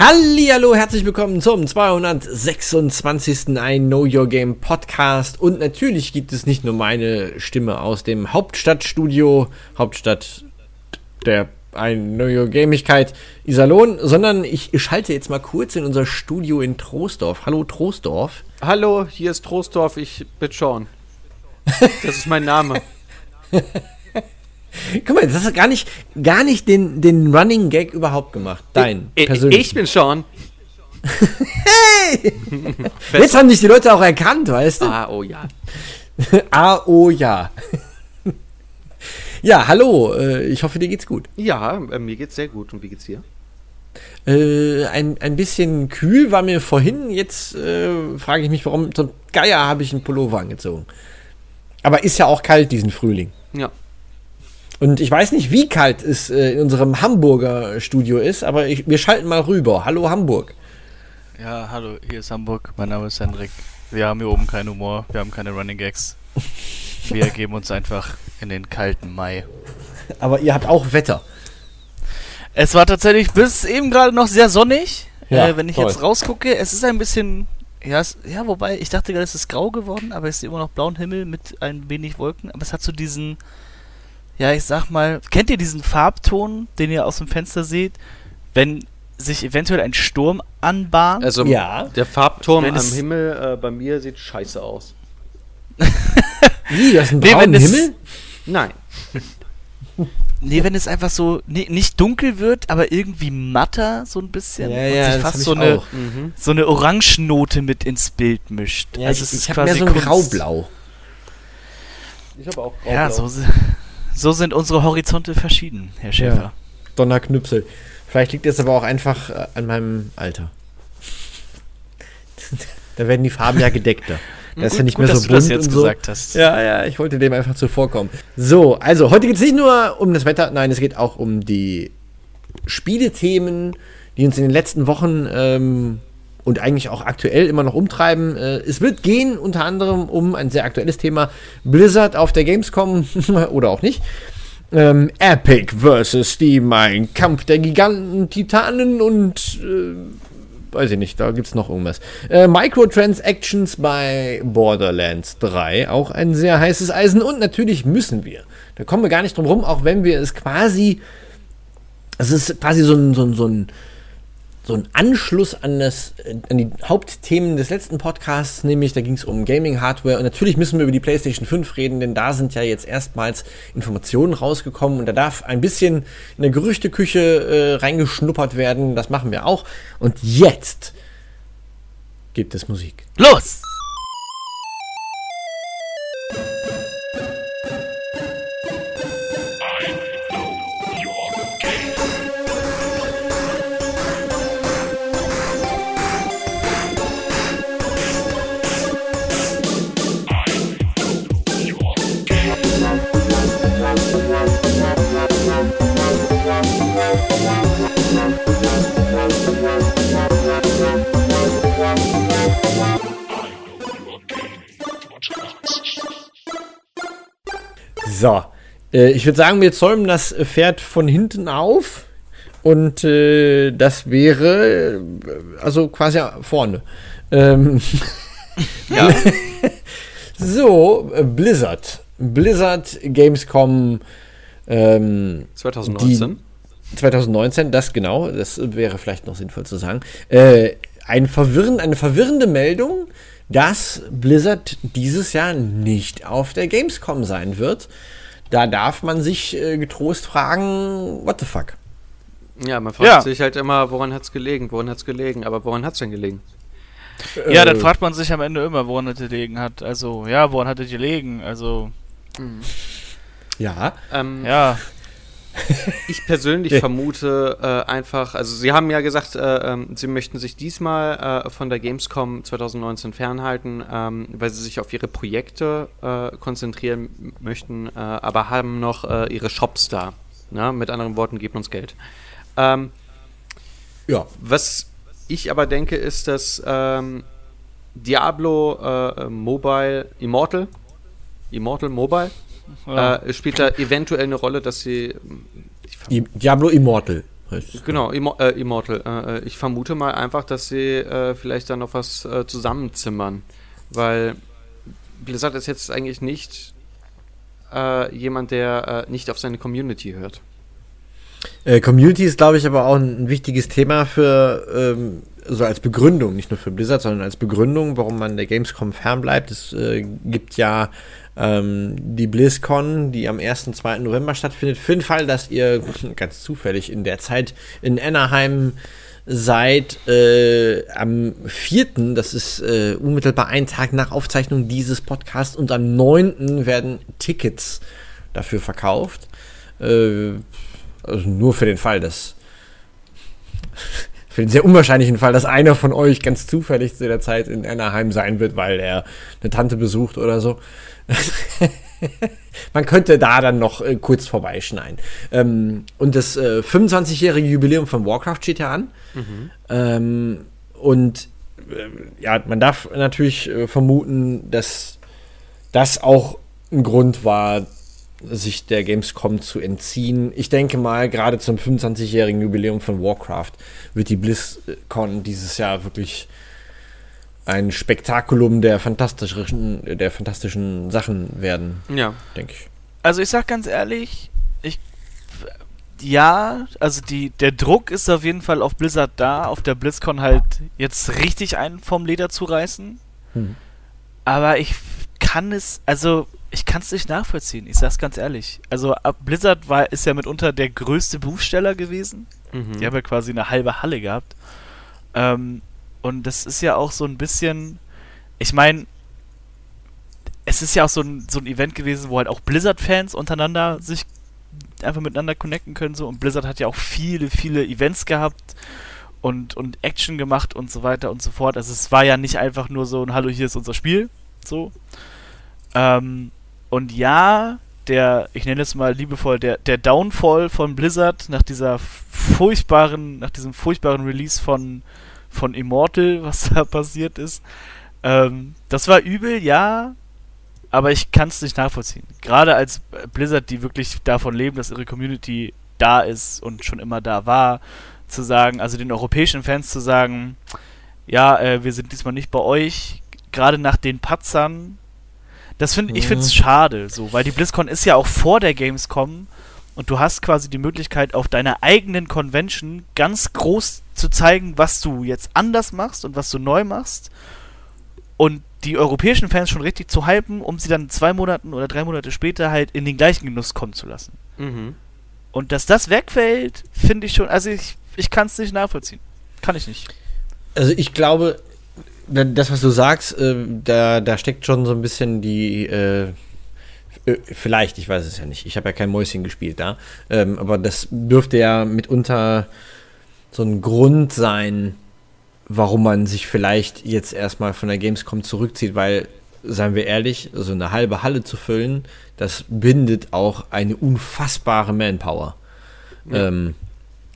Hallihallo, herzlich willkommen zum 226. ein Know Your Game Podcast. Und natürlich gibt es nicht nur meine Stimme aus dem Hauptstadtstudio, Hauptstadt der ein Know Your Gamigkeit Iserlohn, sondern ich schalte jetzt mal kurz in unser Studio in Troisdorf. Hallo Troisdorf. Hallo, hier ist Troisdorf, ich bin Sean. Das ist mein Name. Guck mal, das hast gar nicht, gar nicht den, den Running Gag überhaupt gemacht. Dein ich, persönlich. Ich bin Sean. hey! Jetzt haben dich die Leute auch erkannt, weißt du? Ah, oh ja. ah, oh ja. ja, hallo. Äh, ich hoffe, dir geht's gut. Ja, äh, mir geht's sehr gut. Und wie geht's dir? Äh, ein, ein bisschen kühl war mir vorhin. Jetzt äh, frage ich mich, warum zum Geier habe ich einen Pullover angezogen. Aber ist ja auch kalt diesen Frühling. Ja. Und ich weiß nicht, wie kalt es äh, in unserem Hamburger Studio ist, aber ich, wir schalten mal rüber. Hallo Hamburg. Ja, hallo, hier ist Hamburg. Mein Name ist Hendrik. Wir haben hier oben keinen Humor, wir haben keine Running Gags. Wir geben uns einfach in den kalten Mai. Aber ihr habt auch Wetter. Es war tatsächlich bis eben gerade noch sehr sonnig. Ja, äh, wenn ich toll. jetzt rausgucke, es ist ein bisschen. Ja, es, ja, wobei, ich dachte gerade, es ist grau geworden, aber es ist immer noch blauen Himmel mit ein wenig Wolken. Aber es hat so diesen ja, ich sag mal, kennt ihr diesen Farbton, den ihr aus dem Fenster seht, wenn sich eventuell ein Sturm anbahnt? Also, ja. der Farbton am Himmel äh, bei mir sieht scheiße aus. Wie, das ist ein braunen nee, Himmel? Nein. Nee, wenn es einfach so nee, nicht dunkel wird, aber irgendwie matter so ein bisschen ja, ja, und sich fast so eine, mhm. so eine Orangennote mit ins Bild mischt. Ja, also ich, ich habe mehr so ein Graublau. Ich habe auch Graublau. Ja, so, so sind unsere Horizonte verschieden, Herr Schäfer. Ja, Donnerknüpsel. Vielleicht liegt es aber auch einfach äh, an meinem Alter. da werden die Farben ja gedeckter. Da ist ja nicht gut, mehr so bunt jetzt und so. gesagt hast. Ja, ja, ich wollte dem einfach zuvorkommen. So, also heute geht es nicht nur um das Wetter, nein, es geht auch um die Spielethemen, die uns in den letzten Wochen ähm, und eigentlich auch aktuell immer noch umtreiben. Äh, es wird gehen unter anderem um ein sehr aktuelles Thema Blizzard auf der Gamescom oder auch nicht. Ähm, Epic vs. Steam, ein Kampf der Giganten, Titanen und äh, weiß ich nicht, da gibt es noch irgendwas. Äh, Microtransactions bei Borderlands 3, auch ein sehr heißes Eisen und natürlich müssen wir, da kommen wir gar nicht drum rum, auch wenn wir es quasi, es ist quasi so ein, so ein, so ein so ein Anschluss an, das, an die Hauptthemen des letzten Podcasts, nämlich da ging es um Gaming-Hardware. Und natürlich müssen wir über die PlayStation 5 reden, denn da sind ja jetzt erstmals Informationen rausgekommen und da darf ein bisschen in der Gerüchteküche äh, reingeschnuppert werden. Das machen wir auch. Und jetzt gibt es Musik. Los! So, äh, ich würde sagen, wir zäumen das Pferd von hinten auf. Und äh, das wäre äh, also quasi vorne. Ähm, ja. so, äh, Blizzard. Blizzard Gamescom ähm, 2019. Die, 2019, das genau, das wäre vielleicht noch sinnvoll zu sagen. Äh, ein verwirrend, eine verwirrende Meldung, dass Blizzard dieses Jahr nicht auf der Gamescom sein wird. Da darf man sich äh, getrost fragen, what the fuck? Ja, man fragt ja. sich halt immer, woran hat es gelegen, woran hat es gelegen, aber woran hat es denn gelegen? Ja, äh, dann fragt man sich am Ende immer, woran es gelegen hat. Also, ja, woran hat es gelegen? Also. Mhm. Ja. Ähm, ja. Ich persönlich vermute äh, einfach, also Sie haben ja gesagt, äh, ähm, Sie möchten sich diesmal äh, von der Gamescom 2019 fernhalten, ähm, weil Sie sich auf Ihre Projekte äh, konzentrieren möchten, äh, aber haben noch äh, Ihre Shops da. Ne? Mit anderen Worten, geben uns Geld. Ähm, ja. Was ich aber denke, ist, dass ähm, Diablo Mobile Immortal, Immortal Mobile, ja. äh, spielt da eventuell eine Rolle, dass sie. Diablo Immortal Genau, Immo äh, Immortal. Äh, äh, ich vermute mal einfach, dass sie äh, vielleicht da noch was äh, zusammenzimmern. Weil Blizzard ist jetzt eigentlich nicht äh, jemand, der nicht auf seine Community hört. Community ist, glaube ich, aber auch ein, ein wichtiges Thema für, ähm, so als Begründung, nicht nur für Blizzard, sondern als Begründung, warum man der Gamescom fernbleibt. Es gibt ja ähm, die BlizzCon, die am 1. und 2. November stattfindet, für den Fall, dass ihr ganz zufällig in der Zeit in Anaheim seid, äh, am 4., das ist äh, unmittelbar ein Tag nach Aufzeichnung dieses Podcasts, und am 9. werden Tickets dafür verkauft. Äh, also nur für den Fall, dass für den sehr unwahrscheinlichen Fall, dass einer von euch ganz zufällig zu der Zeit in Anaheim sein wird, weil er eine Tante besucht oder so. Man könnte da dann noch äh, kurz vorbeischneiden. Ähm, und das äh, 25-jährige Jubiläum von Warcraft steht ja an. Mhm. Ähm, und äh, ja, man darf natürlich äh, vermuten, dass das auch ein Grund war, sich der Gamescom zu entziehen. Ich denke mal, gerade zum 25-jährigen Jubiläum von Warcraft wird die BlizzCon dieses Jahr wirklich ein Spektakulum der fantastischen, der fantastischen Sachen werden. Ja. Denke ich. Also ich sag ganz ehrlich, ich ja, also die, der Druck ist auf jeden Fall auf Blizzard da, auf der BlizzCon halt jetzt richtig einen vom Leder zu reißen. Hm. Aber ich kann es, also ich kann es nicht nachvollziehen, ich sag's ganz ehrlich. Also Blizzard war, ist ja mitunter der größte Buchsteller gewesen. Mhm. Die haben ja quasi eine halbe Halle gehabt. Ähm, und das ist ja auch so ein bisschen, ich meine, es ist ja auch so ein, so ein Event gewesen, wo halt auch Blizzard-Fans untereinander sich einfach miteinander connecten können. So. Und Blizzard hat ja auch viele, viele Events gehabt und, und Action gemacht und so weiter und so fort. Also es war ja nicht einfach nur so ein Hallo, hier ist unser Spiel. So. Ähm, und ja, der, ich nenne es mal liebevoll, der, der Downfall von Blizzard nach dieser furchtbaren, nach diesem furchtbaren Release von von Immortal, was da passiert ist. Ähm, das war übel, ja, aber ich kann es nicht nachvollziehen. Gerade als Blizzard, die wirklich davon leben, dass ihre Community da ist und schon immer da war, zu sagen, also den europäischen Fans zu sagen, ja, äh, wir sind diesmal nicht bei euch, gerade nach den Patzern. Das finde ich finde es mhm. schade, so, weil die BlizzCon ist ja auch vor der Gamescom und du hast quasi die Möglichkeit auf deiner eigenen Convention ganz groß zu zeigen, was du jetzt anders machst und was du neu machst. Und die europäischen Fans schon richtig zu hypen, um sie dann zwei Monaten oder drei Monate später halt in den gleichen Genuss kommen zu lassen. Mhm. Und dass das wegfällt, finde ich schon, also ich, ich kann es nicht nachvollziehen. Kann ich nicht. Also ich glaube, das, was du sagst, äh, da, da steckt schon so ein bisschen die, äh, äh, vielleicht, ich weiß es ja nicht, ich habe ja kein Mäuschen gespielt da, ähm, aber das dürfte ja mitunter so ein Grund sein, warum man sich vielleicht jetzt erstmal von der Gamescom zurückzieht, weil, seien wir ehrlich, so eine halbe Halle zu füllen, das bindet auch eine unfassbare Manpower. Ja. Ähm,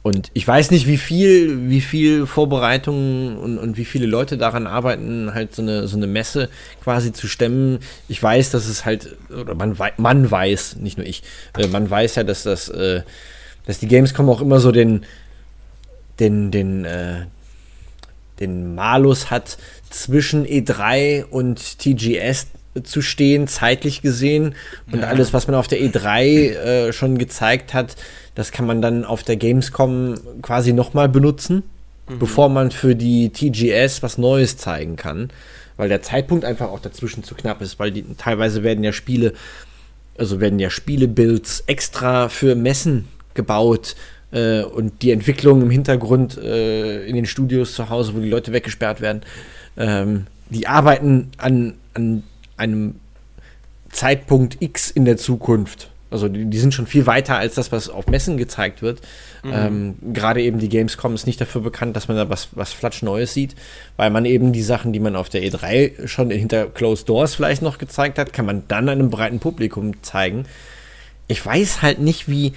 und ich weiß nicht, wie viel, wie viel Vorbereitungen und, und wie viele Leute daran arbeiten, halt so eine, so eine Messe quasi zu stemmen. Ich weiß, dass es halt, oder man, man weiß, nicht nur ich, äh, man weiß ja, dass das, äh, dass die Gamescom auch immer so den, den, den, äh, den Malus hat, zwischen E3 und TGS zu stehen, zeitlich gesehen. Und ja. alles, was man auf der E3 äh, schon gezeigt hat, das kann man dann auf der Gamescom quasi nochmal benutzen, mhm. bevor man für die TGS was Neues zeigen kann. Weil der Zeitpunkt einfach auch dazwischen zu knapp ist, weil die, teilweise werden ja Spiele, also werden ja Spielebuilds extra für Messen gebaut, äh, und die Entwicklung im Hintergrund äh, in den Studios zu Hause, wo die Leute weggesperrt werden, ähm, die arbeiten an, an einem Zeitpunkt X in der Zukunft. Also die, die, sind schon viel weiter als das, was auf Messen gezeigt wird. Mhm. Ähm, Gerade eben die Gamescom ist nicht dafür bekannt, dass man da was, was Flatsch Neues sieht, weil man eben die Sachen, die man auf der E3 schon hinter Closed Doors vielleicht noch gezeigt hat, kann man dann einem breiten Publikum zeigen. Ich weiß halt nicht, wie,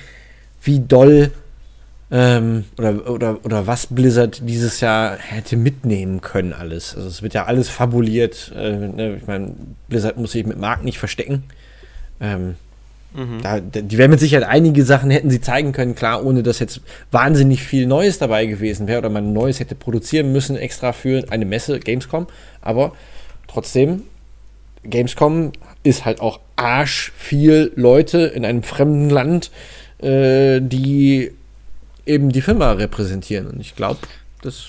wie doll ähm, oder, oder, oder was Blizzard dieses Jahr hätte mitnehmen können, alles. Also es wird ja alles fabuliert. Äh, ne? Ich meine, Blizzard muss sich mit Marken nicht verstecken. Ähm, Mhm. Da, die wären mit Sicherheit einige Sachen hätten sie zeigen können, klar, ohne dass jetzt wahnsinnig viel Neues dabei gewesen wäre oder man Neues hätte produzieren müssen extra für eine Messe, Gamescom. Aber trotzdem, Gamescom ist halt auch arsch viel Leute in einem fremden Land, äh, die eben die Firma repräsentieren. Und ich glaube, das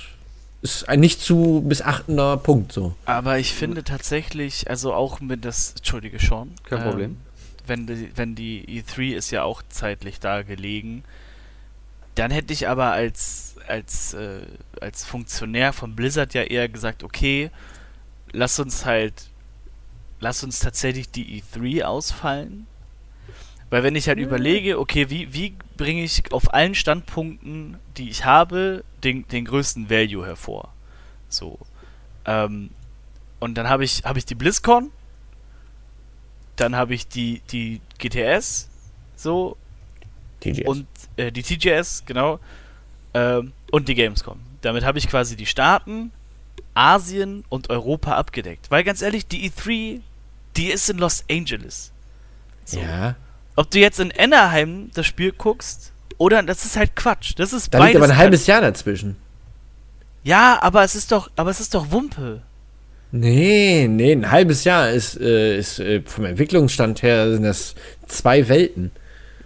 ist ein nicht zu missachtender Punkt so. Aber ich finde tatsächlich, also auch mit das, entschuldige Sean. Kein ähm, Problem. Wenn die, wenn die E3 ist ja auch zeitlich da gelegen, dann hätte ich aber als, als, äh, als Funktionär von Blizzard ja eher gesagt, okay, lass uns halt, lass uns tatsächlich die E3 ausfallen weil wenn ich halt überlege, okay, wie, wie bringe ich auf allen Standpunkten, die ich habe, den, den größten Value hervor? So. Ähm, und dann habe ich, hab ich die BlizzCon, dann habe ich die, die GTS, so. TGS. Und äh, die TGS, genau. Ähm, und die Gamescom. Damit habe ich quasi die Staaten, Asien und Europa abgedeckt. Weil ganz ehrlich, die E3, die ist in Los Angeles. So. Ja. Ob du jetzt in Anaheim das Spiel guckst oder das ist halt Quatsch. Das ist da liegt aber ein halbes Jahr dazwischen. Ja, aber es ist doch, aber es ist doch Wumpe. Nee, nee, ein halbes Jahr ist, äh, ist äh, vom Entwicklungsstand her sind das zwei Welten.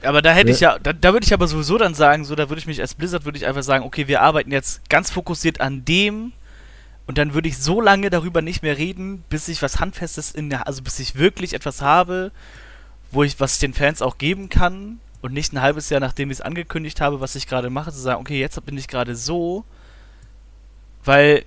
Aber da hätte ja. ich ja, da, da würde ich aber sowieso dann sagen, so, da würde ich mich als Blizzard würde ich einfach sagen, okay, wir arbeiten jetzt ganz fokussiert an dem und dann würde ich so lange darüber nicht mehr reden, bis ich was Handfestes in der, also bis ich wirklich etwas habe, wo ich, was ich den Fans auch geben kann und nicht ein halbes Jahr, nachdem ich es angekündigt habe, was ich gerade mache, zu sagen, okay, jetzt bin ich gerade so, weil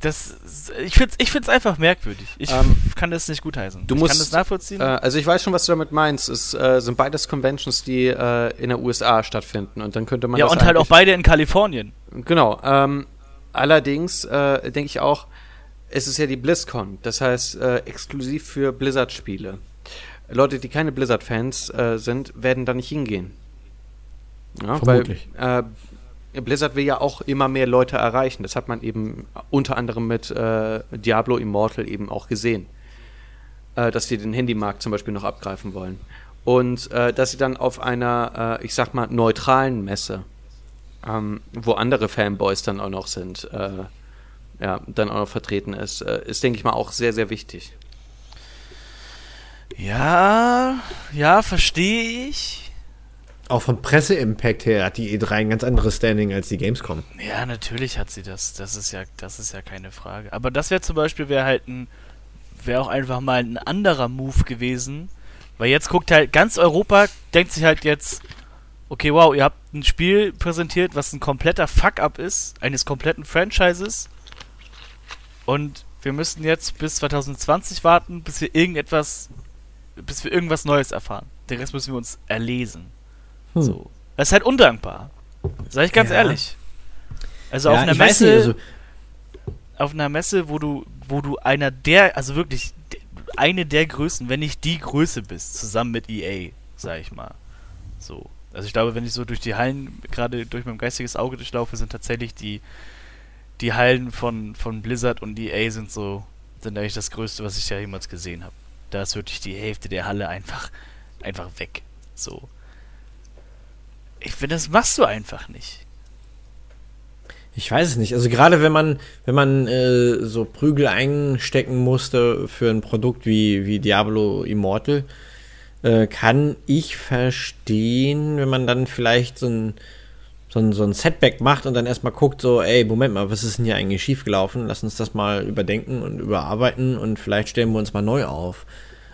das, ich finde es ich einfach merkwürdig. Ich ähm, kann das nicht gutheißen. Du ich musst, kann das nachvollziehen. Äh, also ich weiß schon, was du damit meinst. Es äh, sind beides Conventions, die äh, in der USA stattfinden und dann könnte man ja und halt auch beide in Kalifornien. Genau. Ähm, allerdings äh, denke ich auch, es ist ja die BlizzCon, das heißt äh, exklusiv für Blizzard-Spiele. Leute, die keine Blizzard-Fans äh, sind, werden da nicht hingehen. Ja, Vermutlich. Weil, äh, Blizzard will ja auch immer mehr Leute erreichen. Das hat man eben unter anderem mit äh, Diablo Immortal eben auch gesehen. Äh, dass sie den Handymarkt zum Beispiel noch abgreifen wollen. Und äh, dass sie dann auf einer, äh, ich sag mal, neutralen Messe, ähm, wo andere Fanboys dann auch noch sind, ja, dann auch noch vertreten ist, ist, denke ich mal, auch sehr, sehr wichtig. Ja, ja, verstehe ich. Auch vom Presseimpact her hat die E3 ein ganz anderes Standing als die Gamescom. Ja, natürlich hat sie das. Das ist ja, das ist ja keine Frage. Aber das wäre zum Beispiel wäre halt ein, wäre auch einfach mal ein anderer Move gewesen. Weil jetzt guckt halt ganz Europa, denkt sich halt jetzt, okay, wow, ihr habt ein Spiel präsentiert, was ein kompletter Fuck-up ist, eines kompletten Franchises. Und wir müssen jetzt bis 2020 warten, bis wir irgendetwas bis wir irgendwas Neues erfahren. Den Rest müssen wir uns erlesen. Hm. So. Das ist halt undankbar. Sag ich ganz ja. ehrlich. Also ja, auf einer Messe. Nicht, also auf einer Messe, wo du, wo du einer der, also wirklich eine der Größen, wenn nicht die Größe bist, zusammen mit EA, sag ich mal. So. Also ich glaube, wenn ich so durch die Hallen, gerade durch mein geistiges Auge durchlaufe, sind tatsächlich die, die Hallen von, von Blizzard und EA sind so, sind eigentlich das Größte, was ich ja jemals gesehen habe da ist wirklich die Hälfte der Halle einfach, einfach weg. So. Ich finde, das machst du einfach nicht. Ich weiß es nicht. Also gerade wenn man, wenn man äh, so Prügel einstecken musste für ein Produkt wie, wie Diablo Immortal, äh, kann ich verstehen, wenn man dann vielleicht so ein, so ein, so ein Setback macht und dann erstmal guckt, so, ey, Moment mal, was ist denn hier eigentlich schiefgelaufen? Lass uns das mal überdenken und überarbeiten und vielleicht stellen wir uns mal neu auf.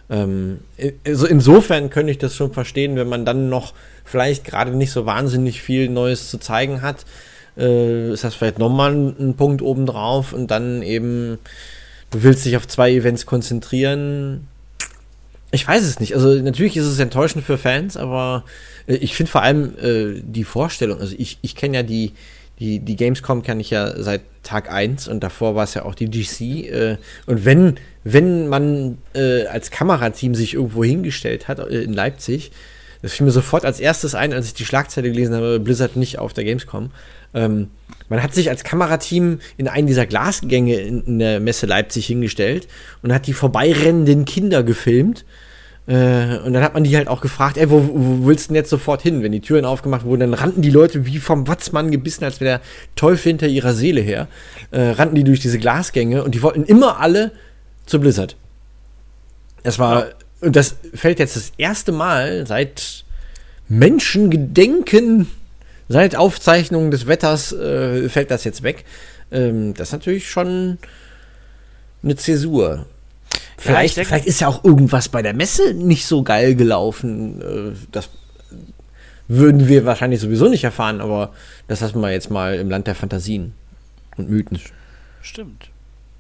Ähm, also insofern könnte ich das schon verstehen, wenn man dann noch vielleicht gerade nicht so wahnsinnig viel Neues zu zeigen hat, äh, ist das vielleicht nochmal ein, ein Punkt obendrauf und dann eben, du willst dich auf zwei Events konzentrieren. Ich weiß es nicht. Also natürlich ist es enttäuschend für Fans, aber äh, ich finde vor allem äh, die Vorstellung, also ich, ich kenne ja die, die, die Gamescom kenne ich ja seit Tag 1 und davor war es ja auch die GC. Äh, und wenn, wenn man äh, als Kamerateam sich irgendwo hingestellt hat äh, in Leipzig, das fiel mir sofort als erstes ein, als ich die Schlagzeile gelesen habe, Blizzard nicht auf der Gamescom. Ähm, man hat sich als Kamerateam in einen dieser Glasgänge in, der Messe Leipzig hingestellt und hat die vorbeirennenden Kinder gefilmt Äh, und dann hat man die halt auch gefragt, ey, wo, wo, willst du denn jetzt sofort hin? Wenn die Türen aufgemacht wurden, dann rannten die Leute wie vom Watzmann gebissen, als wäre der Teufel hinter ihrer Seele her. Äh, rannten die durch diese Glasgänge und die wollten immer alle zu Blizzard. Das war, und das fällt jetzt das erste Mal seit Menschengedenken, seit Aufzeichnungen des Wetters, äh, fällt das jetzt weg. Ähm, das ist natürlich schon eine Zäsur. Vielleicht, ja, denke, vielleicht ist ja auch irgendwas bei der Messe nicht so geil gelaufen. Äh, das würden wir wahrscheinlich sowieso nicht erfahren, aber das lassen wir jetzt mal im Land der Fantasien und Mythen. Stimmt.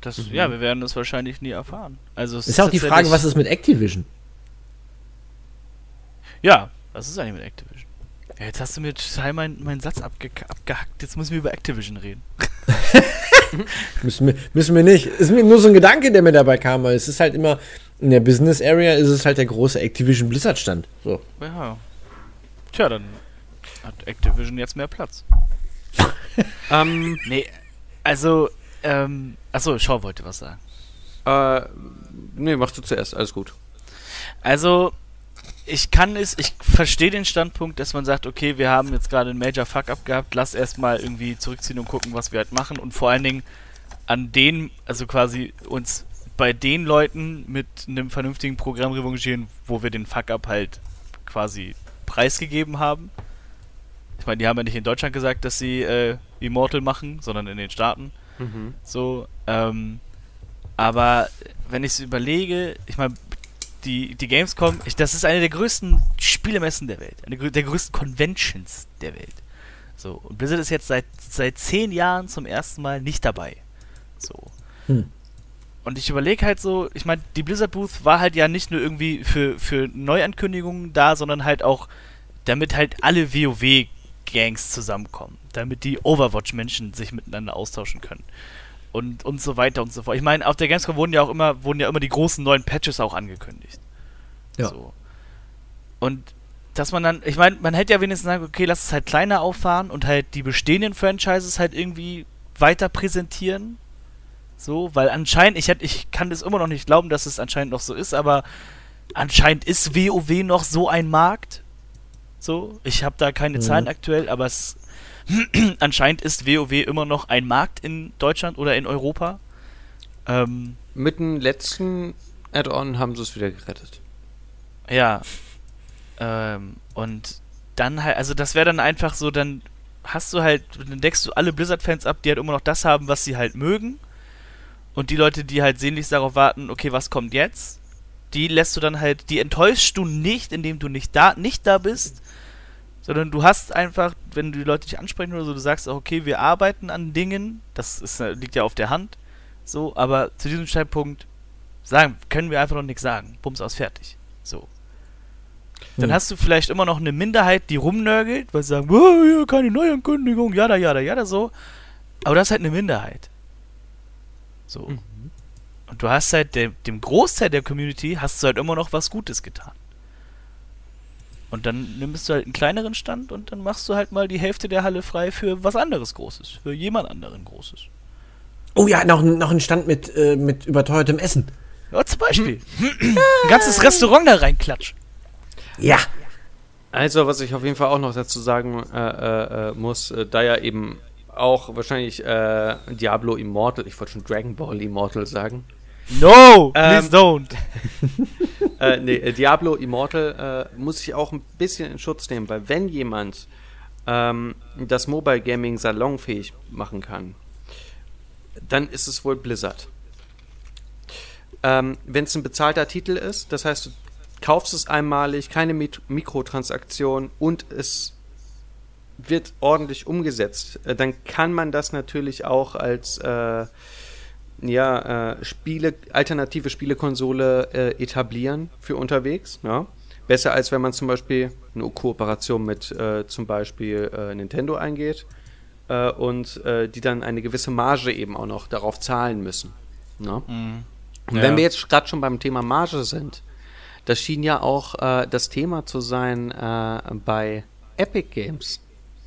Das, mhm. Ja, wir werden das wahrscheinlich nie erfahren. Also ist, ist auch die Frage, was ist mit Activision? Ja, was ist eigentlich mit Activision? Ja, jetzt hast du mir total meinen mein Satz abge abgehackt. Jetzt müssen wir über Activision reden. müssen, wir, müssen wir nicht. Ist mir nur so ein Gedanke, der mir dabei kam, weil es ist halt immer, in der Business Area ist es halt der große Activision Blizzard Stand. So. Ja. Tja, dann hat Activision jetzt mehr Platz. ähm, nee, also, ähm, achso, Schau wollte was sagen. Äh, nee, mach du zuerst, alles gut. Also, ich kann es, ich verstehe den Standpunkt, dass man sagt, okay, wir haben jetzt gerade einen Major Fuck-Up gehabt, lass erstmal irgendwie zurückziehen und gucken, was wir halt machen und vor allen Dingen an den, also quasi uns bei den Leuten mit einem vernünftigen Programm revanchieren, wo wir den Fuck-Up halt quasi preisgegeben haben. Ich meine, die haben ja nicht in Deutschland gesagt, dass sie äh, Immortal machen, sondern in den Staaten. Mhm. So, ähm, aber wenn ich es überlege, ich meine, die, die Gamescom, ich, das ist eine der größten Spielemessen der Welt, eine der größten Conventions der Welt. So, und Blizzard ist jetzt seit, seit zehn Jahren zum ersten Mal nicht dabei. So. Hm. Und ich überlege halt so, ich meine, die Blizzard Booth war halt ja nicht nur irgendwie für, für Neuankündigungen da, sondern halt auch, damit halt alle WoW-Gangs zusammenkommen. Damit die Overwatch-Menschen sich miteinander austauschen können und, und so weiter und so fort. Ich meine, auf der Gamescom wurden ja auch immer, wurden ja immer die großen neuen Patches auch angekündigt. Ja. So. Und dass man dann, ich meine, man hätte ja wenigstens sagen, okay, lass es halt kleiner auffahren und halt die bestehenden Franchises halt irgendwie weiter präsentieren. So, weil anscheinend, ich hätte, ich kann das immer noch nicht glauben, dass es anscheinend noch so ist, aber anscheinend ist WoW noch so ein Markt. So, ich habe da keine mhm. Zahlen aktuell, aber es Anscheinend ist WoW immer noch ein Markt in Deutschland oder in Europa. Ähm, Mit dem letzten Add-on haben sie es wieder gerettet. Ja. Ähm, und dann halt, also das wäre dann einfach so, dann hast du halt, dann deckst du alle Blizzard-Fans ab, die halt immer noch das haben, was sie halt mögen. Und die Leute, die halt sehnlichst darauf warten, okay, was kommt jetzt? Die lässt du dann halt, die enttäuschst du nicht, indem du nicht da, nicht da bist, sondern du hast einfach, wenn die Leute dich ansprechen oder so, du sagst auch, okay, wir arbeiten an Dingen, das ist, liegt ja auf der Hand, so, aber zu diesem Zeitpunkt sagen, können wir einfach noch nichts sagen. Bums aus, fertig. So. Dann hm. hast du vielleicht immer noch eine Minderheit, die rumnörgelt, weil sie sagen, oh, ja, keine Neuankündigung, jada, jada, jada, so. Aber das ist halt eine Minderheit. So. Mhm. Und du hast halt dem, dem Großteil der Community hast du halt immer noch was Gutes getan. Und dann nimmst du halt einen kleineren Stand und dann machst du halt mal die Hälfte der Halle frei für was anderes Großes, für jemand anderen Großes. Oh ja, noch, noch ein Stand mit, äh, mit überteuertem Essen. Ja, zum Beispiel. ein ganzes Restaurant da reinklatschen. Ja. Also, was ich auf jeden Fall auch noch dazu sagen äh, äh, äh muss, äh, da ja eben auch wahrscheinlich äh, Diablo Immortal, ich wollte schon Dragon Ball Immortal sagen, No, please ähm, don't. äh, nee, äh, Diablo Immortal äh, muss ich auch ein bisschen in Schutz nehmen, weil wenn jemand ähm, das Mobile Gaming salonfähig machen kann, dann ist es wohl Blizzard. Ähm, wenn es ein bezahlter Titel ist, das heißt, du kaufst es einmalig, keine Mikrotransaktion und es wird ordentlich umgesetzt, äh, dann kann man das natürlich auch als äh, ja, äh, Spiele, alternative Spielekonsole äh, etablieren für unterwegs. Ja? Besser als wenn man zum Beispiel eine Kooperation mit äh, zum Beispiel äh, Nintendo eingeht äh, und äh, die dann eine gewisse Marge eben auch noch darauf zahlen müssen. Ja? Mhm. Und wenn wir jetzt gerade schon beim Thema Marge sind, das schien ja auch das Thema zu sein bei Epic Games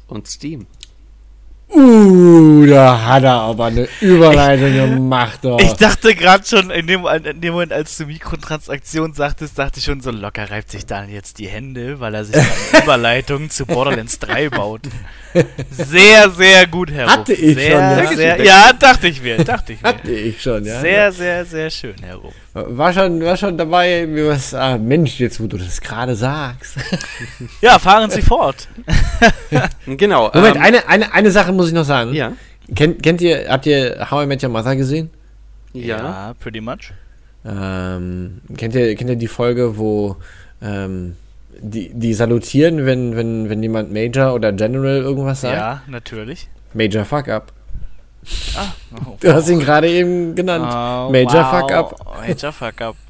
und Steam. Uh, da hat er aber eine Überleitung gemacht. Oh. Ich dachte gerade schon, in dem, in dem Moment, als du Mikrotransaktion sagtest, dachte ich schon so, locker reibt sich Daniel jetzt die Hände, weil er sich eine Überleitung zu Borderlands 3 baut. Sehr, sehr gut, Herr Hatte ich sehr, schon, ja. Sehr, ja, dachte ich mir, dachte ich mir. Hatte ich schon, ja. Sehr, sehr, sehr schön, Herr Rupp. War schon, war schon dabei, mir was, ah, Mensch, jetzt wo du das gerade sagst. Ja, fahren Sie fort. genau. Moment, ähm, eine, eine, eine Sache muss ich noch sagen. Ja. Kennt, kennt ihr, habt ihr How I Met Your Mother gesehen? Ja, ja pretty much. Ähm, kennt, ihr, kennt ihr die Folge, wo ähm, die, die salutieren, wenn, wenn, wenn jemand Major oder General irgendwas sagt? Ja, natürlich. Major Fuck Up. Ah, oh, du hast ihn gerade eben genannt. Oh, Major wow. Fuck Up. Major Fuck Up.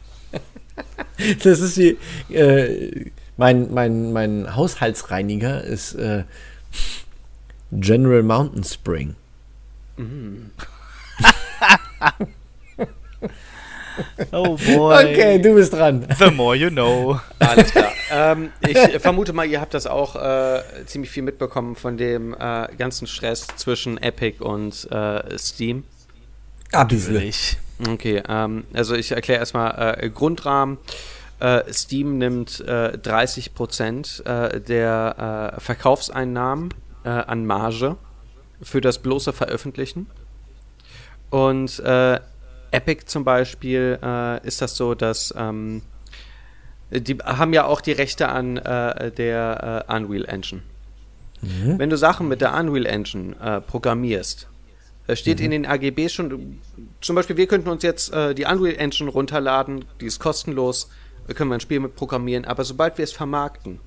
Das ist wie, äh, mein, mein, mein Haushaltsreiniger ist äh, General Mountain Spring. Mhm. Oh boy. Okay, du bist dran. The more you know. Alles klar. ähm, ich vermute mal, ihr habt das auch äh, ziemlich viel mitbekommen von dem äh, ganzen Stress zwischen Epic und äh, Steam. Natürlich. Okay, ähm, also ich erkläre erstmal äh, Grundrahmen. Äh, Steam nimmt äh, 30% äh, der äh, Verkaufseinnahmen äh, an Marge für das bloße Veröffentlichen. Und äh, Epic zum Beispiel äh, ist das so, dass ähm, die haben ja auch die Rechte an äh, der äh, Unreal Engine. Mhm. Wenn du Sachen mit der Unreal Engine äh, programmierst, äh, steht Mhm. in den AGB schon, zum Beispiel wir könnten uns jetzt äh, die Unreal Engine runterladen, die ist kostenlos, können wir ein Spiel mit programmieren, aber sobald wir es vermarkten,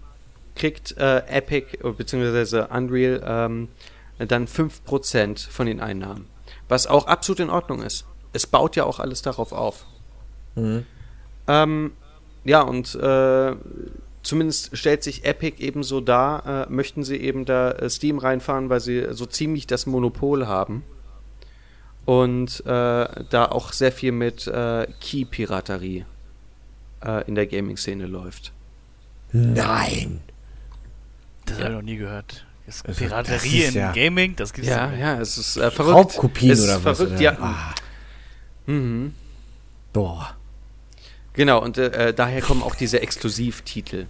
kriegt Epic bzw. Unreal ähm, dann 5% von den Einnahmen. Was auch absolut in Ordnung ist. Es baut ja auch alles darauf auf. Mhm. Ähm, ja, und äh, zumindest stellt sich Epic eben so dar, äh, möchten sie eben da äh, Steam reinfahren, weil sie so ziemlich das Monopol haben. Und äh, da auch sehr viel mit äh, Key-Piraterie äh, in der Gaming-Szene läuft. Nein. Das Ja. habe ich noch nie gehört. Also, Piraterie das ist in ja- Gaming, das gibt's Ja, nicht. ja, es ist äh, verrückt. Raubkopien es ist oder was? verrückt, oder? ja. Ah, Mhm. boah. Genau, und äh, daher kommen auch diese Exklusivtitel.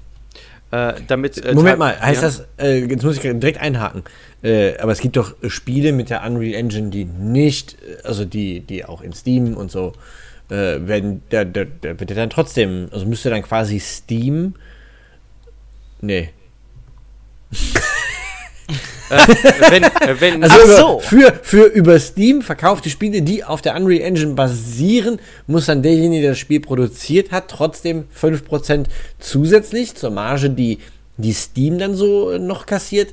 Äh, damit, äh, Moment mal, heißt ja? das, äh, jetzt muss ich direkt einhaken, äh, aber es gibt doch Spiele mit der Unreal Engine, die nicht, äh, also die, die auch in Steam und so, äh, werden, da, da, da wird ja dann trotzdem, also müsste dann quasi Steam, nee, wenn, äh, wenn, also Ach über, so. für, für über Steam verkaufte Spiele, die auf der Unreal Engine basieren, muss dann derjenige, der das Spiel produziert hat, trotzdem 5% zusätzlich zur Marge, die, die Steam dann so äh, noch kassiert,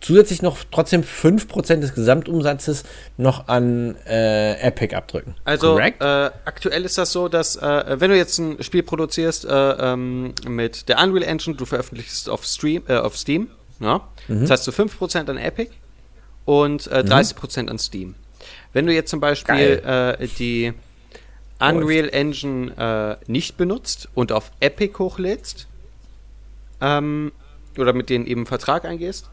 zusätzlich noch trotzdem 5% des Gesamtumsatzes noch an äh, Epic abdrücken. Also äh, aktuell ist das so, dass äh, wenn du jetzt ein Spiel produzierst äh, ähm, mit der Unreal Engine, du veröffentlichst es auf, Stream, äh, auf Steam, ja? Mhm. zahlst du 5% an Epic und äh, 30% an Steam. Wenn du jetzt zum Beispiel äh, die Unreal Engine äh, nicht benutzt und auf Epic hochlädst ähm, oder mit denen eben Vertrag eingehst,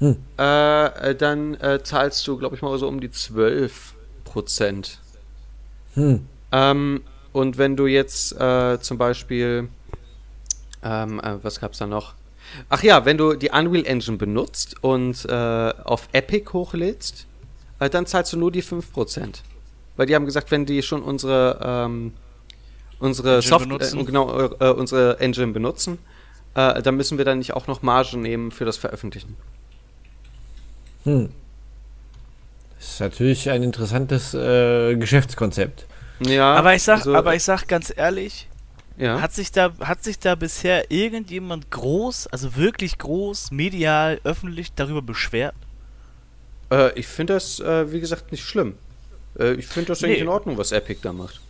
Hm. äh, dann äh, zahlst du, glaube ich mal, so um die 12 Prozent. Hm. Ähm, und wenn du jetzt äh, zum Beispiel, ähm, äh, was gab's da noch? Ach ja, wenn du die Unreal Engine benutzt und äh, auf Epic hochlädst, äh, dann zahlst du nur die 5%. Weil die haben gesagt, wenn die schon unsere, ähm, unsere Engine Software, benutzen. äh, genau, äh, unsere Engine benutzen, äh, dann müssen wir dann nicht auch noch Marge nehmen für das Veröffentlichen. Hm. Das ist natürlich ein interessantes äh, Geschäftskonzept. Ja, Aber ich sag, also, aber ich sag ganz ehrlich, ja. hat sich da, hat sich da bisher irgendjemand groß, also wirklich groß, medial, öffentlich darüber beschwert? Äh, ich finde das, äh, wie gesagt, nicht schlimm. Äh, ich finde das eigentlich Nee. in Ordnung, was Epic da macht.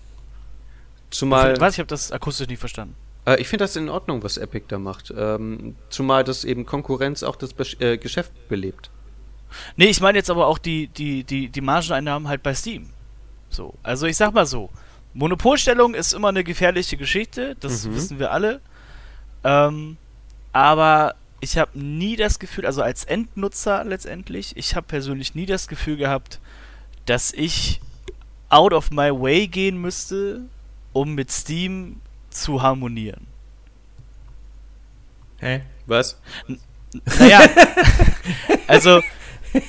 Zumal, Was? Ich habe das akustisch nicht verstanden. äh, ich finde das in Ordnung, was Epic da macht. Ähm, zumal das eben Konkurrenz auch das Besch äh, Geschäft belebt. Nee, ich meine jetzt aber auch die, die, die, die Margeneinnahmen halt bei Steam. So, also ich sag mal so, Monopolstellung ist immer eine gefährliche Geschichte, das Mhm. wissen wir alle. Ähm, aber ich habe nie das Gefühl, also als Endnutzer letztendlich, ich habe persönlich nie das Gefühl gehabt, dass ich out of my way gehen müsste, um mit Steam zu harmonieren. Hä? Was? N naja, also,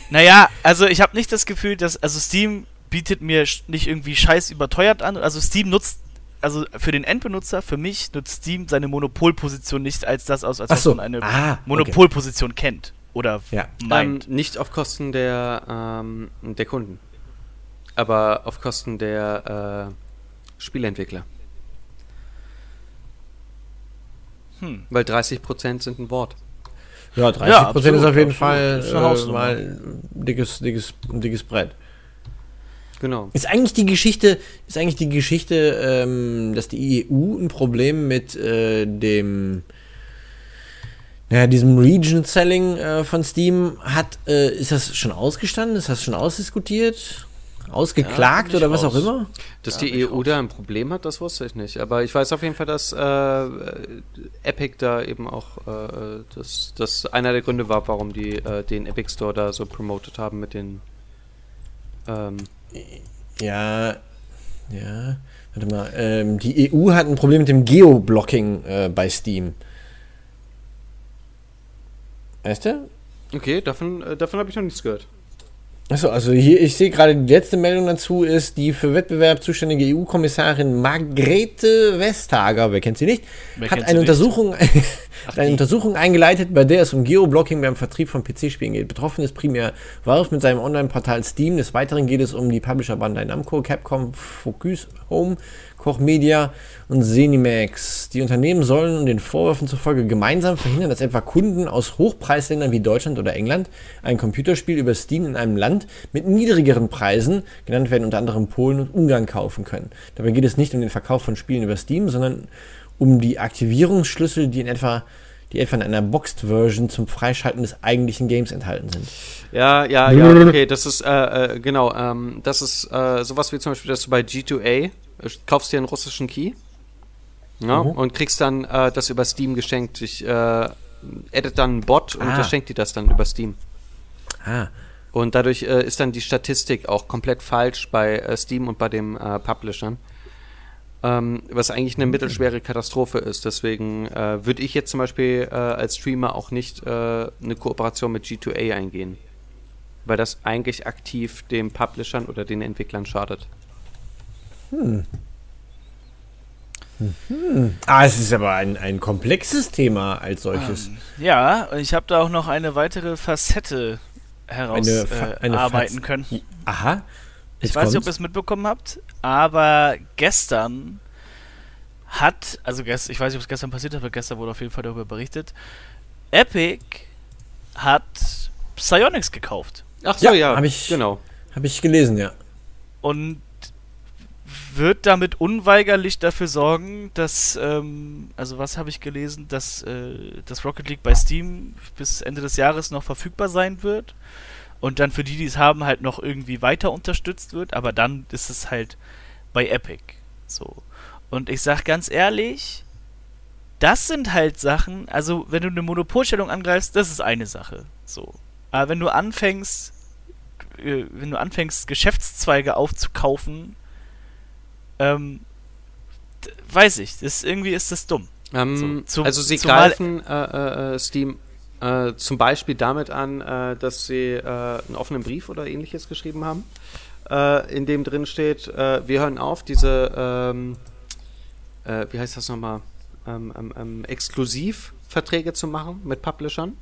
naja, also ich habe nicht das Gefühl, dass, also Steam bietet mir nicht irgendwie scheiß überteuert an, also Steam nutzt also für den Endbenutzer, für mich nutzt Steam seine Monopolposition nicht als das aus, als so. man eine ah, Monopolposition okay. kennt oder ja. meint. Ähm, nicht auf Kosten der, ähm, der Kunden, aber auf Kosten der äh, Spielentwickler. Hm. Weil 30% sind ein Wort. Ja, 30% ja, absolut, ist auf jeden absolut. Fall äh, mal ein dickes, dickes, dickes Brett. Genau. Ist eigentlich die Geschichte, ist eigentlich die Geschichte, ähm, dass die EU ein Problem mit äh, dem naja, diesem Region Selling äh, von Steam hat, äh, ist das schon ausgestanden? Ist das schon ausdiskutiert? Ausgeklagt ja, oder was raus. auch immer? Dass ja, die EU raus. da ein Problem hat, das wusste ich nicht. Aber ich weiß auf jeden Fall, dass äh, Epic da eben auch, äh, dass das einer der Gründe war, warum die äh, den Epic Store da so promotet haben mit den ähm, ja, ja. Warte mal. Ähm, die EU hat ein Problem mit dem Geoblocking äh, bei Steam. Weißt du? Okay, davon, äh, davon habe ich noch nichts gehört. Achso, also hier, ich sehe gerade, die letzte Meldung dazu ist, die für Wettbewerb zuständige EU-Kommissarin Margrethe Vestager, wer kennt sie nicht, wer hat eine Untersuchung, Ach, eine Untersuchung eingeleitet, bei der es um Geoblocking beim Vertrieb von PC-Spielen geht. Betroffen ist primär Valve mit seinem Online-Portal Steam. Des Weiteren geht es um die Publisher Bandai Namco, Capcom, Focus Home, Koch Media und Zenimax. Die Unternehmen sollen den Vorwürfen zufolge gemeinsam verhindern, dass etwa Kunden aus Hochpreisländern wie Deutschland oder England ein Computerspiel über Steam in einem Land mit niedrigeren Preisen, genannt werden unter anderem Polen und Ungarn, kaufen können. Dabei geht es nicht um den Verkauf von Spielen über Steam, sondern um die Aktivierungsschlüssel, die in etwa die etwa in einer Boxed-Version zum Freischalten des eigentlichen Games enthalten sind. Ja, ja, ja, okay, das ist, äh, äh, genau, ähm, das ist äh, sowas wie zum Beispiel, dass du bei G2A kaufst dir einen russischen Key ja, mhm. und kriegst dann äh, das über Steam geschenkt. Ich äh, addet dann einen Bot und ah. dir das dann über Steam. Ah. Und dadurch äh, ist dann die Statistik auch komplett falsch bei äh, Steam und bei dem äh, Publishern. Ähm, was eigentlich eine mittelschwere Katastrophe ist. Deswegen äh, würde ich jetzt zum Beispiel äh, als Streamer auch nicht äh, eine Kooperation mit G2A eingehen. Weil das eigentlich aktiv den Publishern oder den Entwicklern schadet. Hm. Hm. Ah, es ist aber ein, ein komplexes Thema als solches. Ähm, ja, ich habe da auch noch eine weitere Facette herausarbeiten äh, können. Aha. Ich weiß nicht, ob ihr es mitbekommen habt, aber gestern hat, also gest, ich weiß nicht, ob es gestern passiert ist, aber gestern wurde auf jeden Fall darüber berichtet, Epic hat Psyonix gekauft. Ach so, ja, ja habe ich, genau. Habe ich gelesen, ja. Und wird damit unweigerlich dafür sorgen, dass, ähm, also was habe ich gelesen, dass äh, das Rocket League bei Steam bis Ende des Jahres noch verfügbar sein wird und dann für die, die es haben, halt noch irgendwie weiter unterstützt wird, aber dann ist es halt bei Epic. So. Und ich sag ganz ehrlich, das sind halt Sachen, also wenn du eine Monopolstellung angreifst, das ist eine Sache. So. Aber wenn du anfängst, äh, wenn du anfängst, Geschäftszweige aufzukaufen, ähm, weiß ich, das, irgendwie ist das dumm. Ähm, so, zum, also sie greifen äh, äh, Steam äh, zum Beispiel damit an, äh, dass sie äh, einen offenen Brief oder ähnliches geschrieben haben, äh, in dem drin steht, wir hören auf, diese, ähm, wie heißt das nochmal, ähm, ähm, ähm, Exklusivverträge zu machen mit Publishern.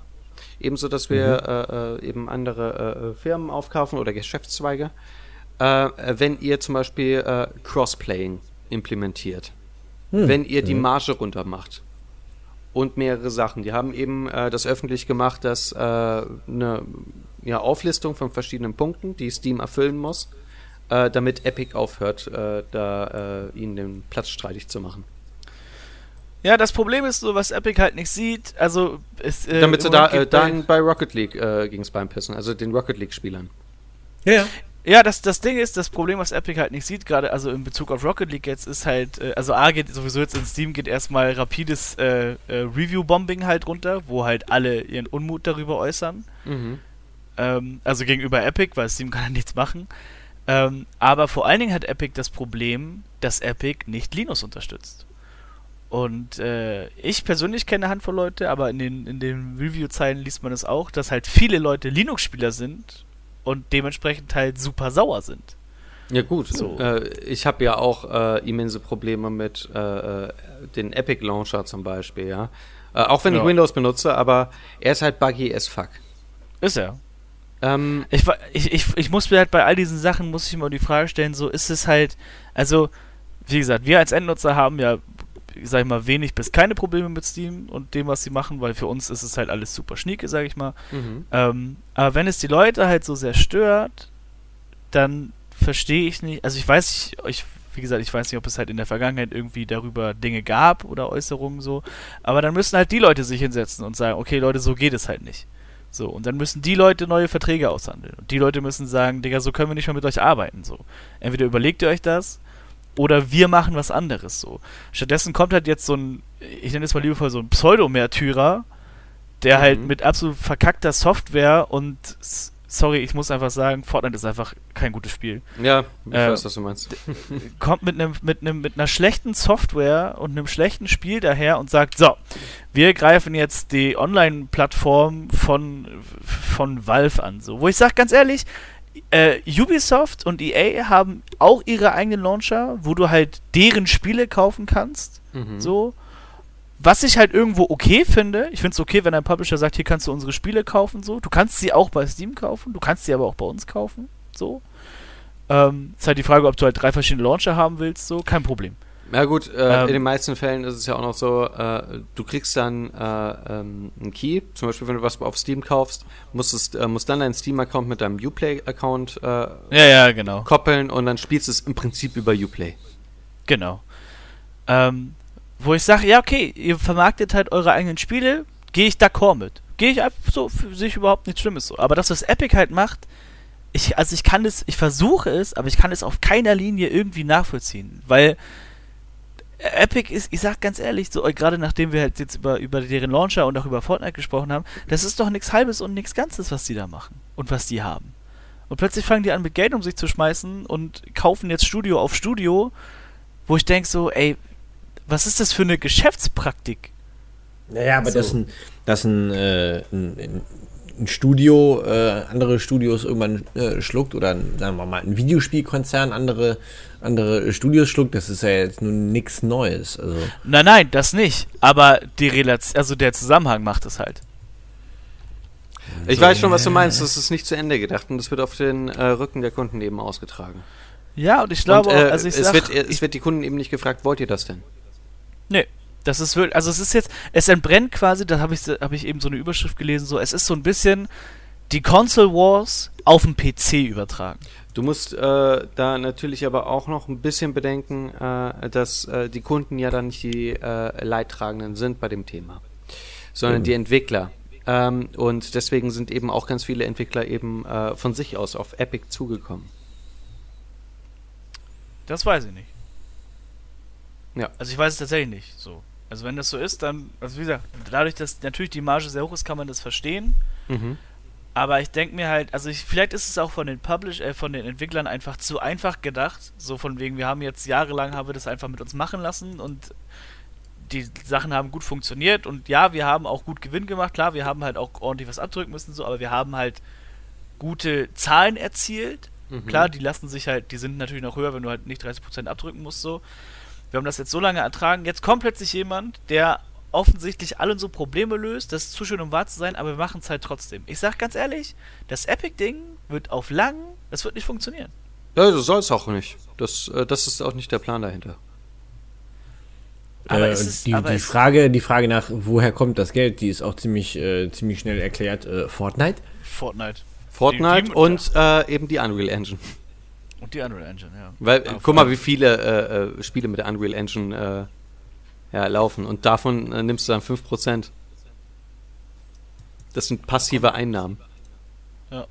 Ebenso, dass wir mhm. eben andere Firmen aufkaufen oder Geschäftszweige äh, wenn ihr zum Beispiel äh, Crossplaying implementiert. Hm. Wenn ihr die mhm. Marge runter macht. Und mehrere Sachen. Die haben eben äh, das öffentlich gemacht, dass äh, eine ja, Auflistung von verschiedenen Punkten, die Steam erfüllen muss, äh, damit Epic aufhört, äh, da ihnen den Platz streitig zu machen. Ja, das Problem ist so, was Epic halt nicht sieht, also ist, Damit sie da, dann bei Rocket League ging es beim Pissen, also den Rocket League-Spielern. Ja, ja Ja, das, das Ding ist, das Problem, was Epic halt nicht sieht, gerade also in Bezug auf Rocket League jetzt, ist halt, äh, also A geht sowieso jetzt in Steam, geht erstmal rapides äh, äh, Review-Bombing halt runter, wo halt alle ihren Unmut darüber äußern. Mhm. Ähm, also gegenüber Epic, weil Steam kann ja nichts machen. Ähm, aber vor allen Dingen hat Epic das Problem, dass Epic nicht Linux unterstützt. Und äh, ich persönlich kenne eine Handvoll Leute, aber in den, in den Review-Zeilen liest man es das auch, dass halt viele Leute Linux-Spieler sind und dementsprechend halt super sauer sind. Ja gut, so. Äh, ich habe ja auch äh, immense Probleme mit äh, äh den Epic Launcher zum Beispiel, ja. Äh, auch wenn ja. ich Windows benutze, aber er ist halt buggy as fuck. Ist er. Ähm, ich, ich, ich, ich muss mir halt bei all diesen Sachen, muss ich immer die Frage stellen, so ist es halt, also, wie gesagt, wir als Endnutzer haben ja sag ich mal, wenig bis keine Probleme mit Steam und dem, was sie machen, weil für uns ist es halt alles super schnieke, sag ich mal. Mhm. Ähm, aber wenn es die Leute halt so sehr stört, dann verstehe ich nicht, also ich weiß, ich, ich, wie gesagt, ich weiß nicht, ob es halt in der Vergangenheit irgendwie darüber Dinge gab oder Äußerungen so, aber dann müssen halt die Leute sich hinsetzen und sagen, okay Leute, so geht es halt nicht. So, und dann müssen die Leute neue Verträge aushandeln. Und die Leute müssen sagen, Digga, so können wir nicht mehr mit euch arbeiten. So. Entweder überlegt ihr euch das oder wir machen was anderes so. Stattdessen kommt halt jetzt so ein, ich nenne es mal liebevoll so ein Pseudo-Märtyrer, der halt mhm. halt mit absolut verkackter Software und sorry, ich muss einfach sagen, Fortnite ist einfach kein gutes Spiel. Ja, ich äh, weiß, was du meinst. kommt mit einem mit einem mit einer schlechten Software und einem schlechten Spiel daher und sagt, so, wir greifen jetzt die Online-Plattform von von Valve an, so, wo ich sage ganz ehrlich, äh, Ubisoft und EA haben auch ihre eigenen Launcher, wo du halt deren Spiele kaufen kannst. Mhm. So. Was ich halt irgendwo okay finde, ich finde es okay, wenn ein Publisher sagt, hier kannst du unsere Spiele kaufen, so. Du kannst sie auch bei Steam kaufen, du kannst sie aber auch bei uns kaufen, so. Ähm, ist halt die Frage, ob du halt drei verschiedene Launcher haben willst, so. Kein Problem. Ja gut, äh, ähm, in den meisten Fällen ist es ja auch noch so, äh, du kriegst dann äh, ähm, einen Key, zum Beispiel wenn du was auf Steam kaufst, musst, es, äh, musst dann deinen Steam-Account mit deinem Uplay-Account äh, ja, ja, genau. koppeln und dann spielst du es im Prinzip über Uplay. Genau. Ähm, wo ich sage, ja okay, ihr vermarktet halt eure eigenen Spiele, gehe ich d'accord mit. Gehe ich einfach so, für sich überhaupt nichts Schlimmes so. Aber das, was Epic halt macht, ich, also ich kann es, ich versuche es, aber ich kann es auf keiner Linie irgendwie nachvollziehen, weil Epic ist, ich sag ganz ehrlich, so gerade nachdem wir halt jetzt über, über deren Launcher und auch über Fortnite gesprochen haben, das ist doch nichts Halbes und nichts Ganzes, was die da machen und was die haben. Und plötzlich fangen die an mit Geld um sich zu schmeißen und kaufen jetzt Studio auf Studio, wo ich denke so, ey, was ist das für eine Geschäftspraktik? Naja, aber so. das ein, das ein, äh, ein, ein Studio äh, andere Studios irgendwann äh, schluckt oder sagen wir mal ein Videospielkonzern andere andere Studios schluckt, das ist ja jetzt nun nichts Neues. Also. Nein, nein, das nicht. Aber die Relation, also der Zusammenhang macht es halt. Ich so, weiß schon, was du meinst. Das ist nicht zu Ende gedacht und das wird auf den äh, Rücken der Kunden eben ausgetragen. Ja, und ich glaube und, äh, also ich es, sag, wird, es wird die Kunden eben nicht gefragt, wollt ihr das denn? Nee. Das ist wirklich, also es ist jetzt, es entbrennt quasi, da habe ich, hab ich eben so eine Überschrift gelesen, so, es ist so ein bisschen die Console Wars auf dem PC übertragen. Du musst äh, da natürlich aber auch noch ein bisschen bedenken, äh, dass äh, die Kunden ja dann nicht die äh, Leidtragenden sind bei dem Thema, sondern mhm. die Entwickler. Ähm, und deswegen sind eben auch ganz viele Entwickler eben äh, von sich aus auf Epic zugekommen. Das weiß ich nicht. Ja. Also ich weiß es tatsächlich nicht. So. Also wenn das so ist, dann, also wie gesagt, dadurch, dass natürlich die Marge sehr hoch ist, kann man das verstehen. Mhm. Aber ich denke mir halt, also ich, vielleicht ist es auch von den Publish, äh, von den Entwicklern einfach zu einfach gedacht. So von wegen, wir haben jetzt jahrelang haben wir das einfach mit uns machen lassen und die Sachen haben gut funktioniert und ja, wir haben auch gut Gewinn gemacht. Klar, wir haben halt auch ordentlich was abdrücken müssen, so, aber wir haben halt gute Zahlen erzielt. Mhm. Klar, die lassen sich halt, die sind natürlich noch höher, wenn du halt nicht 30% abdrücken musst, so. Wir haben das jetzt so lange ertragen. Jetzt kommt plötzlich jemand, der offensichtlich alle so Probleme löst. Das ist zu schön, um wahr zu sein, aber wir machen es halt trotzdem. Ich sag ganz ehrlich, das Epic-Ding wird auf lang, das wird nicht funktionieren. Ja, das soll es auch nicht. Das, äh, das ist auch nicht der Plan dahinter. Aber äh, es, die, aber die Frage, die Frage nach, woher kommt das Geld, die ist auch ziemlich, äh, ziemlich schnell erklärt. Äh, Fortnite? Fortnite. Fortnite die, die, und äh, eben die Unreal Engine. Und die Unreal Engine, ja. Weil, ja, guck mal, wie viele äh, äh, Spiele mit der Unreal Engine äh, ja, laufen. Und davon äh, nimmst du dann 5%. Das sind passive Einnahmen. Ja.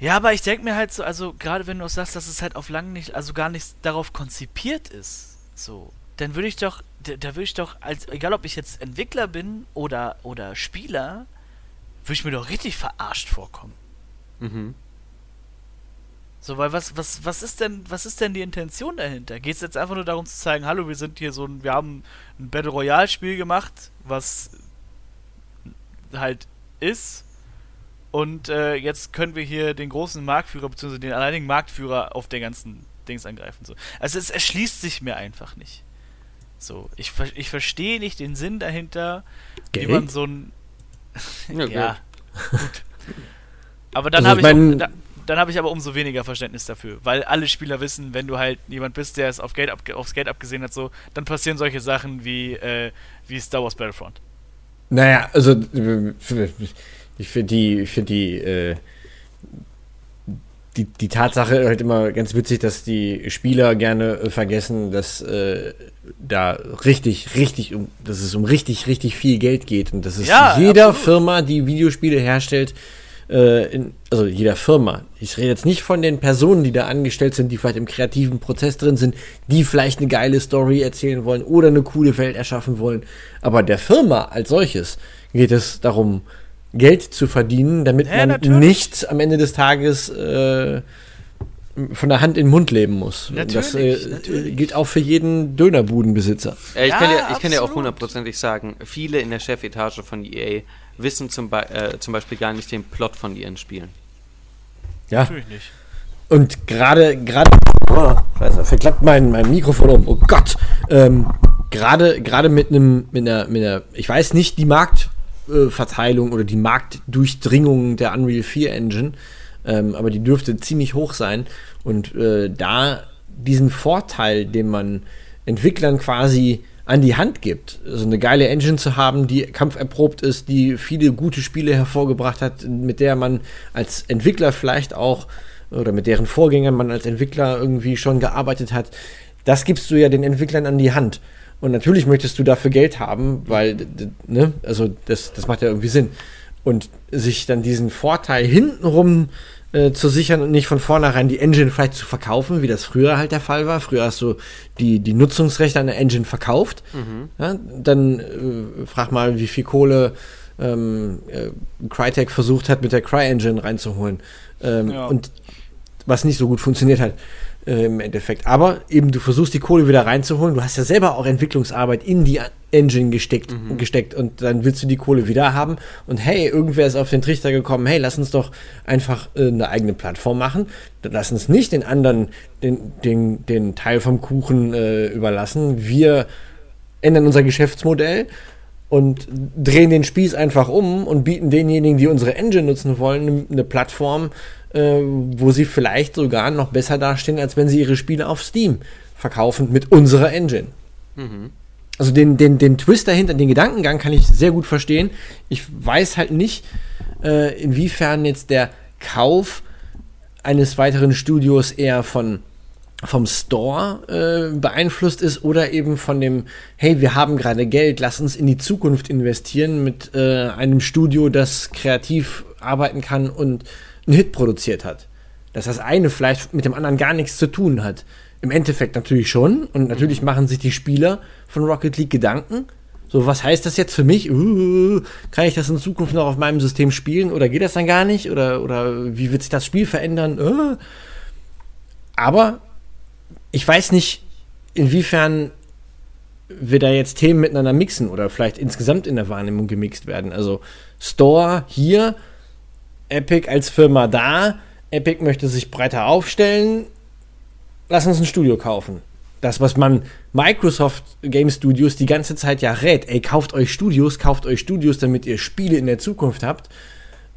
Ja, aber ich denke mir halt so, also gerade wenn du auch sagst, dass es halt auf lang nicht, also gar nicht darauf konzipiert ist, so, dann würde ich doch, da, da würde ich doch, als, egal ob ich jetzt Entwickler bin oder, oder Spieler, würde ich mir doch richtig verarscht vorkommen. Mhm. So, weil was, was, was ist denn, was ist denn die Intention dahinter? Geht es jetzt einfach nur darum zu zeigen, hallo, wir sind hier so ein, wir haben ein Battle Royale Spiel gemacht, was halt ist. Und äh, jetzt können wir hier den großen Marktführer, beziehungsweise den alleinigen Marktführer auf der ganzen Dings angreifen. So. Also es erschließt sich mir einfach nicht. So, ich, ich verstehe nicht den Sinn dahinter, Geld? wie man so ein. ja, ja gut. Aber dann also habe ich, auch, da, dann habe ich aber umso weniger Verständnis dafür, weil alle Spieler wissen, wenn du halt jemand bist, der es auf Geld aufs Geld abgesehen hat, so, dann passieren solche Sachen wie, äh, wie Star Wars Battlefront. Naja, also ich finde die, ich finde die, äh, die, die Tatsache halt immer ganz witzig, dass die Spieler gerne äh, vergessen, dass äh, da richtig, richtig um, dass es um richtig, richtig viel Geld geht und dass es ja, jeder absolut. Firma, die Videospiele herstellt, äh, in, also jeder Firma. Ich rede jetzt nicht von den Personen, die da angestellt sind, die vielleicht im kreativen Prozess drin sind, die vielleicht eine geile Story erzählen wollen oder eine coole Welt erschaffen wollen. Aber der Firma als solches geht es darum, Geld zu verdienen, damit ja, man natürlich. nicht am Ende des Tages äh, von der Hand in den Mund leben muss. Natürlich, das äh, gilt auch für jeden Dönerbudenbesitzer. Äh, ich, ja, kann ja, ich kann ja auch hundertprozentig sagen, viele in der Chefetage von EA wissen zum, Be äh, zum Beispiel gar nicht den Plot von ihren Spielen. Ja. Natürlich nicht. Und gerade, gerade, oh, scheiße, verklappt mein, mein Mikrofon um. Oh Gott. Ähm, gerade, gerade mit einem, mit einer, mit einer, ich weiß nicht die Marktverteilung oder die Marktdurchdringung der Unreal 4 Engine, ähm, aber die dürfte ziemlich hoch sein. Und äh, da diesen Vorteil, den man Entwicklern quasi an die Hand gibt. So eine geile Engine zu haben, die kampferprobt ist, die viele gute Spiele hervorgebracht hat, mit der man als Entwickler vielleicht auch oder mit deren Vorgängern man als Entwickler irgendwie schon gearbeitet hat. Das gibst du ja den Entwicklern an die Hand. Und natürlich möchtest du dafür Geld haben, weil, ne, also das, das macht ja irgendwie Sinn. Und sich dann diesen Vorteil hintenrum äh, zu sichern und nicht von vornherein die Engine vielleicht zu verkaufen, wie das früher halt der Fall war. Früher hast du die, die Nutzungsrechte an der Engine verkauft. Mhm. Ja, dann äh, frag mal, wie viel Kohle ähm, äh, Crytek versucht hat, mit der CryEngine reinzuholen. Ähm, ja. Und was nicht so gut funktioniert hat äh, im Endeffekt. Aber eben, du versuchst die Kohle wieder reinzuholen. Du hast ja selber auch Entwicklungsarbeit in die Engine gesteckt, mhm. gesteckt und dann willst du die Kohle wieder haben. Und hey, irgendwer ist auf den Trichter gekommen, hey, lass uns doch einfach äh, eine eigene Plattform machen. Lass uns nicht den anderen den, den, den Teil vom Kuchen äh, überlassen. Wir ändern unser Geschäftsmodell und drehen den Spieß einfach um und bieten denjenigen, die unsere Engine nutzen wollen, eine Plattform, äh, wo sie vielleicht sogar noch besser dastehen, als wenn sie ihre Spiele auf Steam verkaufen mit unserer Engine. Mhm. Also den, den, den Twist dahinter, den Gedankengang kann ich sehr gut verstehen. Ich weiß halt nicht, äh, inwiefern jetzt der Kauf eines weiteren Studios eher von vom Store äh, beeinflusst ist oder eben von dem, hey, wir haben gerade Geld, lass uns in die Zukunft investieren mit äh, einem Studio, das kreativ arbeiten kann und einen Hit produziert hat. Dass das eine vielleicht mit dem anderen gar nichts zu tun hat. Im Endeffekt natürlich schon. Und natürlich mhm. machen sich die Spieler von Rocket League Gedanken. So, was heißt das jetzt für mich? Uh, kann ich das in Zukunft noch auf meinem System spielen oder geht das dann gar nicht? Oder, oder wie wird sich das Spiel verändern? Uh. Aber ich weiß nicht, inwiefern wir da jetzt Themen miteinander mixen oder vielleicht insgesamt in der Wahrnehmung gemixt werden. Also Store hier Epic als Firma da. Epic möchte sich breiter aufstellen. Lass uns ein Studio kaufen. Das, was man Microsoft Game Studios die ganze Zeit ja rät. Ey, kauft euch Studios, kauft euch Studios, damit ihr Spiele in der Zukunft habt.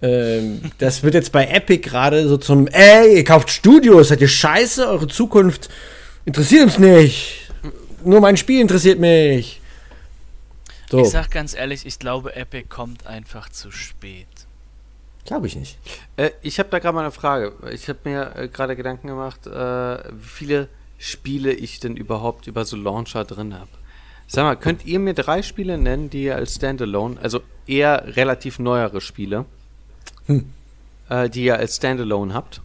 Ähm, das wird jetzt bei Epic gerade so zum, ey, ihr kauft Studios, seid ihr scheiße, eure Zukunft interessiert uns nicht. Nur mein Spiel interessiert mich. So. Ich sag ganz ehrlich, ich glaube, Epic kommt einfach zu spät. Glaube ich nicht. Äh, ich habe da gerade mal eine Frage. Ich habe mir äh, gerade Gedanken gemacht, äh, wie viele Spiele ich denn überhaupt über so Launcher drin habe. Sag mal, könnt ihr mir drei Spiele nennen, die ihr als Standalone, also eher relativ neuere Spiele, hm. äh, die ihr als Standalone habt.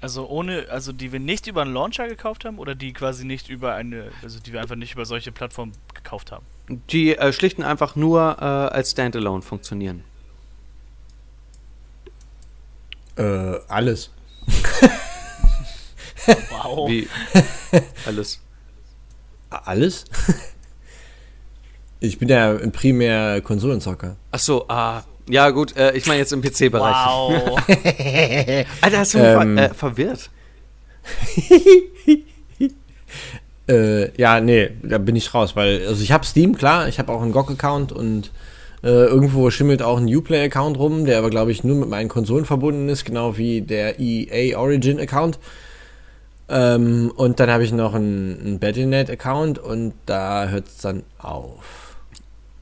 Also ohne, also die wir nicht über einen Launcher gekauft haben oder die quasi nicht über eine, also die wir einfach nicht über solche Plattformen gekauft haben? Die äh, schlicht und einfach nur äh, als Standalone funktionieren. Äh, alles. wow. Wie? Alles. Alles? ich bin ja primär Konsolenzocker. Ach so, ah. Ja, gut, äh, ich meine jetzt im PC-Bereich. Wow. Alter, hast du mich ähm, ver äh, verwirrt? äh, ja, nee, da bin ich raus, weil, also ich habe Steam, klar, ich habe auch einen GOG-Account und äh, irgendwo schimmelt auch ein Uplay-Account rum, der aber, glaube ich, nur mit meinen Konsolen verbunden ist, genau wie der EA Origin-Account. Ähm, und dann habe ich noch einen, Battlenet-Account und da hört es dann auf.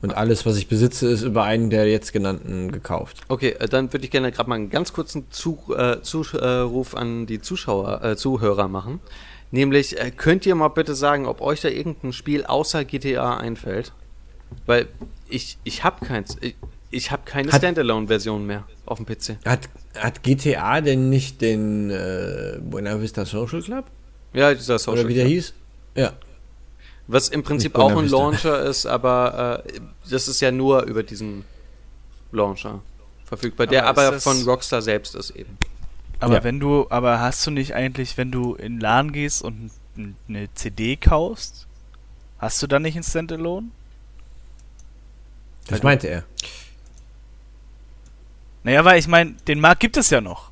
Und alles, was ich besitze, ist über einen der jetzt genannten gekauft. Okay, äh, dann würde ich gerne gerade mal einen ganz kurzen Zug, äh, Zuruf an die Zuschauer, äh, Zuhörer machen. Nämlich, äh, könnt ihr mal bitte sagen, ob euch da irgendein Spiel außer GTA einfällt? Weil ich, ich habe keins. Ich, ich habe keine Standalone-Version mehr auf dem PC. Hat, hat GTA denn nicht den äh, Buena Vista Social Club? Ja, dieser Social Club. Oder wie der Club. hieß? Ja. Was im Prinzip auch ein Launcher ist, aber äh, das ist ja nur über diesen Launcher verfügbar, der aber, aber von Rockstar selbst ist eben. Aber ja. wenn du, aber hast du nicht eigentlich, wenn du in LAN gehst und eine CD kaufst, hast du dann nicht ein Standalone? Das meinte er. Naja, weil ich meine, den Markt gibt es ja noch.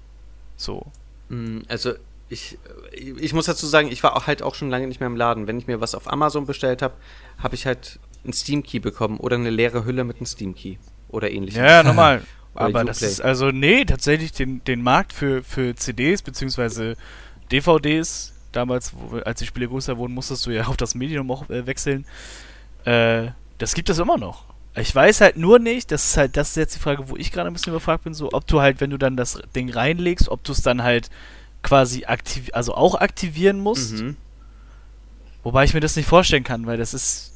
So. Mm, also ich, ich muss dazu sagen, ich war auch halt auch schon lange nicht mehr im Laden. Wenn ich mir was auf Amazon bestellt habe, habe ich halt einen Steam Key bekommen oder eine leere Hülle mit einem Steam Key oder ähnlichem. Ja, normal. Aber das ist also nee, tatsächlich den, den Markt für, für CDs beziehungsweise DVDs damals, wo, als die Spiele größer wurden, musstest du ja auf das Medium auch äh, wechseln. Äh, das gibt es immer noch. Ich weiß halt nur nicht, das ist halt, das ist jetzt die Frage, wo ich gerade ein bisschen überfragt bin, so, ob du halt, wenn du dann das Ding reinlegst, ob du es dann halt quasi aktiv, also auch aktivieren musst. Mhm. Wobei ich mir das nicht vorstellen kann, weil das ist.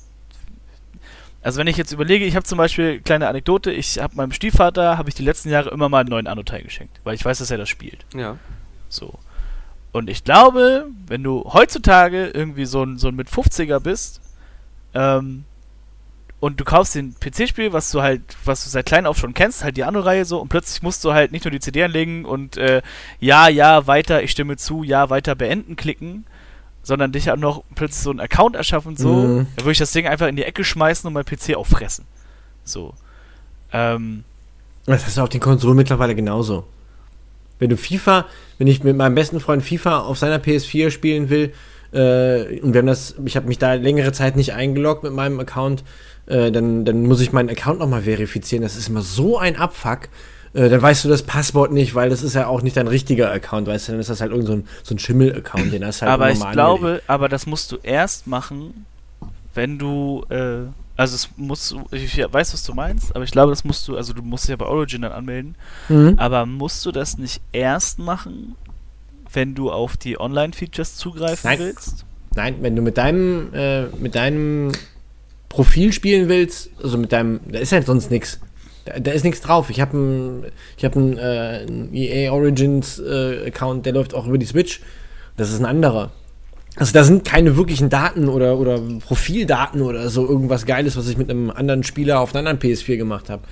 Also wenn ich jetzt überlege, ich habe zum Beispiel kleine Anekdote, ich habe meinem Stiefvater habe ich die letzten Jahre immer mal einen neuen Anno-Teil geschenkt, weil ich weiß, dass er das spielt. Ja. So. Und ich glaube, wenn du heutzutage irgendwie so ein, so ein mit 50er bist, ähm, und du kaufst den PC-Spiel, was du halt, was du seit klein auf schon kennst, halt die Anno-Reihe so, und plötzlich musst du halt nicht nur die CD anlegen und äh, ja, ja, weiter, ich stimme zu, ja, weiter beenden klicken, sondern dich auch noch plötzlich so einen Account erschaffen, so, mhm. dann würde ich das Ding einfach in die Ecke schmeißen und mein PC auffressen. So. Ähm. Das hast du auf den Konsolen mittlerweile genauso. Wenn du FIFA, wenn ich mit meinem besten Freund FIFA auf seiner PS4 spielen will, äh, und wir haben das, ich habe mich da längere Zeit nicht eingeloggt mit meinem Account, äh, dann, dann muss ich meinen Account nochmal verifizieren. Das ist immer so ein Abfuck. Äh, dann weißt du das Passwort nicht, weil das ist ja auch nicht dein richtiger Account, weißt du, dann ist das halt irgend so ein, so ein Schimmel-Account, den hast halt Aber ich glaube, angelegt. aber das musst du erst machen, wenn du, äh, also es muss, ich weiß, was du meinst, aber ich glaube, das musst du, also du musst dich ja bei Origin dann anmelden, mhm. aber musst du das nicht erst machen, wenn du auf die Online-Features zugreifen Nein. willst? Nein, wenn du mit deinem, äh, mit deinem Profil spielen willst, also mit deinem, da ist halt sonst nichts. Da, da, ist nichts drauf. Ich habe einen ich hab ein, äh, EA Origins äh, Account, der läuft auch über die Switch. Das ist ein anderer. Also da sind keine wirklichen Daten oder, oder Profildaten oder so irgendwas Geiles, was ich mit einem anderen Spieler auf einer anderen PS4 gemacht habe.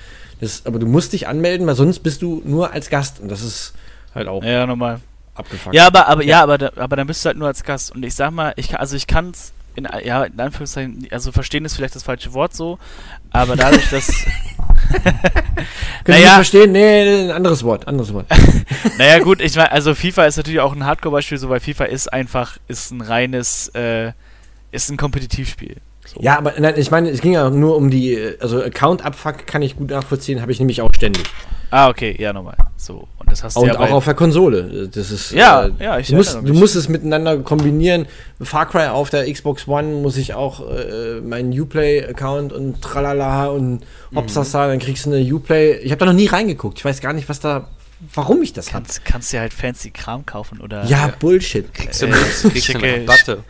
aber du musst dich anmelden, weil sonst bist du nur als Gast und das ist halt auch ja normal abgefuckt. Ja, aber aber ja, ja aber, aber dann bist du halt nur als Gast und ich sag mal, ich also ich kann's in, ja, in Anführungszeichen, also verstehen ist vielleicht das falsche Wort so, aber dadurch, dass. Können naja, verstehen? Nee, ein anderes Wort, anderes Wort. naja, gut, ich meine, also FIFA ist natürlich auch ein Hardcore-Beispiel, so weil FIFA ist einfach, ist ein reines, äh, ist ein Kompetitivspiel. So. Ja, aber nein, ich meine, es ging ja nur um die, also Account-Abfuck kann ich gut nachvollziehen, habe ich nämlich auch ständig. Ah, okay, ja, nochmal. So, und das hast du und ja auch auf der Konsole. Das ist, ja, äh, ja, ich du musst, du musst es miteinander kombinieren. Far Cry auf der Xbox One muss ich auch äh, meinen Uplay-Account und tralala und hopsasa, mhm. dann kriegst du eine Uplay. Ich habe da noch nie reingeguckt. Ich weiß gar nicht, was da warum ich das kannst, hab. Kannst dir halt fancy Kram kaufen oder. Ja, Bullshit. Kriegst du, äh, kriegst Rabatte.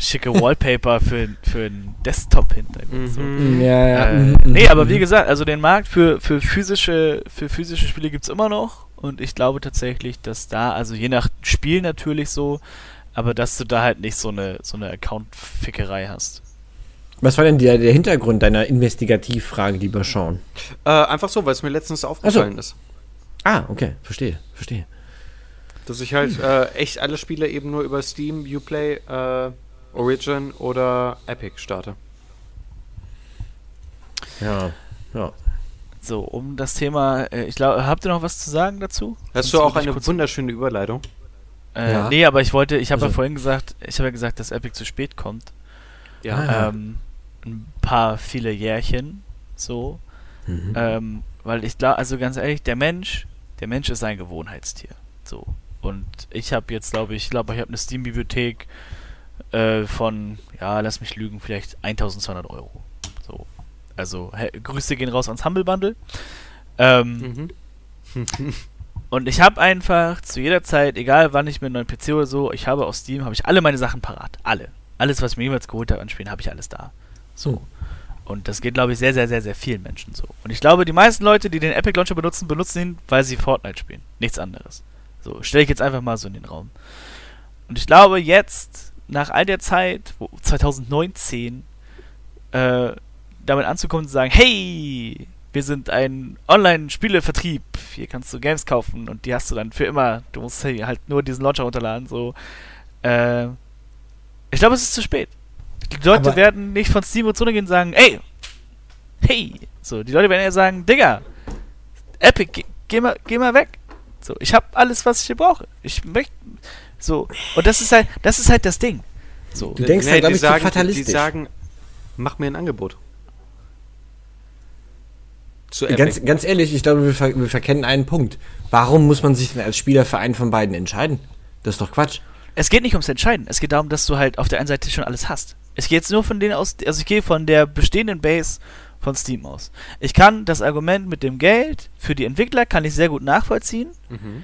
Schicke Wallpaper für, für einen Desktop-Hintergrund. So. Mhm. Ja, ja. Äh, Mhm. nee, aber wie gesagt, also den Markt für, für physische, für physische Spiele gibt es immer noch. Und ich glaube tatsächlich, dass da, also je nach Spiel natürlich so, aber dass du da halt nicht so eine, so eine Account-Fickerei hast. Was war denn der, der Hintergrund deiner Investigativfrage, lieber Sean? Äh, einfach so, weil es mir letztens aufgefallen ist. Ah, okay, verstehe, verstehe. Dass ich halt äh, echt alle Spiele eben nur über Steam, Uplay, äh, Origin oder Epic starte. Ja, ja. So, um das Thema, äh, ich glaube, habt ihr noch was zu sagen dazu? Hast Sonst du auch eine wunderschöne Überleitung? Äh, Ja. Nee, aber ich wollte, ich habe ja Also- vorhin gesagt, ich habe ja gesagt, dass Epic zu spät kommt. Ah. Ähm, ein paar, viele Jährchen, so. Mhm. Ähm, weil ich glaube, also ganz ehrlich, der Mensch, der Mensch ist ein Gewohnheitstier. So. Und ich habe jetzt, glaube ich, glaube ich habe eine Steam-Bibliothek äh, von, ja, lass mich lügen, vielleicht 1200 Euro. So. Also, Grüße gehen raus ans Humble Bundle. Ähm, Mhm. und ich habe einfach zu jeder Zeit, egal wann ich mir einen neuen PC oder so, ich habe aus Steam, habe ich alle meine Sachen parat. Alle. Alles, was ich mir jemals geholt habe an Spielen, habe ich alles da. So. Und das geht, glaube ich, sehr, sehr, sehr, sehr vielen Menschen so. Und ich glaube, die meisten Leute, die den Epic Launcher benutzen, benutzen ihn, weil sie Fortnite spielen. Nichts anderes. So, stelle ich jetzt einfach mal so in den Raum. Und ich glaube, jetzt, nach all der Zeit, wo 2019, äh, damit anzukommen und zu sagen, hey, wir sind ein Online-Spielevertrieb, hier kannst du Games kaufen und die hast du dann für immer. Du musst hey, halt nur diesen Launcher runterladen, so. Äh, ich glaube, es ist zu spät. Die Leute Aber- werden nicht von Steam und so gehen und sagen, ey, hey, so, die Leute werden eher sagen, Digga, Epic, geh, geh, mal, geh mal weg. So, ich habe alles, was ich hier brauche. Ich möchte, so, und das ist halt, das ist halt das Ding. So, Du denkst da, glaub die ich, zu sagen, fatalistisch. Die sagen, mach mir ein Angebot. Zu Ganz, ganz ehrlich, ich glaube, wir, ver wir verkennen einen Punkt. Warum muss man sich denn als Spieler für einen von beiden entscheiden? Das ist doch Quatsch. Es geht nicht ums Entscheiden. Es geht darum, dass du halt auf der einen Seite schon alles hast. Es geht jetzt nur von denen aus, also ich gehe von der bestehenden Base von Steam aus. Ich kann das Argument mit dem Geld für die Entwickler kann ich sehr gut nachvollziehen, Mhm.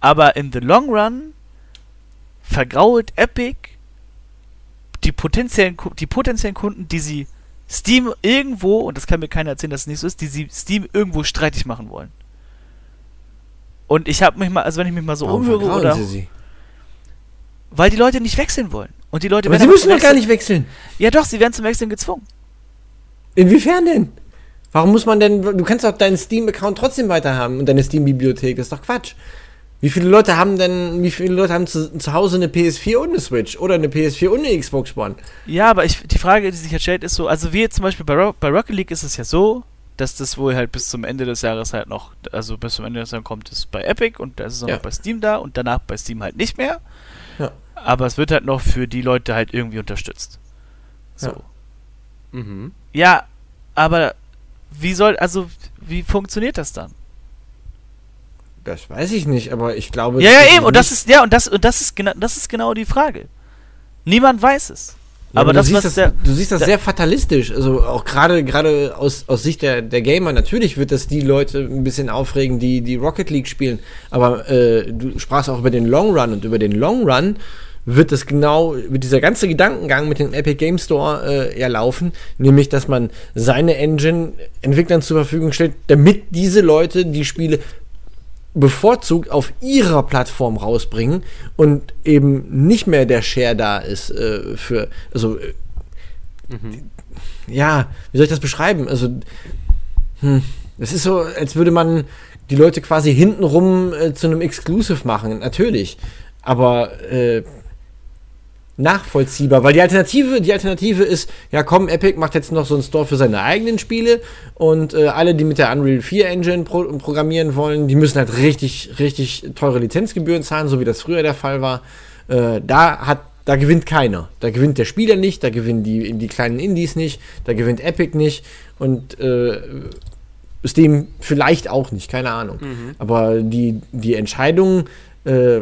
aber in the long run vergrault Epic die potenziellen, die potenziellen Kunden, die sie Steam irgendwo, und das kann mir keiner erzählen, dass es nicht so ist, die sie Steam irgendwo streitig machen wollen. Und ich habe mich mal, also wenn ich mich mal so Warum umhöre oder sie sie? weil die Leute nicht wechseln wollen. Und die Leute Aber sie aber müssen doch gar nicht wechseln. Ja doch, sie werden zum Wechseln gezwungen. Inwiefern denn? Warum muss man denn, du kannst doch deinen Steam-Account trotzdem weiterhaben und deine Steam-Bibliothek, das ist doch Quatsch. Wie viele Leute haben denn, wie viele Leute haben zu, zu Hause eine PS4 und eine Switch oder eine PS4 und eine Xbox One? Ja, aber ich, die Frage, die sich halt stellt, ist so, also wie jetzt zum Beispiel bei, Ro bei Rocket League ist es ja so, dass das wohl halt bis zum Ende des Jahres halt noch, also bis zum Ende des Jahres kommt es bei Epic und da ist es auch Ja. noch bei Steam da und danach bei Steam halt nicht mehr. Ja. Aber es wird halt noch für die Leute halt irgendwie unterstützt. So. Ja. Mhm. Ja, aber wie soll, also wie funktioniert das dann? Das weiß ich nicht, aber ich glaube. Ja, ja, eben, und das ist, ja, und das, und das ist genau, das ist genau die Frage. Niemand weiß es. Ja, aber du das, siehst was das, der, du siehst das der- sehr fatalistisch. Also auch gerade gerade aus, aus Sicht der, der Gamer, natürlich wird das die Leute ein bisschen aufregen, die die Rocket League spielen. Aber äh, du sprachst auch über den Long Run und über den Long Run wird das genau, wird dieser ganze Gedankengang mit dem Epic Game Store äh, ja laufen, nämlich dass man seine Engine Entwicklern zur Verfügung stellt, damit diese Leute die Spiele bevorzugt auf ihrer Plattform rausbringen und eben nicht mehr der Share da ist äh, für, also äh, ja, wie soll ich das beschreiben? Also, hm, das ist so, als würde man die Leute quasi hintenrum äh, zu einem Exclusive machen, natürlich. Aber äh, nachvollziehbar, weil die Alternative, die Alternative ist, ja komm, Epic macht jetzt noch so einen Store für seine eigenen Spiele und äh, alle, die mit der Unreal 4 Engine pro programmieren wollen, die müssen halt richtig, richtig teure Lizenzgebühren zahlen, so wie das früher der Fall war. Äh, da hat, da gewinnt keiner. Da gewinnt der Spieler nicht, da gewinnen die, die kleinen Indies nicht, da gewinnt Epic nicht und äh, Steam vielleicht auch nicht, keine Ahnung. Aber die, die Entscheidung, äh,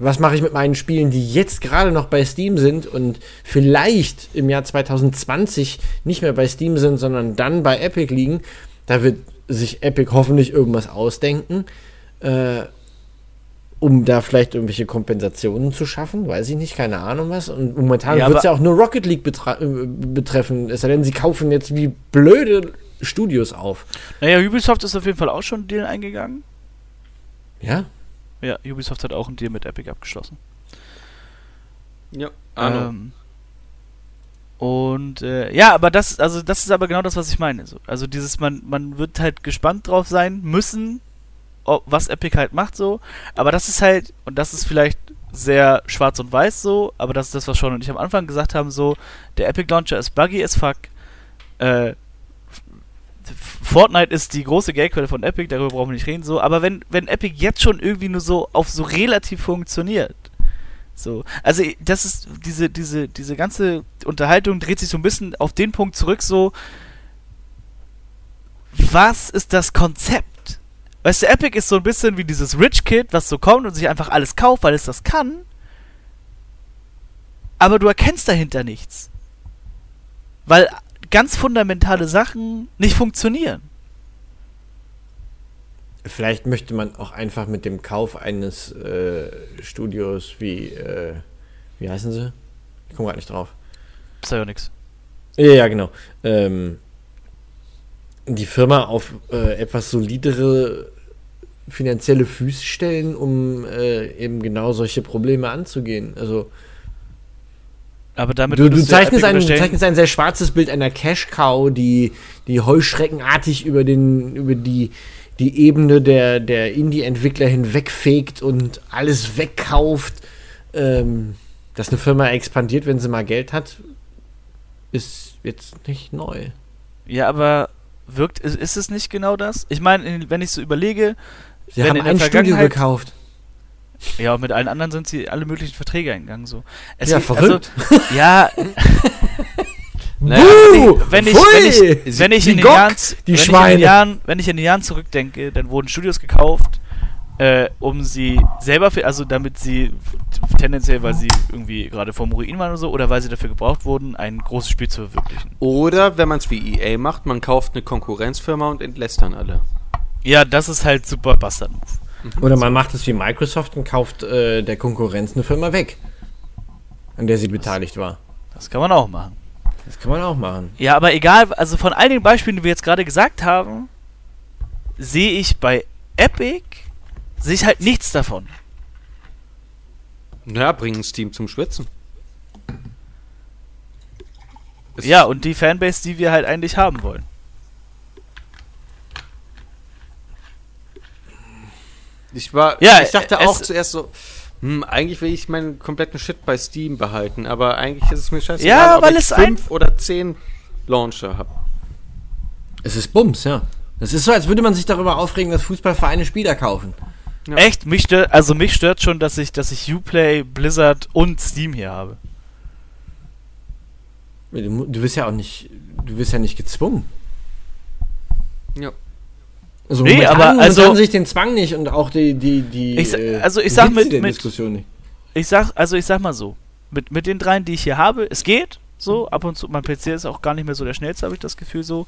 was mache ich mit meinen Spielen, die jetzt gerade noch bei Steam sind und vielleicht im Jahr 2020 nicht mehr bei Steam sind, sondern dann bei Epic liegen, da wird sich Epic hoffentlich irgendwas ausdenken. Äh, um da vielleicht irgendwelche Kompensationen zu schaffen, weiß ich nicht, keine Ahnung was. Und momentan ja, wird es ja auch nur Rocket League äh, betreffen, es sei denn, sie kaufen jetzt wie blöde Studios auf. Naja, Ubisoft ist auf jeden Fall auch schon einen Deal eingegangen. Ja? Ja, Ubisoft hat auch einen Deal mit Epic abgeschlossen. Ja, ähm, und äh, ja, aber das, also das ist aber genau das, was ich meine. So. Also dieses, man, man wird halt gespannt drauf sein müssen, ob, was Epic halt macht so. Aber das ist halt, und das ist vielleicht sehr schwarz und weiß so, aber das ist das, was Sean und ich am Anfang gesagt haben, so, der Epic Launcher ist buggy as fuck. Äh, Fortnite ist die große Geldquelle von Epic, darüber brauchen wir nicht reden, so, aber wenn, wenn Epic jetzt schon irgendwie nur so auf so relativ funktioniert, so, also das ist diese, diese, diese ganze Unterhaltung dreht sich so ein bisschen auf den Punkt zurück, so, was ist das Konzept? Weißt du, Epic ist so ein bisschen wie dieses Rich Kid, was so kommt und sich einfach alles kauft, weil es das kann. Aber du erkennst dahinter nichts. Weil ganz fundamentale Sachen nicht funktionieren. Vielleicht möchte man auch einfach mit dem Kauf eines äh, Studios wie, äh, wie heißen sie? Ich komme gerade nicht drauf. Psyonix. Ja, ja, genau. Ähm, die Firma auf äh, etwas solidere finanzielle Füße stellen, um äh, eben genau solche Probleme anzugehen. Also aber damit du, du zeichnest, ein, zeichnest ein sehr schwarzes Bild einer Cash-Cow, die, die heuschreckenartig über, den, über die, die Ebene der, der Indie-Entwickler hinwegfegt und alles wegkauft. Ähm, dass eine Firma expandiert, wenn sie mal Geld hat, ist jetzt nicht neu. Ja, aber wirkt, ist, ist es nicht genau das? Ich meine, wenn ich so überlege, sie haben ein Studio gekauft. Ja, und mit allen anderen sind sie alle möglichen Verträge eingegangen. So. Es ja, gibt, verrückt. Also, ja. naja, wenn ich, wenn ich, wenn ich, in den Jahren, die wenn Schweine. Ich in den Jahren, wenn ich in den Jahren zurückdenke, dann wurden Studios gekauft, äh, um sie selber, für, also damit sie tendenziell, weil sie irgendwie gerade vom Ruin waren oder so, oder weil sie dafür gebraucht wurden, ein großes Spiel zu verwirklichen. Oder wenn man es wie EA macht, man kauft eine Konkurrenzfirma und entlässt dann alle. Ja, das ist halt super Bastard-Move. Mhm. Oder man macht es wie Microsoft und kauft äh, der Konkurrenz eine Firma weg, an der sie das, beteiligt war. Das kann man auch machen. Das kann man auch machen. Ja, aber egal, also von all den Beispielen, die wir jetzt gerade gesagt haben, sehe ich bei Epic sehe ich halt nichts davon. Naja, bringen Steam zum Schwitzen. ja, und die Fanbase, die wir halt eigentlich haben wollen. Ich war, ja, ich dachte auch zuerst so, hm, eigentlich will ich meinen kompletten Shit bei Steam behalten, aber eigentlich ist es mir scheißegal, ja, ob weil ich es fünf oder zehn Launcher habe. Es ist Bums, ja. Es ist so, als würde man sich darüber aufregen, dass Fußballvereine Spieler kaufen. Ja. Echt? Mich stört, also mich stört schon, dass ich, dass ich Uplay, Blizzard und Steam hier habe. Du, du bist ja auch nicht, du bist ja nicht gezwungen. Ja. Also nee, aber also haben sich den Zwang nicht und auch die die die ich, äh, also ich sag mit, mit Diskussion nicht. Ich sag also ich sag mal so mit mit den dreien, die ich hier habe, es geht so ab und zu. Mein PC ist auch gar nicht mehr so der schnellste, habe ich das Gefühl so.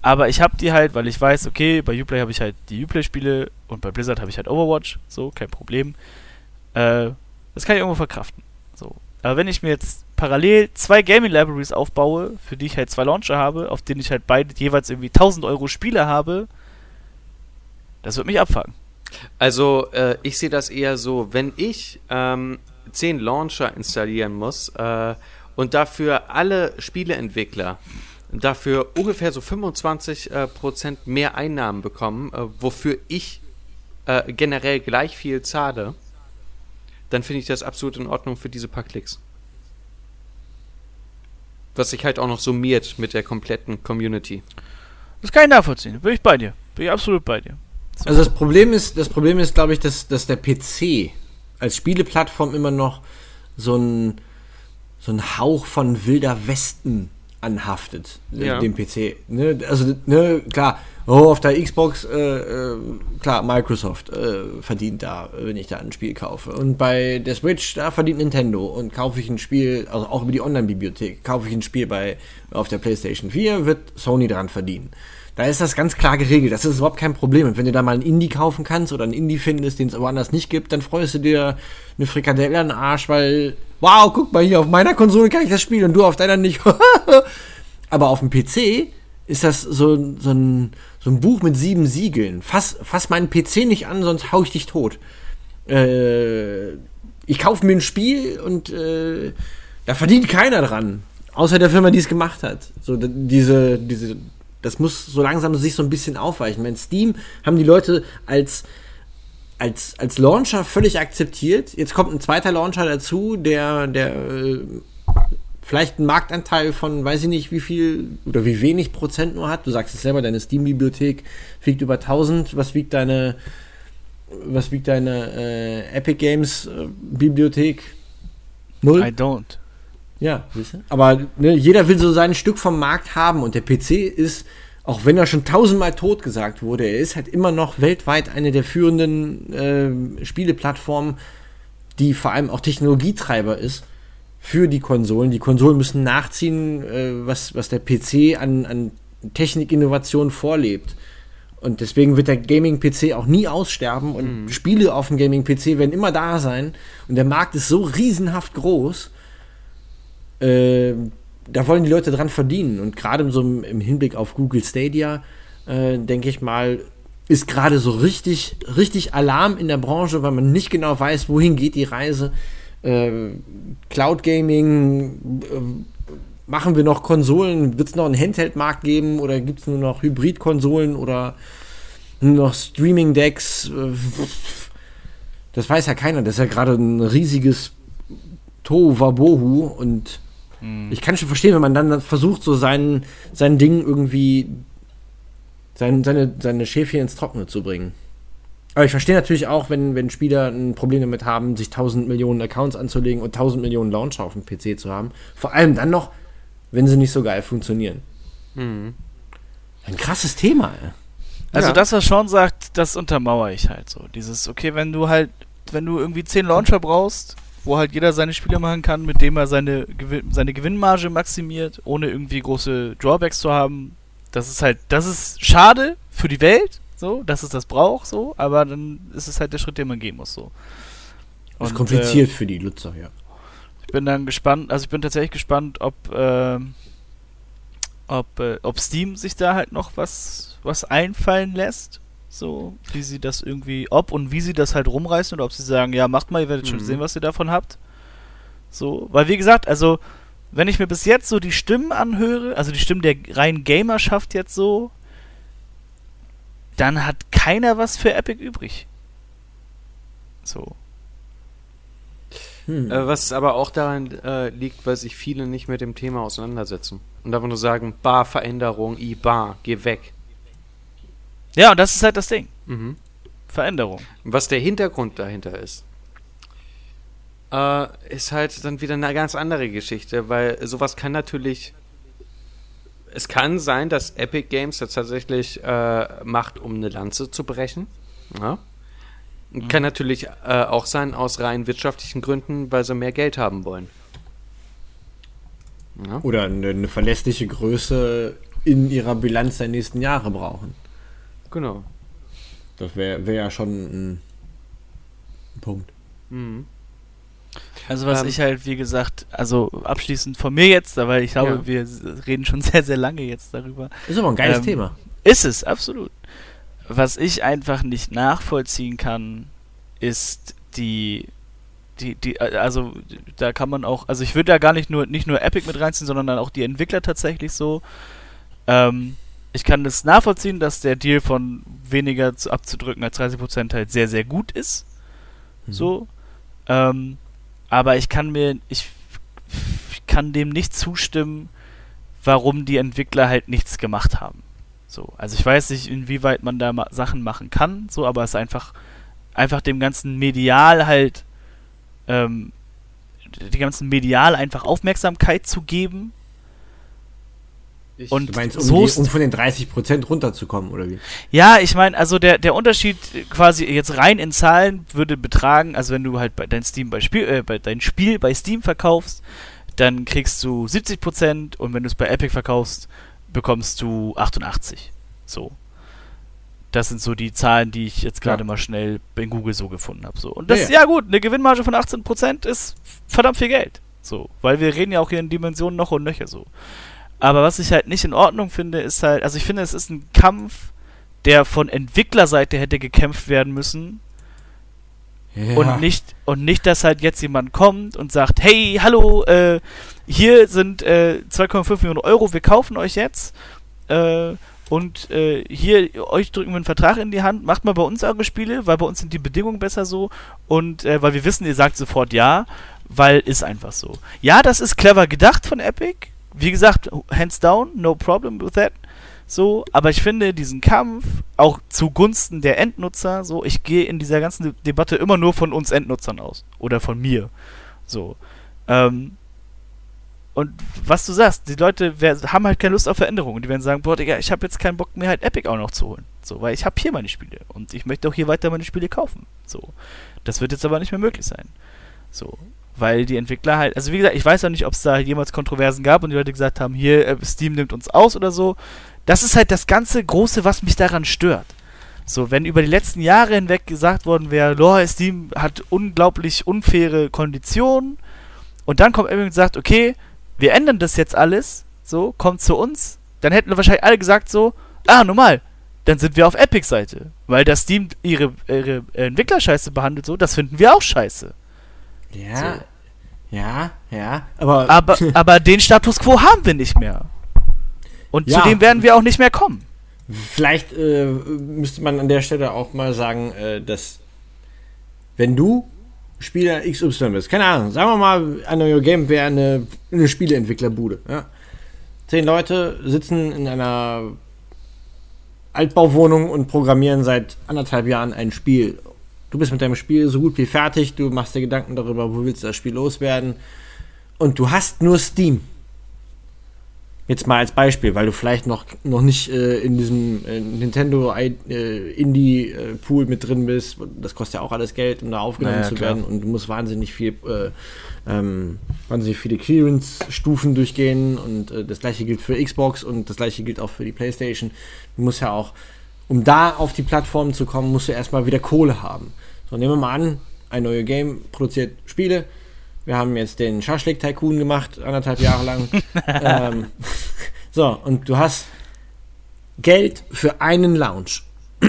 Aber ich habe die halt, weil ich weiß, okay, bei Uplay habe ich halt die Uplay-Spiele und bei Blizzard habe ich halt Overwatch, so kein Problem. Äh, das kann ich irgendwo verkraften. So, aber wenn ich mir jetzt parallel zwei Gaming Libraries aufbaue, für die ich halt zwei Launcher habe, auf denen ich halt beide jeweils irgendwie 1000 Euro Spiele habe, das wird mich abfangen. Also, äh, ich sehe das eher so, wenn ich ähm, 10 Launcher installieren muss äh, und dafür alle Spieleentwickler dafür ungefähr so 25% äh, Prozent mehr Einnahmen bekommen, äh, wofür ich äh, generell gleich viel zahle, dann finde ich das absolut in Ordnung für diese paar Klicks. Was sich halt auch noch summiert mit der kompletten Community. Das kann ich nachvollziehen. Bin ich bei dir. Bin ich absolut bei dir. So. Also das Problem ist, das Problem ist, glaube ich, dass, dass der PC als Spieleplattform immer noch so ein, so ein Hauch von wilder Westen anhaftet, äh, ja. dem PC. Ne? Also, ne, klar, oh, auf der Xbox, äh, äh, klar, Microsoft äh, verdient da, wenn ich da ein Spiel kaufe. Und bei der Switch, da verdient Nintendo. Und kaufe ich ein Spiel, also auch über die Online-Bibliothek, kaufe ich ein Spiel bei auf der PlayStation 4, wird Sony dran verdienen. Da ist das ganz klar geregelt. Das ist überhaupt kein Problem. Und wenn du da mal ein Indie kaufen kannst oder ein Indie findest, den es woanders nicht gibt, dann freust du dir eine Frikadelle an den Arsch, weil, wow, guck mal hier, auf meiner Konsole kann ich das spielen und du auf deiner nicht. Aber auf dem PC ist das so, so, ein, so ein Buch mit sieben Siegeln. Fass, fass meinen PC nicht an, sonst hau ich dich tot. Äh, ich kaufe mir ein Spiel und äh, da verdient keiner dran. Außer der Firma, die es gemacht hat. So, diese, diese das muss so langsam sich so ein bisschen aufweichen. Bei Steam haben die Leute als, als, als Launcher völlig akzeptiert. Jetzt kommt ein zweiter Launcher dazu, der, der äh, vielleicht einen Marktanteil von, weiß ich nicht, wie viel oder wie wenig Prozent nur hat. Du sagst es selber, deine Steam-Bibliothek wiegt über 1000. Was wiegt deine, was wiegt deine äh, Epic Games äh? Null? I don't. Ja, siehst du? Aber ne, jeder will so sein Stück vom Markt haben und der PC ist, auch wenn er schon tausendmal tot gesagt wurde, er ist halt immer noch weltweit eine der führenden äh, Spieleplattformen, die vor allem auch Technologietreiber ist für die Konsolen. Die Konsolen müssen nachziehen, äh, was, was der PC an, an Technikinnovation vorlebt. Und deswegen wird der Gaming-PC auch nie aussterben und mhm. Spiele auf dem Gaming-PC werden immer da sein. Und der Markt ist so riesenhaft groß, äh, da wollen die Leute dran verdienen. Und gerade so im, Hinblick auf Google Stadia, äh, denke ich mal, ist gerade so richtig, richtig Alarm in der Branche, weil man nicht genau weiß, wohin geht die Reise. Äh, Cloud Gaming, äh, machen wir noch Konsolen? Wird es noch einen Handheld-Markt geben oder gibt es nur noch Hybrid-Konsolen oder nur noch Streaming-Decks? Äh, das weiß ja keiner. Das ist ja gerade ein riesiges Tohu-Wabohu und ich kann schon verstehen, wenn man dann versucht, so sein, sein Ding irgendwie, sein, seine, seine Schäfchen ins Trockene zu bringen. Aber ich verstehe natürlich auch, wenn, wenn Spieler ein Problem damit haben, sich 1000 Millionen Accounts anzulegen und 1000 Millionen Launcher auf dem PC zu haben. Vor allem dann noch, wenn sie nicht so geil funktionieren. Mhm. Ein krasses Thema, ey. Also ja. das, was Sean sagt, das untermauere ich halt so. Dieses, okay, wenn du halt, wenn du irgendwie 10 Launcher brauchst, wo halt jeder seine Spiele machen kann, mit dem er seine, seine Gewinnmarge maximiert, ohne irgendwie große Drawbacks zu haben. Das ist halt, das ist schade für die Welt, so, dass es das braucht, so, aber dann ist es halt der Schritt, den man gehen muss, so. Und, ist kompliziert äh, für die Nutzer, ja. Ich bin dann gespannt, also ich bin tatsächlich gespannt, ob, äh, ob, äh, ob Steam sich da halt noch was, was einfallen lässt so, wie sie das irgendwie, ob und wie sie das halt rumreißen oder ob sie sagen, ja, macht mal, ihr werdet mhm. schon sehen, was ihr davon habt. So, weil wie gesagt, also, wenn ich mir bis jetzt so die Stimmen anhöre, also die Stimmen der reinen Gamerschaft jetzt so, dann hat keiner was für Epic übrig. So. Hm. Äh, was aber auch daran äh, liegt, weil sich viele nicht mit dem Thema auseinandersetzen. Und einfach nur sagen, Bar, Veränderung, I, Bar, geh weg. Ja, und das ist halt das Ding. Mhm. Veränderung. Was der Hintergrund dahinter ist, äh, ist halt dann wieder eine ganz andere Geschichte, weil sowas kann natürlich. Es kann sein, dass Epic Games das tatsächlich äh, macht, um eine Lanze zu brechen. Ja? Mhm. Kann natürlich äh, auch sein aus rein wirtschaftlichen Gründen, weil sie mehr Geld haben wollen. Ja? Oder eine, eine verlässliche Größe in ihrer Bilanz der nächsten Jahre brauchen. Genau. Das wäre wär ja schon ein, ein Punkt. Mhm. Also was ähm, ich halt, wie gesagt, also abschließend von mir jetzt, weil ich glaube, ja. wir reden schon sehr, sehr lange jetzt darüber. Ist aber ein geiles ähm, Thema. Ist es, absolut. Was ich einfach nicht nachvollziehen kann, ist die, die, die, also da kann man auch, also ich würde da gar nicht nur, nicht nur Epic mit reinziehen, sondern dann auch die Entwickler tatsächlich so. Ähm, ich kann es nachvollziehen, dass der Deal von weniger zu, abzudrücken als 30% halt sehr, sehr gut ist. Mhm. So. Ähm, aber ich kann mir, ich, ich kann dem nicht zustimmen, warum die Entwickler halt nichts gemacht haben. So. Also ich weiß nicht, inwieweit man da ma Sachen machen kann, so, aber es ist einfach, einfach dem ganzen Medial halt, ähm, die ganzen Medial einfach Aufmerksamkeit zu geben, ich, und du meinst, um, so die, um von den 30% runterzukommen, oder wie? Ja, ich meine, also der, der Unterschied quasi jetzt rein in Zahlen würde betragen, also wenn du halt bei dein Steam bei Spiel, äh, bei dein Spiel bei Steam verkaufst, dann kriegst du 70% und wenn du es bei Epic verkaufst, bekommst du 88. So. Das sind so die Zahlen, die ich jetzt gerade ja. mal schnell in Google so gefunden habe. So. Und das, ja, ja. ja, gut, eine Gewinnmarge von 18% ist verdammt viel Geld. So, weil wir reden ja auch hier in Dimensionen noch und nöcher so. Aber was ich halt nicht in Ordnung finde, ist halt, also ich finde, es ist ein Kampf, der von Entwicklerseite hätte gekämpft werden müssen. Ja. Und nicht, und nicht, dass halt jetzt jemand kommt und sagt, hey, hallo, äh, hier sind äh, 2,5 Millionen Euro, wir kaufen euch jetzt. Äh, und äh, hier, euch drücken wir einen Vertrag in die Hand, macht mal bei uns eure Spiele, weil bei uns sind die Bedingungen besser so. Und äh, weil wir wissen, ihr sagt sofort ja, weil ist einfach so. Ja, das ist clever gedacht von Epic. Wie gesagt, hands down, no problem with that. So, aber ich finde diesen Kampf auch zugunsten der Endnutzer, so, ich gehe in dieser ganzen Debatte immer nur von uns Endnutzern aus. Oder von mir. So. Ähm, und was du sagst, die Leute haben halt keine Lust auf Veränderungen. Die werden sagen, boah, Digga, ich habe jetzt keinen Bock mehr, halt Epic auch noch zu holen. So, weil ich habe hier meine Spiele und ich möchte auch hier weiter meine Spiele kaufen. So. Das wird jetzt aber nicht mehr möglich sein. So. Weil die Entwickler halt, also wie gesagt, ich weiß auch nicht, ob es da jemals Kontroversen gab und die Leute gesagt haben, hier, äh, Steam nimmt uns aus oder so. Das ist halt das ganze Große, was mich daran stört. So, wenn über die letzten Jahre hinweg gesagt worden wäre, oh, Steam hat unglaublich unfaire Konditionen und dann kommt irgendjemand und sagt, okay, wir ändern das jetzt alles, so, kommt zu uns, dann hätten wahrscheinlich alle gesagt so, ah, normal, dann sind wir auf Epic-Seite. Weil das Steam ihre, ihre Entwickler scheiße behandelt, so, das finden wir auch scheiße. Ja, so. ja, ja, aber... aber... aber den Status Quo haben wir nicht mehr. Und ja. zu dem werden wir auch nicht mehr kommen. Vielleicht äh, müsste man an der Stelle auch mal sagen, äh, dass wenn du Spieler XY bist. Keine Ahnung, sagen wir mal, ein Your Game wäre eine, eine Spieleentwicklerbude. Ja? Zehn Leute sitzen in einer Altbauwohnung und programmieren seit anderthalb Jahren ein Spiel. Du bist mit deinem Spiel so gut wie fertig, du machst dir Gedanken darüber, wo willst du das Spiel loswerden. Und du hast nur Steam. Jetzt mal als Beispiel, weil du vielleicht noch, noch nicht äh, in diesem äh, Nintendo äh, Indie-Pool mit drin bist. Das kostet ja auch alles Geld, um da aufgenommen naja, zu klar. werden. Und du musst wahnsinnig viel, äh, ähm, wahnsinnig viele Clearance-Stufen durchgehen. Und äh, das gleiche gilt für Xbox und das gleiche gilt auch für die PlayStation. Du musst ja auch, um da auf die Plattform zu kommen, musst du erstmal wieder Kohle haben. So, nehmen wir mal an, ein neues Game produziert Spiele wir haben jetzt den Schaschlik Tycoon gemacht, anderthalb Jahre lang. ähm, so, und du hast Geld für einen Lounge.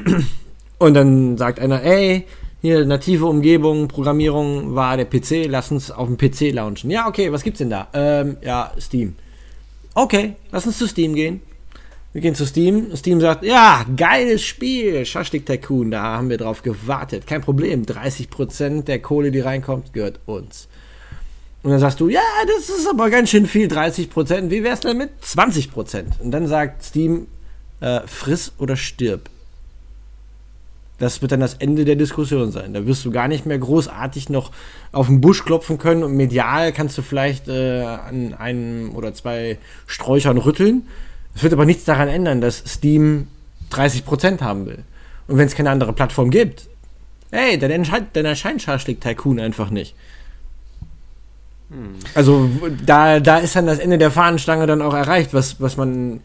und dann sagt einer, ey, hier native Umgebung, Programmierung war der PC, lass uns auf dem PC launchen. Ja, okay, was gibt's denn da? Ähm, ja, Steam. Okay, lass uns zu Steam gehen. Wir gehen zu Steam. Steam sagt, ja, geiles Spiel, Schaschlik Tycoon, da haben wir drauf gewartet. Kein Problem, 30% der Kohle, die reinkommt, gehört uns. Und dann sagst du, ja, das ist aber ganz schön viel, 30 Prozent. Wie wär's denn mit 20 Prozent? Und dann sagt Steam, äh, friss oder stirb. Das wird dann das Ende der Diskussion sein. Da wirst du gar nicht mehr großartig noch auf den Busch klopfen können und medial kannst du vielleicht äh, an einem oder zwei Sträuchern rütteln. Es wird aber nichts daran ändern, dass Steam 30% haben will. Und wenn es keine andere Plattform gibt, hey, dann, dann erscheint Sharshlik Tycoon einfach nicht. Also da, da ist dann das Ende der Fahnenstange dann auch erreicht, was, was man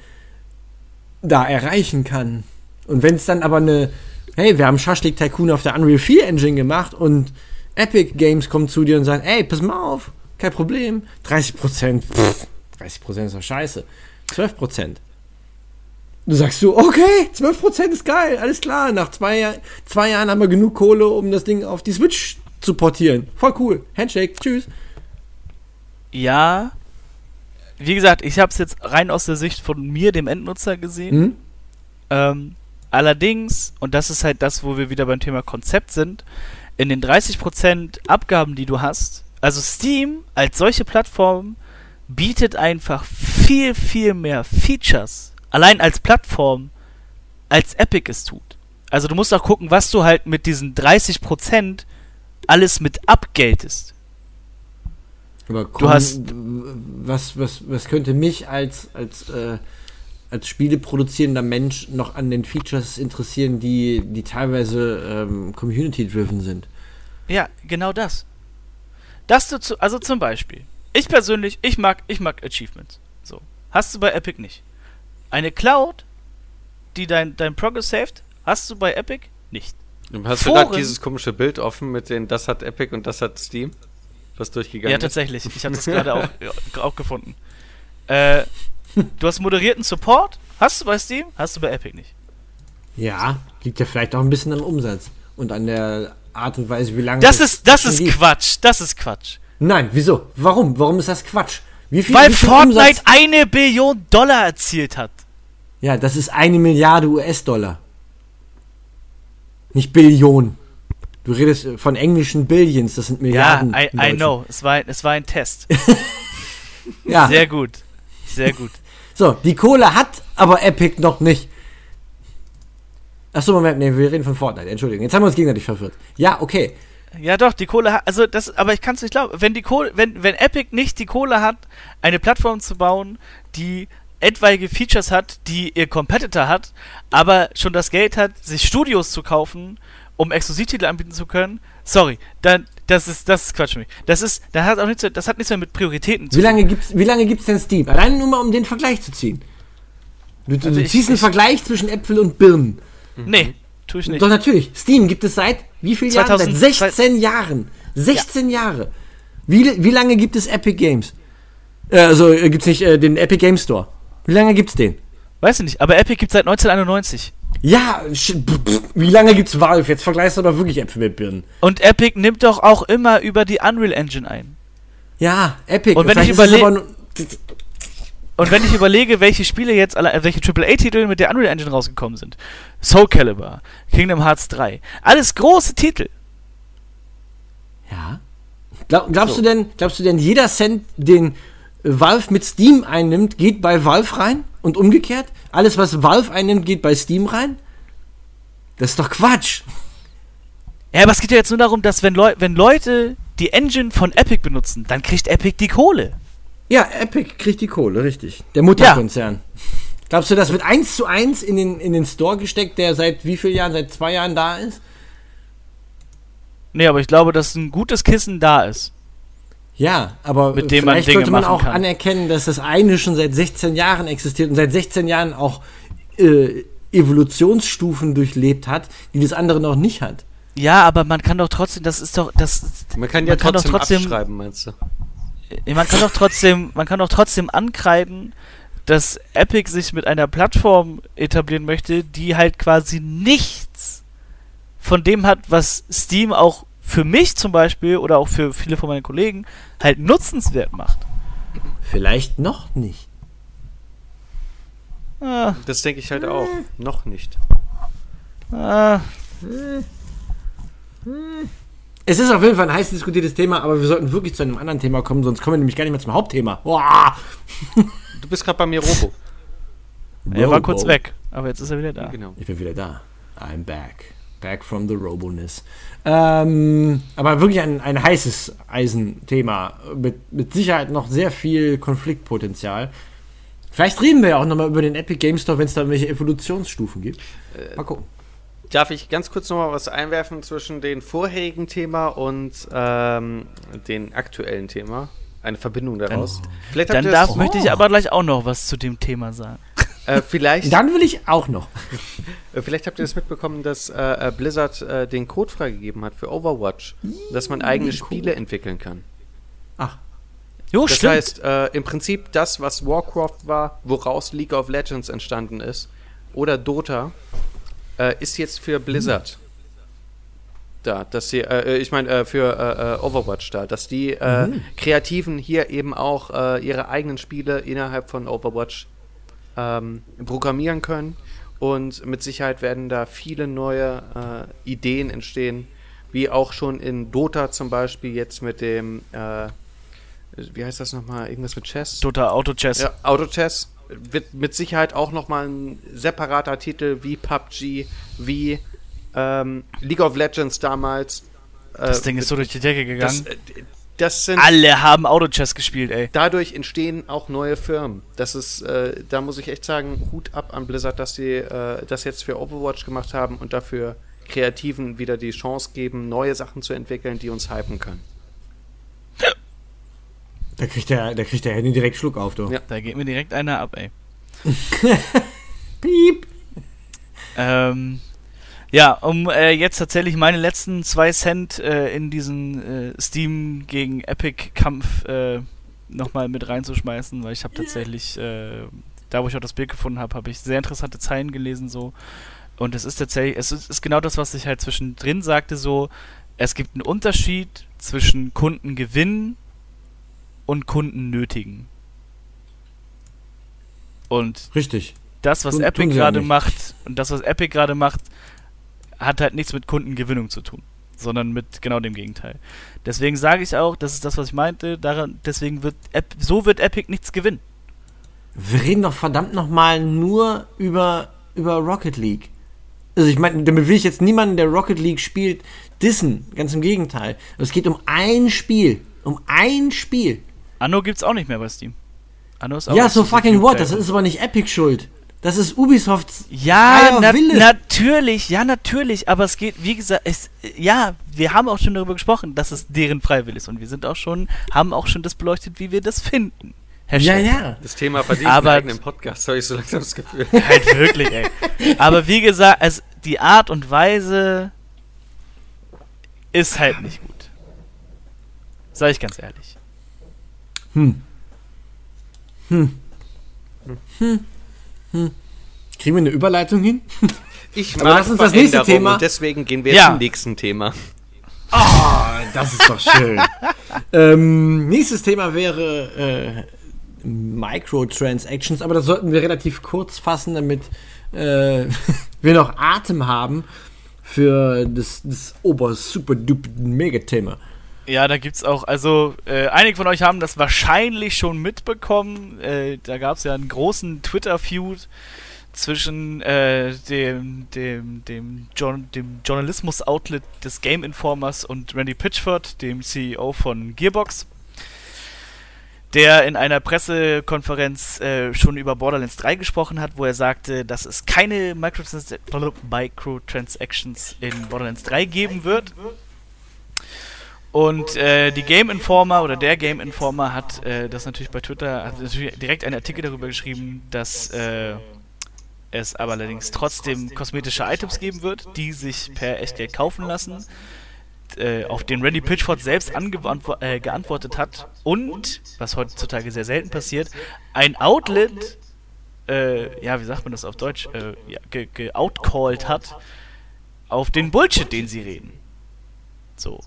da erreichen kann. Und wenn es dann aber eine, hey, wir haben Schaschlik Tycoon auf der Unreal 4 Engine gemacht und Epic Games kommt zu dir und sagt, ey, pass mal auf, kein Problem, 30 Prozent, 30 Prozent ist doch scheiße, 12 Prozent. Du sagst du, okay, 12 Prozent ist geil, alles klar, nach zwei, zwei Jahren haben wir genug Kohle, um das Ding auf die Switch zu portieren. Voll cool, Handshake, tschüss ja, wie gesagt, ich habe es jetzt rein aus der Sicht von mir, dem Endnutzer, gesehen. Mhm. Ähm, allerdings, und das ist halt das, wo wir wieder beim Thema Konzept sind, in den 30% Abgaben, die du hast, also Steam als solche Plattform bietet einfach viel, viel mehr Features, allein als Plattform, als Epic es tut. Also du musst auch gucken, was du halt mit diesen 30% alles mit abgeltest. Aber komm, du hast was, was, was könnte mich als, als, äh, als Spiele produzierender Mensch noch an den Features interessieren, die, die teilweise ähm, community-driven sind? Ja, genau das. Das du zu, also zum Beispiel, ich persönlich, ich mag, ich mag Achievements. So. Hast du bei Epic nicht. Eine Cloud, die dein, dein Progress saved, hast du bei Epic nicht. Hast Foren, du gerade dieses komische Bild offen mit den, das hat Epic und das hat Steam? Was durchgegangen Ja, tatsächlich. Ich habe das gerade auch, auch gefunden. Äh, du hast moderierten Support, hast du bei Steam, hast du bei Epic nicht. Ja, liegt ja vielleicht auch ein bisschen am Umsatz und an der Art und Weise, wie lange. Das ist, das ist Quatsch. Das ist Quatsch. Nein, wieso? Warum? Warum ist das Quatsch? Wie viel, Weil wie viel Fortnite Umsatz? eine Billion Dollar erzielt hat. Ja, das ist eine Milliarde US-Dollar. Nicht Billion. Du redest von englischen Billions, das sind Milliarden. Ja, I, I know. Es war, es war ein Test. ja. Sehr gut. Sehr gut. So, die Kohle hat aber Epic noch nicht. Achso, Moment, nee, wir reden von Fortnite. Entschuldigung, jetzt haben wir uns gegenseitig verwirrt. Ja, okay. Ja, doch, die Kohle hat, also das, aber ich kann es nicht glauben. Wenn die Kohle, wenn, wenn Epic nicht die Kohle hat, eine Plattform zu bauen, die etwaige Features hat, die ihr Competitor hat, aber schon das Geld hat, sich Studios zu kaufen, um Exklusivtitel anbieten zu können, sorry, dann, das ist, das ist Quatsch für mich. Das ist, das hat auch nichts, das hat nichts mehr mit Prioritäten zu wie lange Gibt's, wie lange gibt's denn Steam? Allein nur mal, um den Vergleich zu ziehen. Du, also du ich, ziehst einen Vergleich zwischen Äpfel und Birnen. Nee, tue ich nicht. Doch, natürlich. Steam gibt es seit wie vielen 2000, Jahren? Seit 16 Jahren. 16 ja. Jahre. Wie, wie lange gibt es Epic Games? Äh, also äh, gibt es nicht äh, den Epic Game Store. Wie lange gibt's den? Weiß ich nicht, aber Epic gibt es seit 1991. Ja, wie lange gibt's Valve? Jetzt vergleichst du doch wirklich Äpfel mit Birnen. Und Epic nimmt doch auch immer über die Unreal Engine ein. Ja, Epic. Und wenn ich überlege. Und wenn ich überlege, welche Spiele jetzt, äh, welche AAA-Titel mit der Unreal Engine rausgekommen sind. Soul Calibur, Kingdom Hearts 3. Alles große Titel. Ja. Glaub, glaubst so. du denn, glaubst du denn, jeder Cent, den Valve mit Steam einnimmt, geht bei Valve rein und umgekehrt? Alles, was Valve einnimmt, geht bei Steam rein? Das ist doch Quatsch. Ja, aber es geht ja jetzt nur darum, dass wenn, Leu wenn Leute die Engine von Epic benutzen, dann kriegt Epic die Kohle. Ja, Epic kriegt die Kohle, richtig. Der Mutterkonzern. Ja. Glaubst du, das wird eins zu eins in den, in den Store gesteckt, der seit wie vielen Jahren, seit zwei Jahren da ist? Nee, aber ich glaube, dass ein gutes Kissen da ist. Ja, aber mit dem vielleicht man sollte man auch kann. anerkennen, dass das eine schon seit 16 Jahren existiert und seit 16 Jahren auch äh, Evolutionsstufen durchlebt hat, die das andere noch nicht hat. Ja, aber man kann doch trotzdem, das ist doch, das. Man kann ja man trotzdem, kann trotzdem abschreiben, meinst du? Man kann doch trotzdem, man kann doch trotzdem ankreiden, dass Epic sich mit einer Plattform etablieren möchte, die halt quasi nichts von dem hat, was Steam auch für mich zum Beispiel oder auch für viele von meinen Kollegen halt nutzenswert macht. Vielleicht noch nicht. Ah. Das denke ich halt auch. Hm. Noch nicht. Ah. Es ist auf jeden Fall ein heiß diskutiertes Thema, aber wir sollten wirklich zu einem anderen Thema kommen, sonst kommen wir nämlich gar nicht mehr zum Hauptthema. Boah. Du bist gerade bei mir Robo. Er war kurz weg, aber jetzt ist er wieder da. Genau. Ich bin wieder da. I'm back. Back from the Roboness. Ähm, aber wirklich ein, ein heißes Eisenthema. Mit, mit Sicherheit noch sehr viel Konfliktpotenzial. Vielleicht reden wir ja auch nochmal über den Epic Game Store, wenn es da welche Evolutionsstufen gibt. Äh, mal gucken. Darf ich ganz kurz nochmal was einwerfen zwischen dem vorherigen Thema und ähm, dem aktuellen Thema? Eine Verbindung daraus. Dann, dann darf, möchte ich aber gleich auch noch was zu dem Thema sagen. Äh, vielleicht. Dann will ich auch noch. Äh, vielleicht habt ihr das mitbekommen, dass äh, äh, Blizzard äh, den Code freigegeben hat für Overwatch, dass man eigene Spiele entwickeln kann. Ach. Jo, das stimmt. heißt, äh, im Prinzip das, was Warcraft war, woraus League of Legends entstanden ist, oder Dota, ist jetzt für Blizzard da, dass sie, ich meine, für Overwatch da, dass die mhm. Kreativen hier eben auch ihre eigenen Spiele innerhalb von Overwatch ähm, programmieren können. Und mit Sicherheit werden da viele neue äh, Ideen entstehen, wie auch schon in Dota zum Beispiel jetzt mit dem, äh, wie heißt das nochmal, irgendwas mit Chess? Dota Auto Chess. Ja, Auto Chess wird mit Sicherheit auch nochmal ein separater Titel wie PUBG, wie ähm, League of Legends damals. Äh, das Ding ist so durch die Decke gegangen. Das, äh, das sind Alle haben Autochess gespielt, ey. Dadurch entstehen auch neue Firmen. Das ist, äh, da muss ich echt sagen, Hut ab an Blizzard, dass sie äh, das jetzt für Overwatch gemacht haben und dafür Kreativen wieder die Chance geben, neue Sachen zu entwickeln, die uns hypen können. Da kriegt der, da kriegt der Handy direkt Schluck auf, du. Ja. Da geht mir direkt einer ab, ey. Piep. Ähm, ja, um äh, jetzt tatsächlich meine letzten zwei Cent äh, in diesen äh, Steam gegen Epic-Kampf äh, nochmal mit reinzuschmeißen, weil ich habe tatsächlich, äh, da wo ich auch das Bild gefunden habe, habe ich sehr interessante Zeilen gelesen so. Und es ist tatsächlich, es ist, ist genau das, was ich halt zwischendrin sagte, so, es gibt einen Unterschied zwischen Kunden gewinnen und Kunden nötigen. Und Richtig. das, was Tun- Epic tun gerade macht, und das, was Epic gerade macht, hat halt nichts mit Kundengewinnung zu tun, sondern mit genau dem Gegenteil. Deswegen sage ich auch, das ist das, was ich meinte, daran, deswegen wird Ep so wird Epic nichts gewinnen. Wir reden doch verdammt nochmal nur über, über Rocket League. Also ich meine, damit will ich jetzt niemanden, der Rocket League spielt, dissen. Ganz im Gegenteil. Es geht um ein Spiel. Um ein Spiel. Anno gibt's auch nicht mehr bei Steam. Anno ist auch ja, so fucking what? Das ist aber nicht Epic schuld. Das ist Ubisofts Ja, na, Wille. natürlich, ja, natürlich, aber es geht, wie gesagt, es, ja, wir haben auch schon darüber gesprochen, dass es deren Freiwillig ist und wir sind auch schon, haben auch schon das beleuchtet, wie wir das finden. Herr ja, ja. Das Thema verdient Aber- einen eigenen Podcast, habe ich so langsam das Gefühl. Halt wirklich, ey. Aber wie gesagt, es, die Art und Weise ist halt nicht gut. Sag ich ganz ehrlich. Kriegen wir eine Überleitung hin? Ich Aber mag lass uns das nächste Thema- Und deswegen gehen wir Ja. zum nächsten Thema. Das ist doch schön. ähm, nächstes Thema wäre äh, Microtransactions, aber das sollten wir relativ kurz fassen, damit äh, wir noch Atem haben für das, das ober super duper Mega-Thema. Ja, da gibt's auch, also äh, einige von euch haben das wahrscheinlich schon mitbekommen. Äh, da gab's ja einen großen Twitter-Feud zwischen äh, dem, dem, dem, Jour- dem Journalismus-Outlet des Game Informers und Randy Pitchford, dem CEO von Gearbox, der in einer Pressekonferenz äh, schon über Borderlands 3 gesprochen hat, wo er sagte, dass es keine Microtrans Microtransactions in Borderlands 3 geben wird. Und äh, die Game Informer oder der Game Informer hat äh, das natürlich bei Twitter, hat natürlich direkt einen Artikel darüber geschrieben, dass äh, es aber allerdings trotzdem kosmetische Items geben wird, die sich per Echtgeld kaufen lassen, äh, auf den Randy Pitchford selbst äh, geantwortet hat und, was heutzutage sehr selten passiert, ein Outlet, äh, ja, wie sagt man das auf Deutsch, äh, ja, ge geoutcalled hat auf den Bullshit, den sie reden. So.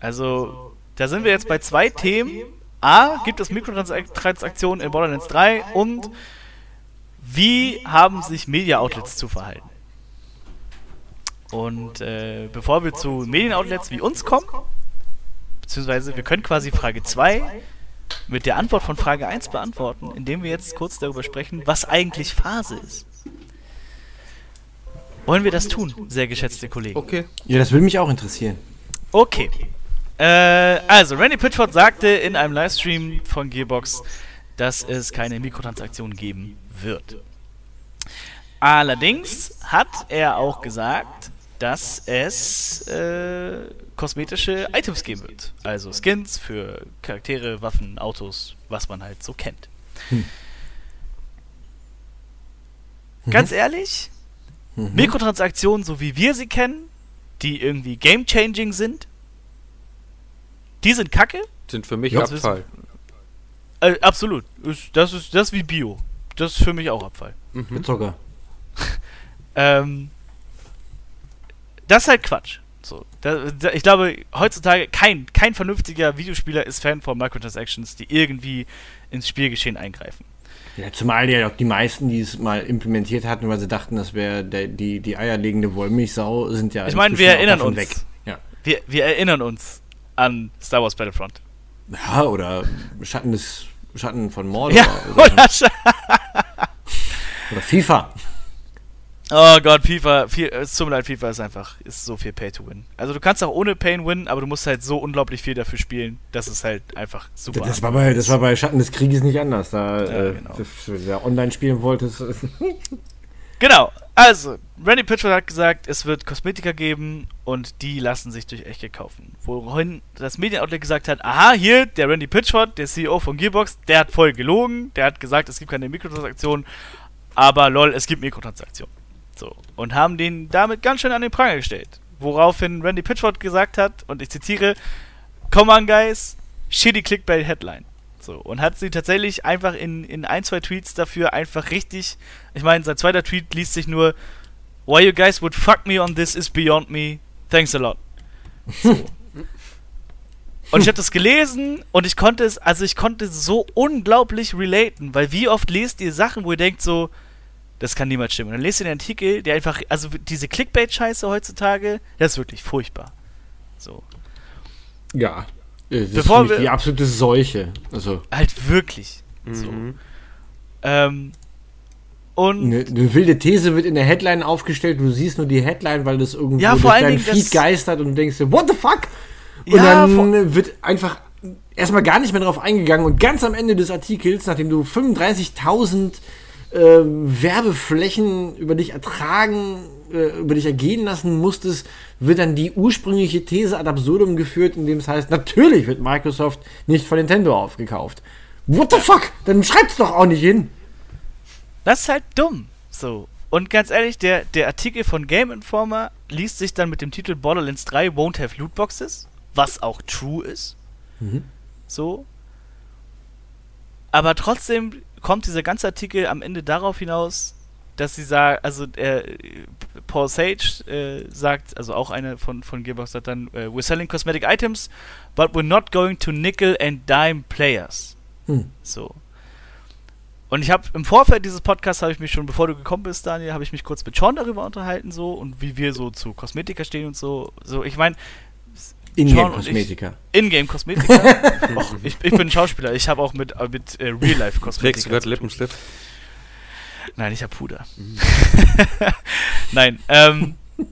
Also, da sind wir jetzt bei zwei Themen. A, gibt es Mikrotransaktionen in Borderlands 3 und wie haben sich Media-Outlets zu verhalten? Und äh, bevor wir zu Medienoutlets wie uns kommen, beziehungsweise wir können quasi Frage 2 mit der Antwort von Frage 1 beantworten, indem wir jetzt kurz darüber sprechen, was eigentlich Phase ist. Wollen wir das tun, sehr geschätzte Kollegen? Okay. Ja, das würde mich auch interessieren. Okay. Äh, also, Randy Pitchford sagte in einem Livestream von Gearbox, dass es keine Mikrotransaktionen geben wird. Allerdings hat er auch gesagt, dass es äh, kosmetische Items geben wird. Also Skins für Charaktere, Waffen, Autos, was man halt so kennt. Ganz ehrlich, Mikrotransaktionen, so wie wir sie kennen, die irgendwie game-changing sind, die sind kacke. Sind für mich Ja, Abfall. Äh, absolut. Ist, das, ist, das ist wie Bio. Das ist für mich auch Abfall. Mit Zucker. Ähm, das ist halt Quatsch. So, da, da, ich glaube, heutzutage kein, kein vernünftiger Videospieler ist Fan von Microtransactions, die irgendwie ins Spielgeschehen eingreifen. Ja, zumal ja auch die meisten, die es mal implementiert hatten, weil sie dachten, das wäre der- die, die eierlegende Wollmilchsau, sind ja Ich meine, wir erinnern uns. weg. Ja. Wir, wir erinnern uns an Star Wars Battlefront. ja, oder Schatten des Schatten von Mordor Ja, oder, oder Sch- oder FIFA. Oh Gott, FIFA, viel, es tut mir leid, FIFA ist einfach, ist so viel Pay to Win. Also du kannst auch ohne Pain win, aber du musst halt so unglaublich viel dafür spielen, dass es halt einfach super Das war, bei, das war bei Schatten des Krieges nicht anders. Da, Ja, äh, genau. das, wer online spielen wollte, ist- Genau, also, Randy Pitchford hat gesagt, es wird Kosmetika geben und die lassen sich durch Echtgeld kaufen. Wohin das Medienoutlet gesagt hat, aha, hier, der Randy Pitchford, der CEO von Gearbox, der hat voll gelogen, der hat gesagt, es gibt keine Mikrotransaktionen, aber lol, es gibt Mikrotransaktionen. So. Und haben den damit ganz schön an den Pranger gestellt. Woraufhin Randy Pitchford gesagt hat, und ich zitiere, Come on, guys, shitty clickbait Headline. So, und hat sie tatsächlich einfach in, in ein, zwei Tweets dafür einfach richtig. Ich meine, sein zweiter Tweet liest sich nur: Why you guys would fuck me on this is beyond me. Thanks a lot. So. und ich habe das gelesen und ich konnte es, also ich konnte so unglaublich relaten, weil wie oft lest ihr Sachen, wo ihr denkt so, das kann niemals stimmen. Und dann lest ihr den Artikel, der einfach, also diese Clickbait-Scheiße heutzutage, das ist wirklich furchtbar. So. Ja, das Bevor ist wir, die absolute Seuche. Also. Halt wirklich. Mhm. So. Ähm, und eine, eine, wilde These wird in der Headline aufgestellt, du siehst nur die Headline, weil das irgendwo ja, durch dein Feed geistert und du denkst dir, what the fuck? Und ja, dann wird einfach erstmal gar nicht mehr drauf eingegangen und ganz am Ende des Artikels, nachdem du 35.000 äh, Werbeflächen über dich ertragen äh, über dich ergehen lassen musstest, wird dann die ursprüngliche These ad absurdum geführt, indem es heißt, natürlich wird Microsoft nicht von Nintendo aufgekauft. What the fuck? Dann schreib's doch auch nicht hin. Das ist halt dumm. So. Und ganz ehrlich, der, der Artikel von Game Informer liest sich dann mit dem Titel Borderlands 3 won't have Lootboxes, was auch true ist. Mhm. So. Aber trotzdem kommt dieser ganze Artikel am Ende darauf hinaus, dass sie sagt, also äh, Paul Sage äh, sagt, also auch eine von, von Gearbox sagt dann, äh, we're selling cosmetic items, but we're not going to nickel and dime players. Hm. So. Und ich habe im Vorfeld dieses Podcasts habe ich mich schon, bevor du gekommen bist, Daniel, habe ich mich kurz mit Sean darüber unterhalten so und wie wir so zu Kosmetika stehen und so. So, ich meine, Ingame-Kosmetika. Ingame-Kosmetika. ich, ich, bin Schauspieler. Ich habe auch mit, mit äh, Real-Life-Kosmetika. Trägst du gerade Lippenstift? Nein, ich habe Puder. Mhm. Nein, ähm.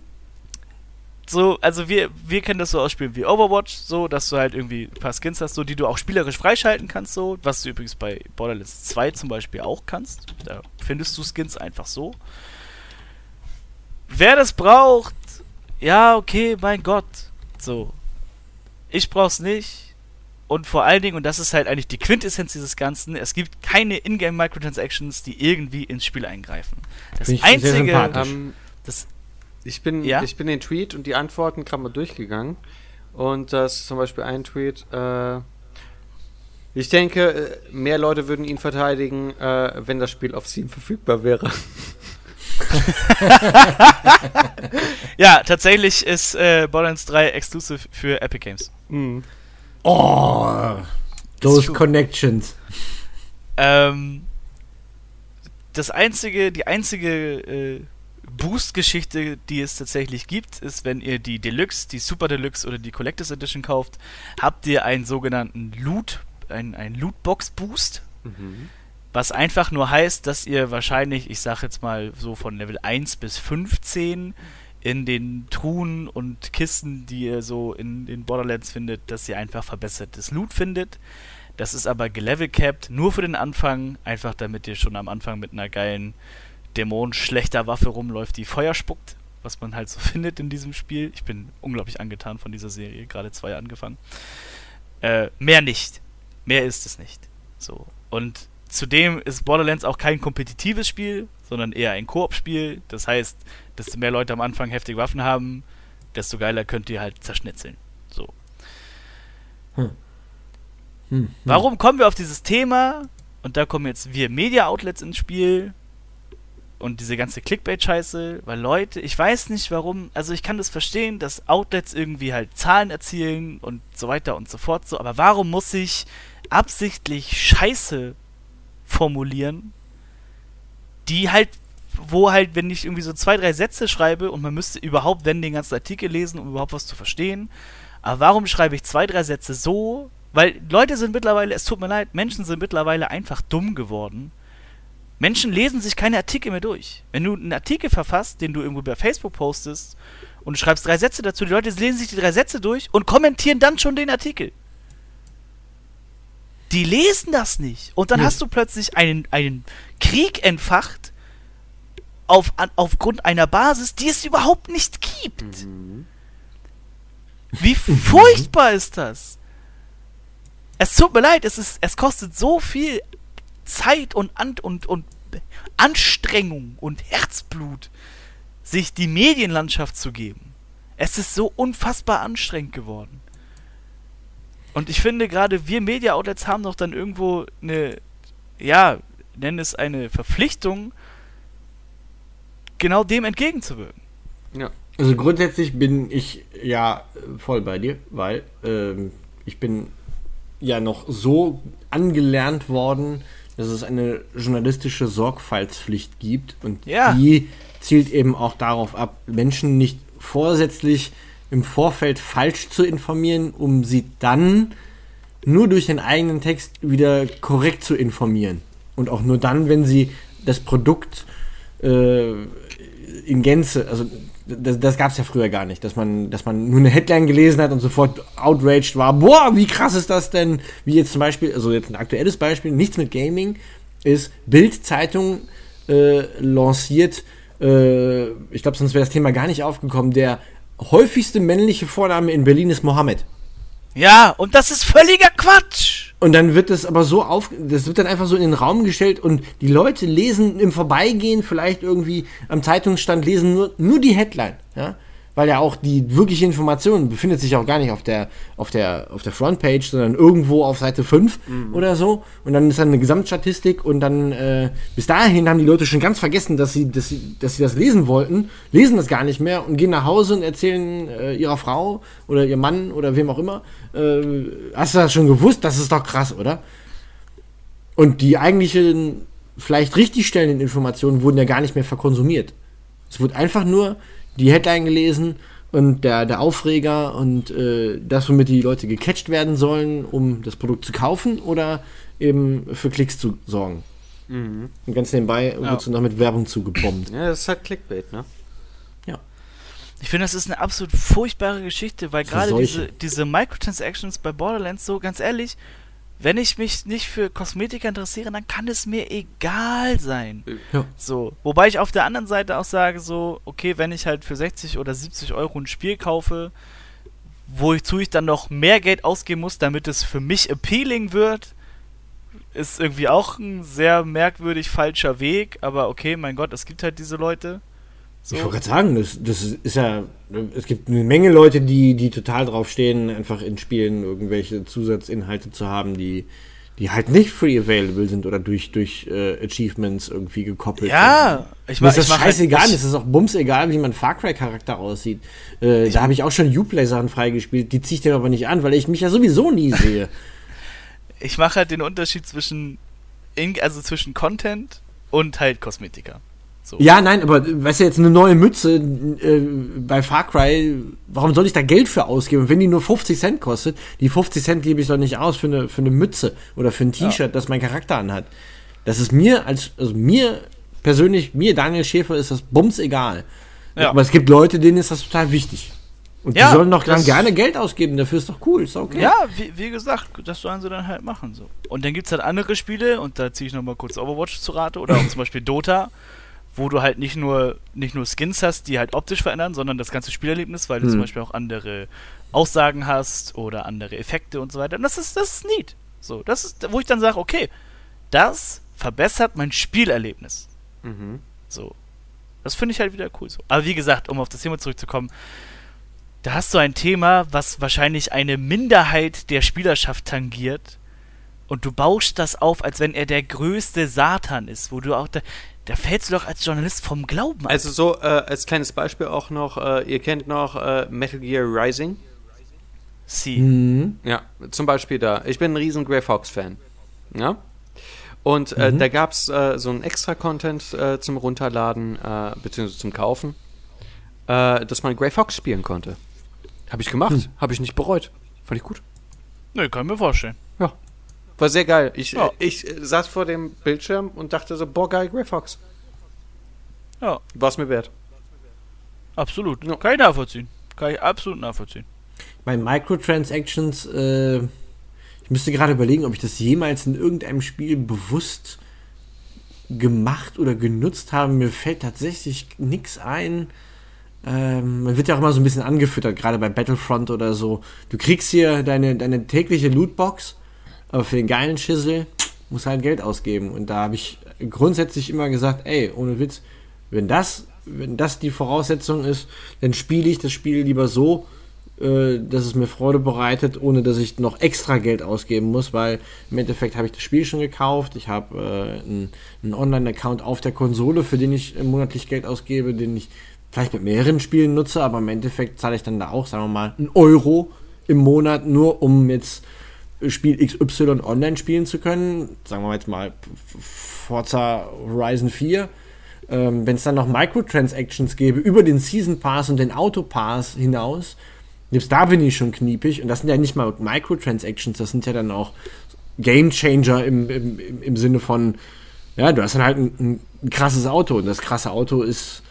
so, also wir, wir kennen das so aus Spielen wie Overwatch, so, dass du halt irgendwie ein paar Skins hast, so, die du auch spielerisch freischalten kannst, so, was du übrigens bei Borderlands 2 zum Beispiel auch kannst. Da findest du Skins einfach so. Wer das braucht, ja, okay, mein Gott. So. Ich brauch's nicht. Und vor allen Dingen, und das ist halt eigentlich die Quintessenz dieses Ganzen, es gibt keine Ingame Microtransactions, die irgendwie ins Spiel eingreifen. Das einzige. Ähm, das, ich, bin, ja? ich bin den Tweet und die Antworten gerade mal durchgegangen. Und das ist zum Beispiel ein Tweet. Äh, ich denke, äh, mehr Leute würden ihn verteidigen, äh, wenn das Spiel auf Steam verfügbar wäre. ja, tatsächlich ist äh, Borderlands 3 exclusive für Epic Games. Mhm. Oh, those connections. Ähm, das einzige, die einzige äh, Boost-Geschichte, die es tatsächlich gibt, ist, wenn ihr die Deluxe, die Super Deluxe oder die Collectors Edition kauft, habt ihr einen sogenannten Loot, einen, einen Lootbox-Boost. Mhm. Was einfach nur heißt, dass ihr wahrscheinlich, ich sag jetzt mal so von Level 1 bis 15 in den Truhen und Kisten, die ihr so in den Borderlands findet, dass ihr einfach verbessertes Loot findet. Das ist aber gelevelcapped, nur für den Anfang, einfach damit ihr schon am Anfang mit einer geilen Dämon schlechter Waffe rumläuft, die Feuer spuckt, was man halt so findet in diesem Spiel. Ich bin unglaublich angetan von dieser Serie, gerade zwei angefangen. Äh, mehr nicht. Mehr ist es nicht. So. Und zudem ist Borderlands auch kein kompetitives Spiel, sondern eher ein Koop-Spiel. Das heißt, desto mehr Leute am Anfang heftige Waffen haben, desto geiler könnt ihr halt zerschnitzeln. So. Hm. Hm, hm. Warum kommen wir auf dieses Thema? Und da kommen jetzt wir Media-Outlets ins Spiel und diese ganze Clickbait-Scheiße, weil Leute, ich weiß nicht warum, also ich kann das verstehen, dass Outlets irgendwie halt Zahlen erzielen und so weiter und so fort, so, aber warum muss ich absichtlich Scheiße formulieren, die halt wo halt, wenn ich irgendwie so zwei, drei Sätze schreibe und man müsste überhaupt, wenn, den ganzen Artikel lesen, um überhaupt was zu verstehen. Aber warum schreibe ich zwei, drei Sätze so? Weil Leute sind mittlerweile, es tut mir leid, Menschen sind mittlerweile einfach dumm geworden. Menschen lesen sich keine Artikel mehr durch. Wenn du einen Artikel verfasst, den du irgendwo bei Facebook postest und du schreibst drei Sätze dazu, die Leute lesen sich die drei Sätze durch und kommentieren dann schon den Artikel. Die lesen das nicht. Und dann nee. hast du plötzlich einen, einen Krieg entfacht, auf, an, aufgrund einer Basis, die es überhaupt nicht gibt. Mhm. Wie furchtbar ist das? Es tut mir leid, es, ist, es kostet so viel Zeit und, An und, und Anstrengung und Herzblut, sich die Medienlandschaft zu geben. Es ist so unfassbar anstrengend geworden. Und ich finde gerade wir Media Outlets haben doch dann irgendwo eine, ja, nennen es eine Verpflichtung, genau dem entgegenzuwirken. Ja. Also grundsätzlich bin ich ja voll bei dir, weil ähm, ich bin ja noch so angelernt worden, dass es eine journalistische Sorgfaltspflicht gibt und ja. die zielt eben auch darauf ab, Menschen nicht vorsätzlich im Vorfeld falsch zu informieren, um sie dann nur durch den eigenen Text wieder korrekt zu informieren. Und auch nur dann, wenn sie das Produkt äh, in Gänze, also das, das gab es ja früher gar nicht, dass man, dass man nur eine Headline gelesen hat und sofort outraged war, boah, wie krass ist das denn? Wie jetzt zum Beispiel, also jetzt ein aktuelles Beispiel, nichts mit Gaming, ist Bild-Zeitung äh, lanciert, äh, ich glaube, sonst wäre das Thema gar nicht aufgekommen, der häufigste männliche Vorname in Berlin ist Mohammed. Ja, und das ist völliger Quatsch. Und dann wird das aber so auf, das wird dann einfach so in den Raum gestellt und die Leute lesen im Vorbeigehen vielleicht irgendwie am Zeitungsstand lesen nur, nur die Headline, ja weil ja auch die wirkliche Information befindet sich auch gar nicht auf der, auf der, auf der Frontpage, sondern irgendwo auf Seite 5 mhm. oder so. Und dann ist dann eine Gesamtstatistik und dann äh, bis dahin haben die Leute schon ganz vergessen, dass sie, dass sie, dass sie das lesen wollten, lesen das gar nicht mehr und gehen nach Hause und erzählen äh, ihrer Frau oder ihr Mann oder wem auch immer, äh, hast du das schon gewusst? Das ist doch krass, oder? Und die eigentlichen, vielleicht richtig stellenden Informationen wurden ja gar nicht mehr verkonsumiert. Es wurde einfach nur die Headline gelesen und der, der Aufreger und äh, das, womit die Leute gecatcht werden sollen, um das Produkt zu kaufen oder eben für Klicks zu sorgen. Mhm. Und ganz nebenbei ja. wird du noch mit Werbung zugebombt. Ja, das ist halt Clickbait, ne? Ja. Ich finde, das ist eine absolut furchtbare Geschichte, weil gerade diese, diese Microtransactions bei Borderlands so, ganz ehrlich, wenn ich mich nicht für Kosmetika interessiere, dann kann es mir egal sein. Ja. So. Wobei ich auf der anderen Seite auch sage, so, okay, wenn ich halt für 60 oder 70 Euro ein Spiel kaufe, wozu ich dann noch mehr Geld ausgeben muss, damit es für mich appealing wird, ist irgendwie auch ein sehr merkwürdig falscher Weg, aber okay, mein Gott, es gibt halt diese Leute. So. Ich wollte gerade sagen, das, das ist ja, es gibt eine Menge Leute, die, die total drauf stehen, einfach in Spielen irgendwelche Zusatzinhalte zu haben, die, die halt nicht free available sind oder durch, durch äh, Achievements irgendwie gekoppelt ja, sind. ich meine, ist das halt scheißegal, halt es ist auch bums egal, wie mein Far Cry Charakter aussieht. Äh, da habe ich auch schon Uplay Sachen freigespielt, die ziehe ich dir aber nicht an, weil ich mich ja sowieso nie sehe. ich mache halt den Unterschied zwischen, also zwischen Content und halt Kosmetika. So. Ja, nein, aber weißt du, jetzt eine neue Mütze äh, bei Far Cry, warum soll ich da Geld für ausgeben? Wenn die nur 50 Cent kostet, die 50 Cent gebe ich doch nicht aus für eine, für eine Mütze oder für ein T-Shirt, ja. das mein Charakter anhat. Das ist mir, als, also mir persönlich, mir, Daniel Schäfer, ist das bums egal. Ja. Aber es gibt Leute, denen ist das total wichtig. Und ja, die sollen doch dann gerne Geld ausgeben, dafür ist doch cool, ist okay. Ja, wie, wie, gesagt, das sollen sie dann halt machen. So. Und dann gibt es halt andere Spiele, und da ziehe ich nochmal kurz Overwatch zu Rate, oder auch zum Beispiel Dota, wo du halt nicht nur, nicht nur Skins hast, die halt optisch verändern, sondern das ganze Spielerlebnis, weil du hm. zum Beispiel auch andere Aussagen hast oder andere Effekte und so weiter. Und das ist, das ist neat. So, das ist, wo ich dann sage, okay, das verbessert mein Spielerlebnis. Mhm. So. Das finde ich halt wieder cool so. Aber wie gesagt, um auf das Thema zurückzukommen, da hast du ein Thema, was wahrscheinlich eine Minderheit der Spielerschaft tangiert. Und du baust das auf, als wenn er der größte Satan ist, wo du auch da, da fällst du doch als Journalist vom Glauben ab. Also so äh, als kleines Beispiel auch noch, äh, ihr kennt noch äh, Metal Gear Rising. Sie. Mhm. Ja, zum Beispiel da. Ich bin ein riesen Grey Fox-Fan. Ja. Und äh, mhm. da gab es äh, so einen Extra-Content äh, zum Runterladen, äh, beziehungsweise zum Kaufen, äh, dass man Grey Fox spielen konnte. Habe ich gemacht, hm. habe ich nicht bereut. Fand ich gut. Ne, kann ich mir vorstellen. Ja. War sehr geil. Ich, ja. ich saß vor dem Bildschirm und dachte so, boah, geil, Grey Fox. Ja. War es mir wert. Absolut. Ja. Kann ich nachvollziehen. Kann ich absolut nachvollziehen. Bei Microtransactions, äh, ich müsste gerade überlegen, ob ich das jemals in irgendeinem Spiel bewusst gemacht oder genutzt habe. Mir fällt tatsächlich nichts ein. Ähm, man wird ja auch immer so ein bisschen angefüttert, gerade bei Battlefront oder so. Du kriegst hier deine, deine tägliche Lootbox aber für den geilen Schissel muss halt Geld ausgeben. Und da habe ich grundsätzlich immer gesagt, ey, ohne Witz, wenn das wenn das die Voraussetzung ist, dann spiele ich das Spiel lieber so, äh, dass es mir Freude bereitet, ohne dass ich noch extra Geld ausgeben muss, weil im Endeffekt habe ich das Spiel schon gekauft, ich habe äh, einen, einen Online-Account auf der Konsole, für den ich monatlich Geld ausgebe, den ich vielleicht mit mehreren Spielen nutze, aber im Endeffekt zahle ich dann da auch, sagen wir mal, einen Euro im Monat, nur um jetzt Spiel XY online spielen zu können. Sagen wir jetzt mal Forza Horizon 4. Ähm, Wenn es dann noch Microtransactions gäbe über den Season Pass und den Auto Pass hinaus, selbst da bin ich schon kniepig. Und das sind ja nicht mal Microtransactions, das sind ja dann auch Game Changer im, im, im Sinne von, ja, du hast dann halt ein, ein krasses Auto und das krasse Auto ist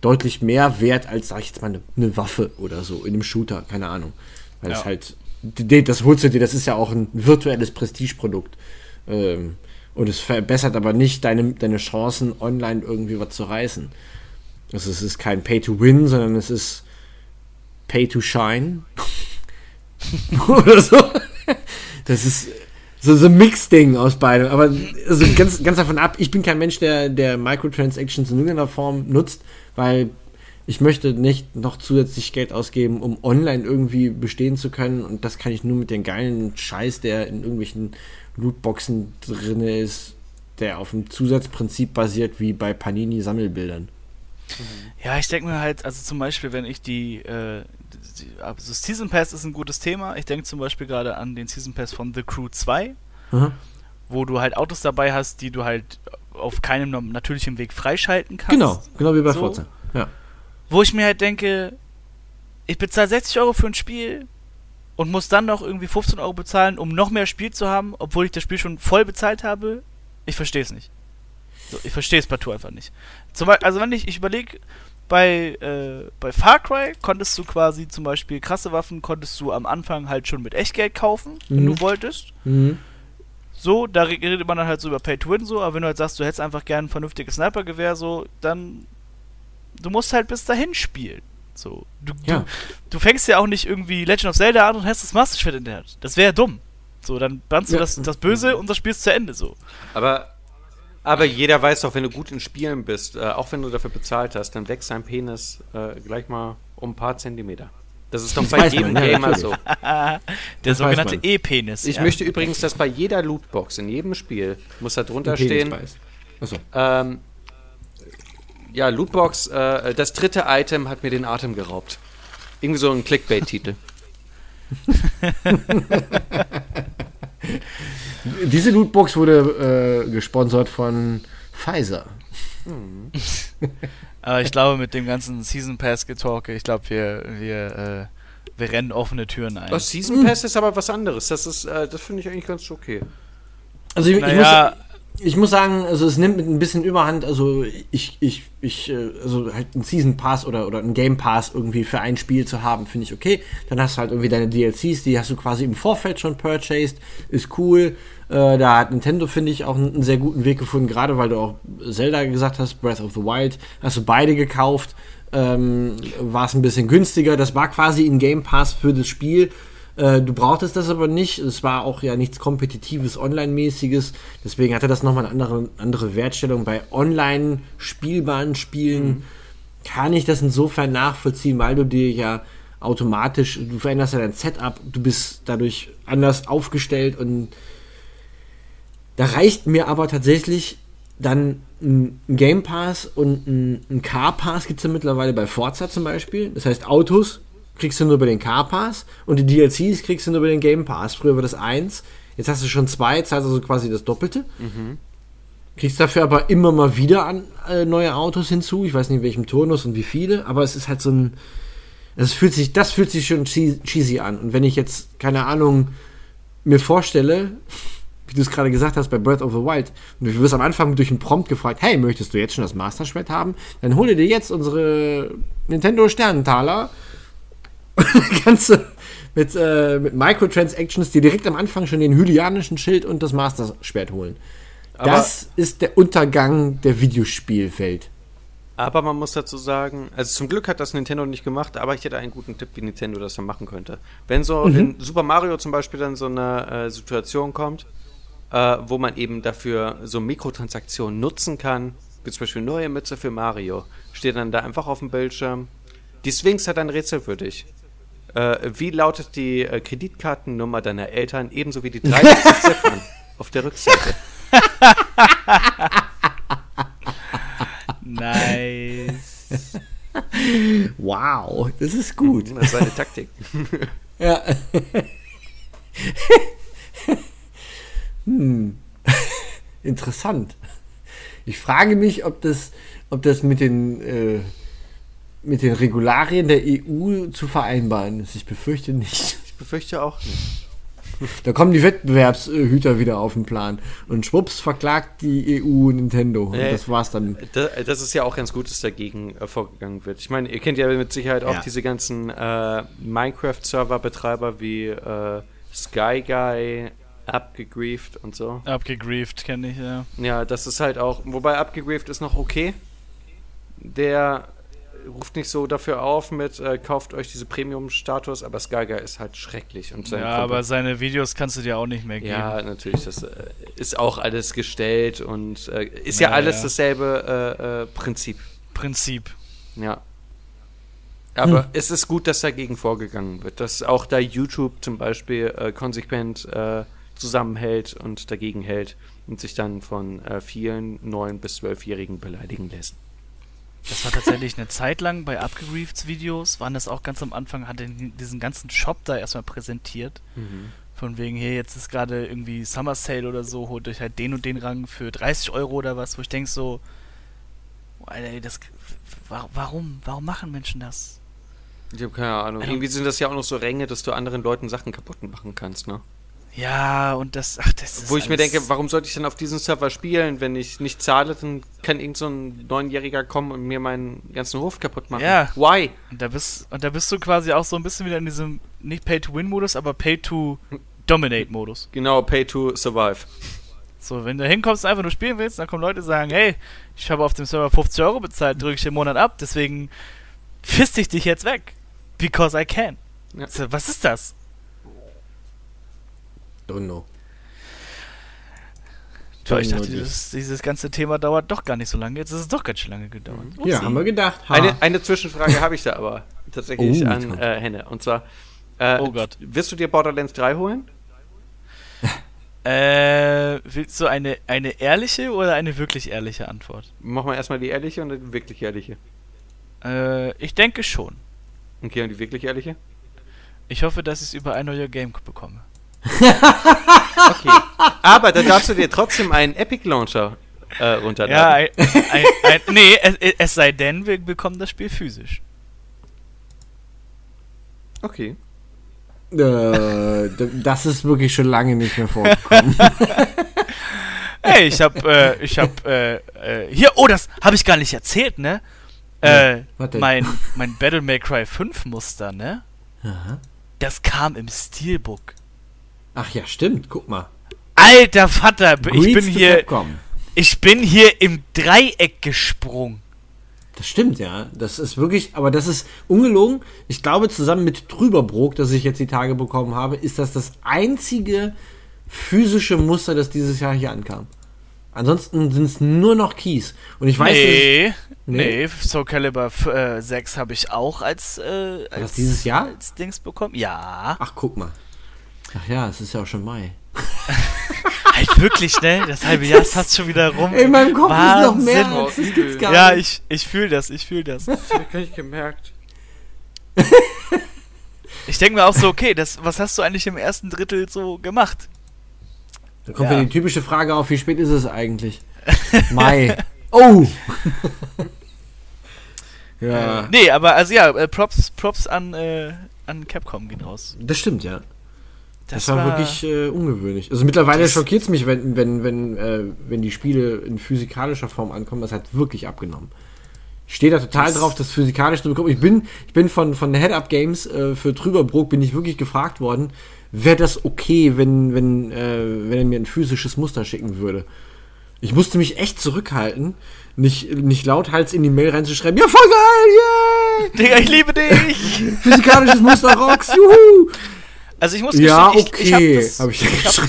deutlich mehr wert als, sag ich jetzt mal, eine, eine Waffe oder so in einem Shooter, keine Ahnung. Weil ja. es halt, das holst du dir, das ist ja auch ein virtuelles Prestigeprodukt. Ähm, und es verbessert aber nicht deine, deine Chancen, online irgendwie was zu reißen. Also es ist kein Pay-to-Win, sondern es ist Pay-to-Shine. Oder so. Das ist so, so ein Mix-Ding aus beidem. Aber also ganz, ganz davon ab, ich bin kein Mensch, der, der Microtransactions in irgendeiner Form nutzt, weil ich möchte nicht noch zusätzlich Geld ausgeben, um online irgendwie bestehen zu können. Und das kann ich nur mit dem geilen Scheiß, der in irgendwelchen Lootboxen drin ist, der auf dem Zusatzprinzip basiert, wie bei Panini-Sammelbildern. Ja, ich denke mir halt, also zum Beispiel, wenn ich die, äh, die also Season Pass ist ein gutes Thema. Ich denke zum Beispiel gerade an den Season Pass von The Crew 2, mhm. wo du halt Autos dabei hast, die du halt auf keinem natürlichen Weg freischalten kannst. Genau, genau wie bei so. Forza. Ja. Wo ich mir halt denke, ich bezahle 60 Euro für ein Spiel und muss dann noch irgendwie 15 Euro bezahlen, um noch mehr Spiel zu haben, obwohl ich das Spiel schon voll bezahlt habe. Ich verstehe es nicht. So, ich verstehe es partout einfach nicht. Zum Beispiel, also wenn ich, ich überlege, bei, äh, bei Far Cry konntest du quasi zum Beispiel krasse Waffen, konntest du am Anfang halt schon mit Echtgeld kaufen, mhm. wenn du wolltest. Mhm. So, da redet man dann halt so über Pay to Win so, aber wenn du halt sagst, du hättest einfach gerne ein vernünftiges Snipergewehr so, dann du musst halt bis dahin spielen. So, du, ja. du, du, fängst ja auch nicht irgendwie Legend of Zelda an und hast das Master Schwert in der Hand. Das wäre ja dumm. So, dann bannst du das, das Böse und das spielst zu Ende so. Aber, aber jeder weiß doch, wenn du gut in Spielen bist, äh, auch wenn du dafür bezahlt hast, dann wächst dein Penis äh, gleich mal um ein paar Zentimeter. Das ist doch bei jedem man, Gamer ja, so. Der das sogenannte E-Penis. Ich ja. möchte übrigens, dass bei jeder Lootbox in jedem Spiel muss da drunter stehen. Achso. Ähm, ja, Lootbox, äh, das dritte Item hat mir den Atem geraubt. Irgendwie so ein Clickbait-Titel. Diese Lootbox wurde äh, gesponsert von Pfizer. Hm. Aber ich glaube, mit dem ganzen Season Pass Getalke, ich glaube, wir, wir, äh, wir rennen offene Türen ein. Das Season Pass hm. ist aber was anderes. Das ist, äh, das finde ich eigentlich ganz okay. Also ich, naja, ich muss, ich muss sagen, also es nimmt mit ein bisschen Überhand, also ich, ich, ich, äh, also halt einen Season Pass oder, oder einen Game Pass irgendwie für ein Spiel zu haben, finde ich okay. Dann hast du halt irgendwie deine DLCs, die hast du quasi im Vorfeld schon purchased, ist cool. Äh, da hat Nintendo, finde ich, auch einen, einen, sehr guten Weg gefunden, gerade weil du auch Zelda gesagt hast, Breath of the Wild, hast du beide gekauft, ähm, war es ein bisschen günstiger. Das war quasi ein Game Pass für das Spiel äh, du brauchtest das aber nicht. Es war auch ja nichts Kompetitives, Online-mäßiges. Deswegen hatte das nochmal eine andere, andere Wertstellung. Bei online spielbaren Spielen mhm. kann ich das insofern nachvollziehen, weil du dir ja automatisch, du veränderst ja dein Setup, du bist dadurch anders aufgestellt und da reicht mir aber tatsächlich dann ein Game Pass und ein, ein Car Pass gibt es ja mittlerweile bei Forza zum Beispiel. Das heißt, Autos kriegst du nur über den Car Pass und die DLCs kriegst du nur über den Game Pass. Früher war das eins, jetzt hast du schon zwei, zahlst also quasi das Doppelte. Mhm. Kriegst dafür aber immer mal wieder an, äh, neue Autos hinzu. Ich weiß nicht in welchem Turnus und wie viele, aber es ist halt so ein. Das fühlt sich, das fühlt sich schon cheesy an. Und wenn ich jetzt, keine Ahnung, mir vorstelle, wie du es gerade gesagt hast bei Breath of the Wild, und du wirst am Anfang durch einen Prompt gefragt, hey, möchtest du jetzt schon das Master Schwert haben? Dann hol dir jetzt unsere Nintendo Sternentaler kannst du mit, äh, mit Microtransactions dir direkt am Anfang schon den hylianischen Schild und das Master-Schwert holen. Aber das ist der Untergang der Videospielwelt. Aber man muss dazu sagen, also zum Glück hat das Nintendo nicht gemacht, aber ich hätte einen guten Tipp, wie Nintendo das dann machen könnte. Wenn so mhm. in Super Mario zum Beispiel dann so eine äh, Situation kommt, äh, wo man eben dafür so Mikrotransaktionen nutzen kann, wie zum Beispiel neue Mütze für Mario, steht dann da einfach auf dem Bildschirm. Die Sphinx hat ein Rätsel für dich. Äh, wie lautet die äh, Kreditkartennummer deiner Eltern, ebenso wie die 30 Ziffern auf der Rückseite? nice. Wow, das ist gut. Das ist eine Taktik. ja. hm. Interessant. Ich frage mich, ob das, ob das mit den, äh, mit den Regularien der EU zu vereinbaren ist. Ich befürchte nicht. Ich befürchte auch nicht. Da kommen die Wettbewerbshüter wieder auf den Plan. Und schwupps verklagt die EU Nintendo. Und Äh, das war's dann. Da- Das ist ja auch ganz gut, dass dagegen äh, vorgegangen wird. Ich meine, ihr kennt ja mit Sicherheit auch Ja. diese ganzen äh, Minecraft-Server-Betreiber wie äh, Skyguy, Abgegrieft und so. Abgegrieft, kenne ich, ja. Ja, das ist halt auch, wobei Abgegrieft ist noch okay. Der ruft nicht so dafür auf mit, äh, kauft euch diese Premium-Status, aber Skyguy ist halt schrecklich. Und Ja, Kumpel- aber seine Videos kannst du dir auch nicht mehr geben. ja, natürlich, das äh, ist auch alles gestellt und äh, ist ja, Ja, alles dasselbe äh, äh, Prinzip. Prinzip. Ja. Aber Hm. es ist gut, dass dagegen vorgegangen wird, dass auch da YouTube zum Beispiel äh, konsequent zusammenhält und dagegen hält und sich dann von vielen neun bis zwölfjährigen beleidigen lässt. Das war tatsächlich eine Zeit lang bei Abgegriefts Videos, waren das auch ganz am Anfang, hat er diesen ganzen Shop da erstmal präsentiert. Von wegen, hier, jetzt ist gerade irgendwie Summer Sale oder so, holt euch halt den und den Rang für 30 Euro oder was, wo ich denke so, oh, Alter, ey, das, wa- warum, warum machen Menschen das? Ich habe keine Ahnung. Also- Irgendwie sind das ja auch noch so Ränge, dass du anderen Leuten Sachen kaputt machen kannst, ne? Ja, und das, ach, das ist Wo ich mir denke, warum sollte ich denn auf diesen Server spielen? Wenn ich nicht zahle, dann kann irgend so ein Neunjähriger kommen und mir meinen ganzen Hof kaputt machen. Ja. Why? Und da bist, und da bist du quasi auch so ein bisschen wieder in diesem, nicht Pay-to-Win-Modus, aber Pay-to-Dominate-Modus. Genau, pay to survive. So, wenn du hinkommst und einfach nur spielen willst, dann kommen Leute und sagen, hey, ich habe auf dem Server 50 Euro bezahlt, drücke ich den Monat ab, deswegen fist ich dich jetzt weg. Because I can. Ja. So, was ist das? Don't know. Tja, ich dachte, dieses, dieses ganze Thema dauert doch gar nicht so lange. Jetzt ist es doch ganz schön lange gedauert. Ja, Upsi. haben wir gedacht. Ha. Eine, eine Zwischenfrage habe ich da aber tatsächlich Oh, an äh, Henne. Und zwar, äh, Oh Gott. wirst du dir Borderlands 3 holen? Äh, willst du eine, eine ehrliche oder eine wirklich ehrliche Antwort? Mach mal erstmal die ehrliche und dann die wirklich ehrliche. Äh, ich denke schon. Okay, und die wirklich ehrliche? Ich hoffe, dass ich es über ein neuer Game bekomme. Okay. aber da darfst du dir trotzdem einen Epic Launcher äh, runterladen. Ja, ein, ein, ein, nee, es, es sei denn, wir bekommen das Spiel physisch. Okay. Äh, das ist wirklich schon lange nicht mehr vorgekommen. Ey, ich hab, äh, ich hab, äh, äh, hier, oh, das habe ich gar nicht erzählt, ne? Äh, was denn? mein, mein Battle May Cry 5 Muster, ne? Aha. Das kam im Steelbook. Ach ja, stimmt. Guck mal. Alter Vater, ich Greets bin to hier, Capcom. ich bin hier im Dreieck gesprungen. Das stimmt, ja. Das ist wirklich, aber das ist ungelogen. Ich glaube, zusammen mit Trüberbrook, das ich jetzt die Tage bekommen habe, ist das das einzige physische Muster, das dieses Jahr hier ankam. Ansonsten sind es nur noch Keys. Und ich weiß nicht. nee, Nee? nee, Soul Calibur äh, 6 habe ich auch als, äh, als, dieses Jahr? als Dings bekommen. Ja. Ach, guck mal. Ach ja, es ist ja auch schon Mai. Halt wirklich, ne? Das halbe Jahr ist fast schon wieder rum. In meinem Kopf ist noch mehr. Wahnsinn. das gibt's gar Ja, nicht. ich, ich fühle das, ich fühle das. Das hab ich gar nicht gemerkt. Ich denke mir auch so, okay, das, was hast du eigentlich im ersten Drittel so gemacht? Dann kommt Ja. ja die typische Frage auf, wie spät ist es eigentlich? Mai. Oh! ja, Nee, aber also ja, äh, Props, Props an, äh, an Capcom gehen raus. das stimmt, ja. Das, war, wirklich äh, ungewöhnlich. Also mittlerweile Das- schockiert es mich, wenn, wenn, wenn, äh, wenn die Spiele in physikalischer Form ankommen. Das hat wirklich abgenommen. Ich stehe da total Das- drauf, das physikalisch zu bekommen. Ich bin, ich bin von, von Head Up Games äh, für Trüberbrook bin ich wirklich gefragt worden, wäre das okay, wenn, wenn, äh, wenn er mir ein physisches Muster schicken würde. Ich musste mich echt zurückhalten, nicht, nicht lauthals in die Mail reinzuschreiben, ja voll geil, yeah! Digga, ich liebe dich! Physikalisches Muster rocks, juhu! Also ich muss Ja, gestehen, ich, ich okay, habe das, habe ich ich hab,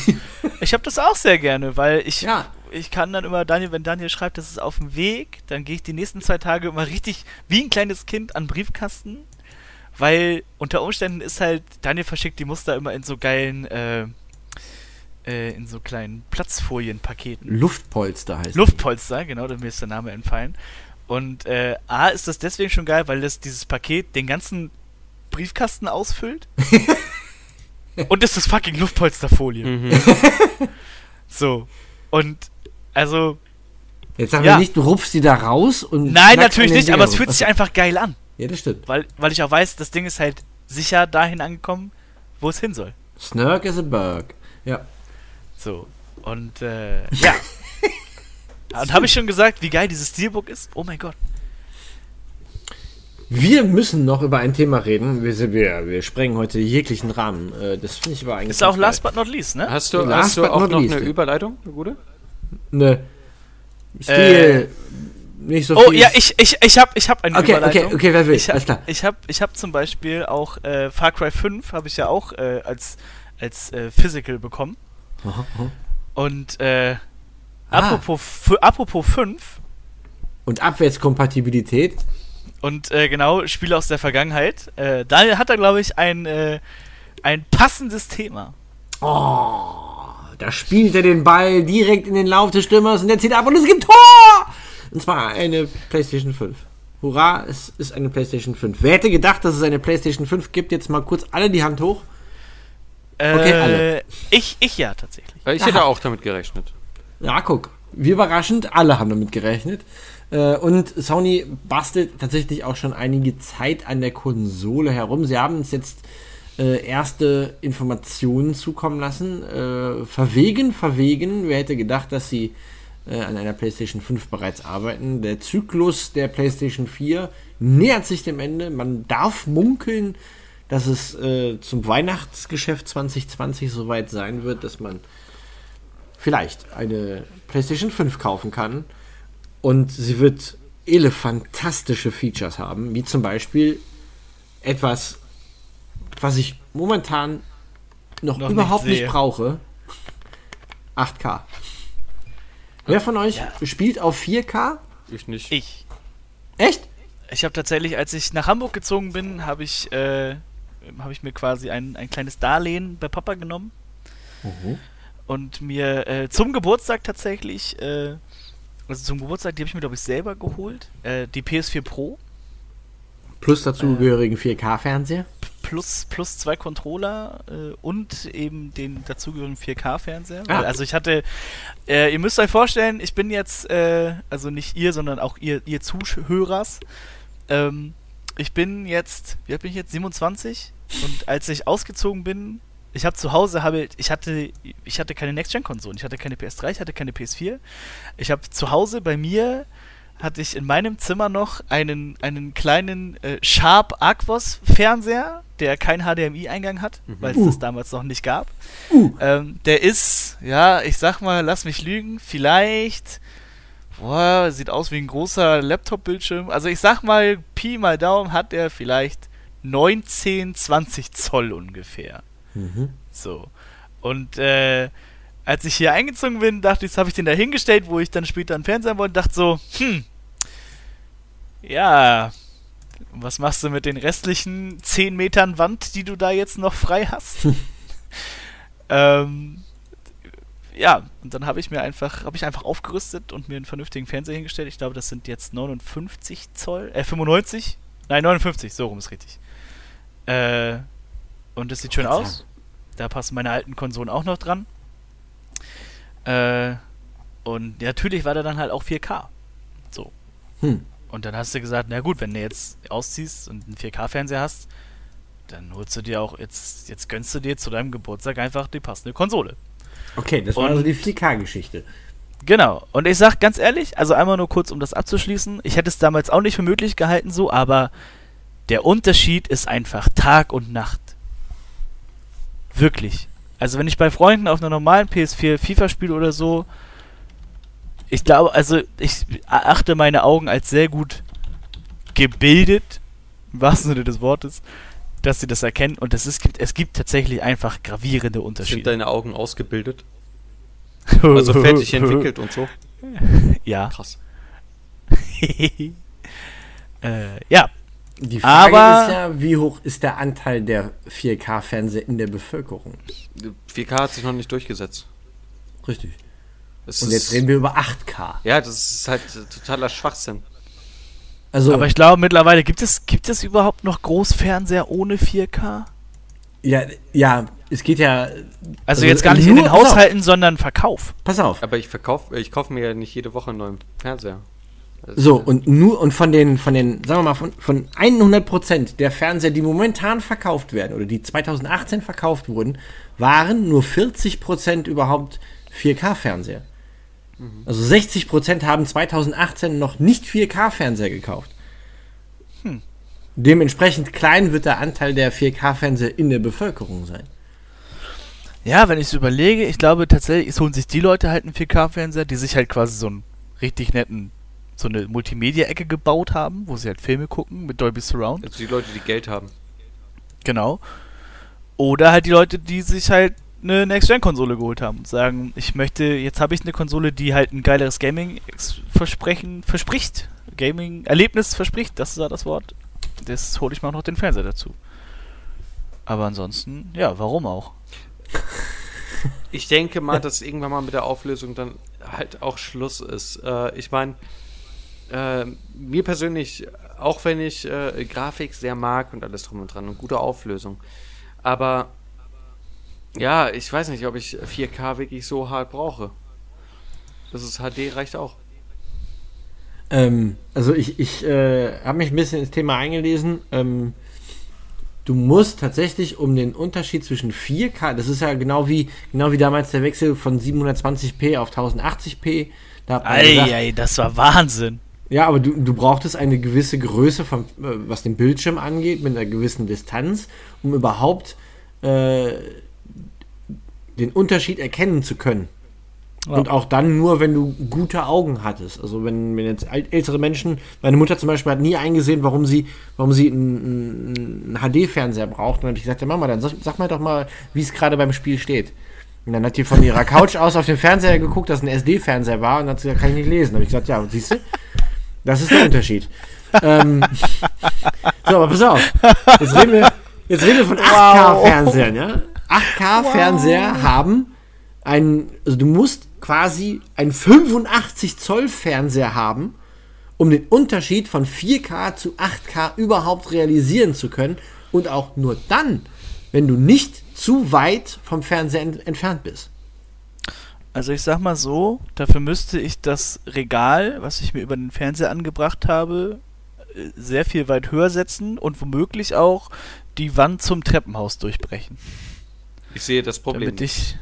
ich hab das auch sehr gerne, weil ich, Ja. ich kann dann immer Daniel, wenn Daniel schreibt, das ist auf dem Weg, dann gehe ich die nächsten zwei Tage immer richtig wie ein kleines Kind an Briefkasten, weil unter Umständen ist halt, Daniel verschickt die Muster immer in so geilen, äh, äh, in so kleinen Platzfolienpaketen. Luftpolster heißt Luftpolster, genau, da mir ist der Name entfallen. Und äh, A ist das deswegen schon geil, weil das dieses Paket den ganzen Briefkasten ausfüllt. und es ist fucking Luftpolsterfolie. Mhm. so. Und also. Jetzt sagen ja. wir nicht, du rupfst die da raus und. Nein, natürlich nicht, aber es fühlt sich einfach geil an. Ja, das stimmt. Weil, weil ich auch weiß, das Ding ist halt sicher dahin angekommen, wo es hin soll. Snurk is a bug. Ja. So. Und äh, ja. und habe ich schon gesagt, wie geil dieses Steelbook ist? Oh mein Gott. Wir müssen noch über ein Thema reden. Wir, wir, wir sprengen heute jeglichen Rahmen. Äh, das finde ich aber eigentlich. Ist auch last but not least, ne? Hast du, hast du auch noch least, eine Überleitung, eine gute? Ne. Stil. Äh, nicht so oh, viel. Oh ja, ich, ich, ich habe ich hab eine okay, Überleitung. Okay, okay, wer will? Ich hab, Alles klar. Ich habe ich hab zum Beispiel auch äh, Far Cry 5 habe ich ja auch äh, als, als äh, Physical bekommen. Aha, aha. Und äh, ah. apropos, apropos 5. Und Abwärtskompatibilität. Und äh, genau, Spiele aus der Vergangenheit. Äh, Daniel hat da, glaube ich, ein, äh, ein passendes Thema. Oh, da spielt er den Ball direkt in den Lauf des Stürmers und der zieht ab und es gibt Tor! Und zwar eine PlayStation 5. Hurra, es ist eine PlayStation 5. Wer hätte gedacht, dass es eine PlayStation 5 gibt? Jetzt mal kurz alle die Hand hoch. Okay, äh, alle. Ich, ich ja, tatsächlich. Ich hätte Aha. auch damit gerechnet. Ja, guck. Wie überraschend, alle haben damit gerechnet. Äh, und Sony bastelt tatsächlich auch schon einige Zeit an der Konsole herum. Sie haben uns jetzt äh, erste Informationen zukommen lassen. Äh, verwegen, verwegen. Wer hätte gedacht, dass sie äh, an einer PlayStation 5 bereits arbeiten? Der Zyklus der PlayStation 4 nähert sich dem Ende. Man darf munkeln, dass es äh, zum Weihnachtsgeschäft 2020 soweit sein wird, dass man vielleicht eine PlayStation 5 kaufen kann. Und sie wird elefantastische Features haben, wie zum Beispiel etwas, was ich momentan noch, noch überhaupt nicht, nicht, brauche. 8K. Wer von euch ja. spielt auf 4K? Ich nicht. Ich. Echt? Ich habe tatsächlich, als ich nach Hamburg gezogen bin, habe ich, äh, hab ich mir quasi ein, ein kleines Darlehen bei Papa genommen. Uh Und mir äh, zum Geburtstag tatsächlich äh, also zum Geburtstag, die habe ich mir, glaube ich, selber geholt. Äh, die PS4 Pro. Plus dazugehörigen äh, 4K-Fernseher. Plus, plus zwei Controller äh, und eben den dazugehörigen 4K-Fernseher. Ah. Also ich hatte, äh, ihr müsst euch vorstellen, ich bin jetzt, äh, also nicht ihr, sondern auch ihr, ihr Zuhörers. Ähm, ich bin jetzt, wie alt bin ich jetzt? 27. Und als ich ausgezogen bin, ich habe zu Hause habe ich hatte ich hatte keine Next Gen Konsolen, ich hatte keine PS3, ich hatte keine PS4. Ich habe zu Hause bei mir hatte ich in meinem Zimmer noch einen einen kleinen äh, Sharp Aquos Fernseher, der kein HDMI Eingang hat, mhm. weil es uh. das damals noch nicht gab. Uh. Ähm, der ist ja, ich sag mal, lass mich lügen, vielleicht boah, sieht aus wie ein großer Laptop Bildschirm. Also ich sag mal Pi mal Daumen hat er vielleicht 19 20 Zoll ungefähr. Mhm. So. Und äh, als ich hier eingezogen bin, dachte ich, habe ich den da hingestellt, wo ich dann später einen Fernseher wollte, dachte so, hm, ja, was machst du mit den restlichen 10 Metern Wand, die du da jetzt noch frei hast? ähm, ja, und dann habe ich mir einfach, habe ich einfach aufgerüstet und mir einen vernünftigen Fernseher hingestellt. Ich glaube, das sind jetzt 59 Zoll, äh, 95? Nein, 59, so rum ist richtig. Äh, und es sieht schön aus. Da passen meine alten Konsolen auch noch dran. Äh, und natürlich war da dann halt auch 4K. So. Hm. Und dann hast du gesagt, na gut, wenn du jetzt ausziehst und einen 4K-Fernseher hast, dann holst du dir auch, jetzt, jetzt gönnst du dir zu deinem Geburtstag einfach die passende Konsole. Okay, das war und, also die 4K-Geschichte. Genau. Und ich sag ganz ehrlich, also einmal nur kurz, um das abzuschließen, ich hätte es damals auch nicht für möglich gehalten so, aber der Unterschied ist einfach Tag und Nacht. Wirklich. Also wenn ich bei Freunden auf einer normalen PS4 FIFA spiele oder so, ich glaube, also ich achte meine Augen als sehr gut gebildet, im wahrsten Sinne des Wortes, dass sie das erkennen und es, ist, es gibt tatsächlich einfach gravierende Unterschiede. Sind deine Augen ausgebildet? Also fertig entwickelt und so. Ja. Krass. äh, ja. Die Frage Aber- ist ja, wie hoch ist der Anteil der 4K-Fernseher in der Bevölkerung? 4K hat sich noch nicht durchgesetzt. Richtig. Es Und jetzt reden wir über 8K. Ja, das ist halt totaler Schwachsinn. Also, Aber ich glaube mittlerweile, gibt es, gibt es überhaupt noch Großfernseher ohne 4K? ja, ja, es geht ja. Also, Also jetzt gar nicht in nur- den pass auf. Haushalten, sondern Verkauf. Pass auf. Aber ich verkaufe, ich kaufe mir ja nicht jede Woche einen neuen Fernseher. So, und nur, und von den, von den, sagen wir mal, von, von 100% der Fernseher, die momentan verkauft werden, oder die 2018 verkauft wurden, waren nur 40% überhaupt 4K-Fernseher. Also 60% haben 2018 noch nicht 4K-Fernseher gekauft. Dementsprechend klein wird der Anteil der 4K-Fernseher in der Bevölkerung sein. Ja, wenn ich es überlege, ich glaube tatsächlich, es holen sich die Leute halt einen 4K-Fernseher, die sich halt quasi so einen richtig netten, so eine Multimedia-Ecke gebaut haben, wo sie halt Filme gucken mit Dolby Surround. also die Leute, die Geld haben. Genau. Oder halt die Leute, die sich halt eine Next-Gen-Konsole geholt haben und sagen, ich möchte, jetzt habe ich eine Konsole, die halt ein geileres Gaming-Versprechen verspricht. Gaming-Erlebnis verspricht, das ist ja das Wort. Das hole ich mal noch den Fernseher dazu. Aber ansonsten, ja, warum auch? Ich denke mal, dass irgendwann mal mit der Auflösung dann halt auch Schluss ist. Äh, ich meine, äh, mir persönlich, auch wenn ich äh, Grafik sehr mag und alles drum und dran und gute Auflösung, aber ja, ich weiß nicht, ob ich 4K wirklich so hart brauche. Das ist HD reicht auch. Ähm, also ich, ich äh, habe mich ein bisschen ins Thema eingelesen. Ähm, du musst tatsächlich um den Unterschied zwischen 4K, das ist ja genau wie genau wie damals der Wechsel von 720p auf 1080p. Da man gesagt, Eieiei, das war Wahnsinn. Ja, aber du, du brauchtest eine gewisse Größe, von, äh, was den Bildschirm angeht, mit einer gewissen Distanz, um überhaupt äh, den Unterschied erkennen zu können. Ja. Und auch dann nur, wenn du gute Augen hattest. Also wenn, wenn jetzt äl- ältere Menschen, meine Mutter zum Beispiel hat nie eingesehen, warum sie, warum sie einen, einen HD-Fernseher braucht. Und dann habe ich gesagt, ja Mama, dann sag, sag mal doch mal, wie es gerade beim Spiel steht. Und dann hat die von ihrer Couch aus auf den Fernseher geguckt, dass ein SD-Fernseher war und dann hat sie gesagt, kann ich nicht lesen. Da habe ich gesagt, ja, siehst du, das ist der Unterschied. ähm, so, aber pass auf. Jetzt reden wir, jetzt reden wir von 8K-Fernsehern, ja? 8K-Fernseher haben ein, also du musst quasi einen 85 Zoll Fernseher haben, um den Unterschied von 4K zu 8K überhaupt realisieren zu können und auch nur dann, wenn du nicht zu weit vom Fernseher ent entfernt bist. Also ich sag mal so, dafür müsste ich das Regal, was ich mir über den Fernseher angebracht habe, äh, sehr viel weit höher setzen und womöglich auch die Wand zum Treppenhaus durchbrechen. Ich sehe das Problem. Damit ich.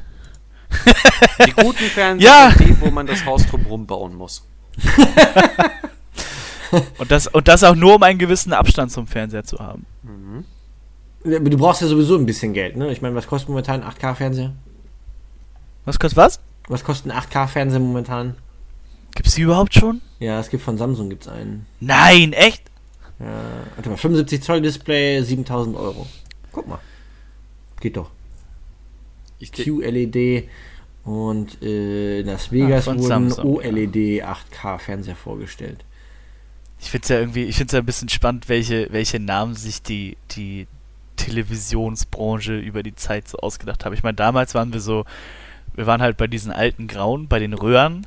Die guten Fernseher Ja. sind die, wo man das Haus drumherum bauen muss. Und das, und das auch nur, um einen gewissen Abstand zum Fernseher zu haben. Aber Du brauchst ja sowieso ein bisschen Geld, ne? Ich meine, was kostet momentan ein 8K-Fernseher? Was kostet was? Was kostet ein 8K-Fernseher momentan? Gibt's die überhaupt schon? Ja, es gibt von Samsung gibt's einen. Nein, echt? Ja, warte mal, 75 Zoll Display, 7000 Euro. Guck mal. Geht doch. Ich, QLED und äh, in Las Vegas von wurden Samsung, OLED 8K Fernseher vorgestellt. Ich find's ja irgendwie, ich find's ja ein bisschen spannend, welche, welche Namen sich die, die Televisionsbranche über die Zeit so ausgedacht haben. Ich meine, damals waren wir so, wir waren halt bei diesen alten Grauen, bei den Röhren.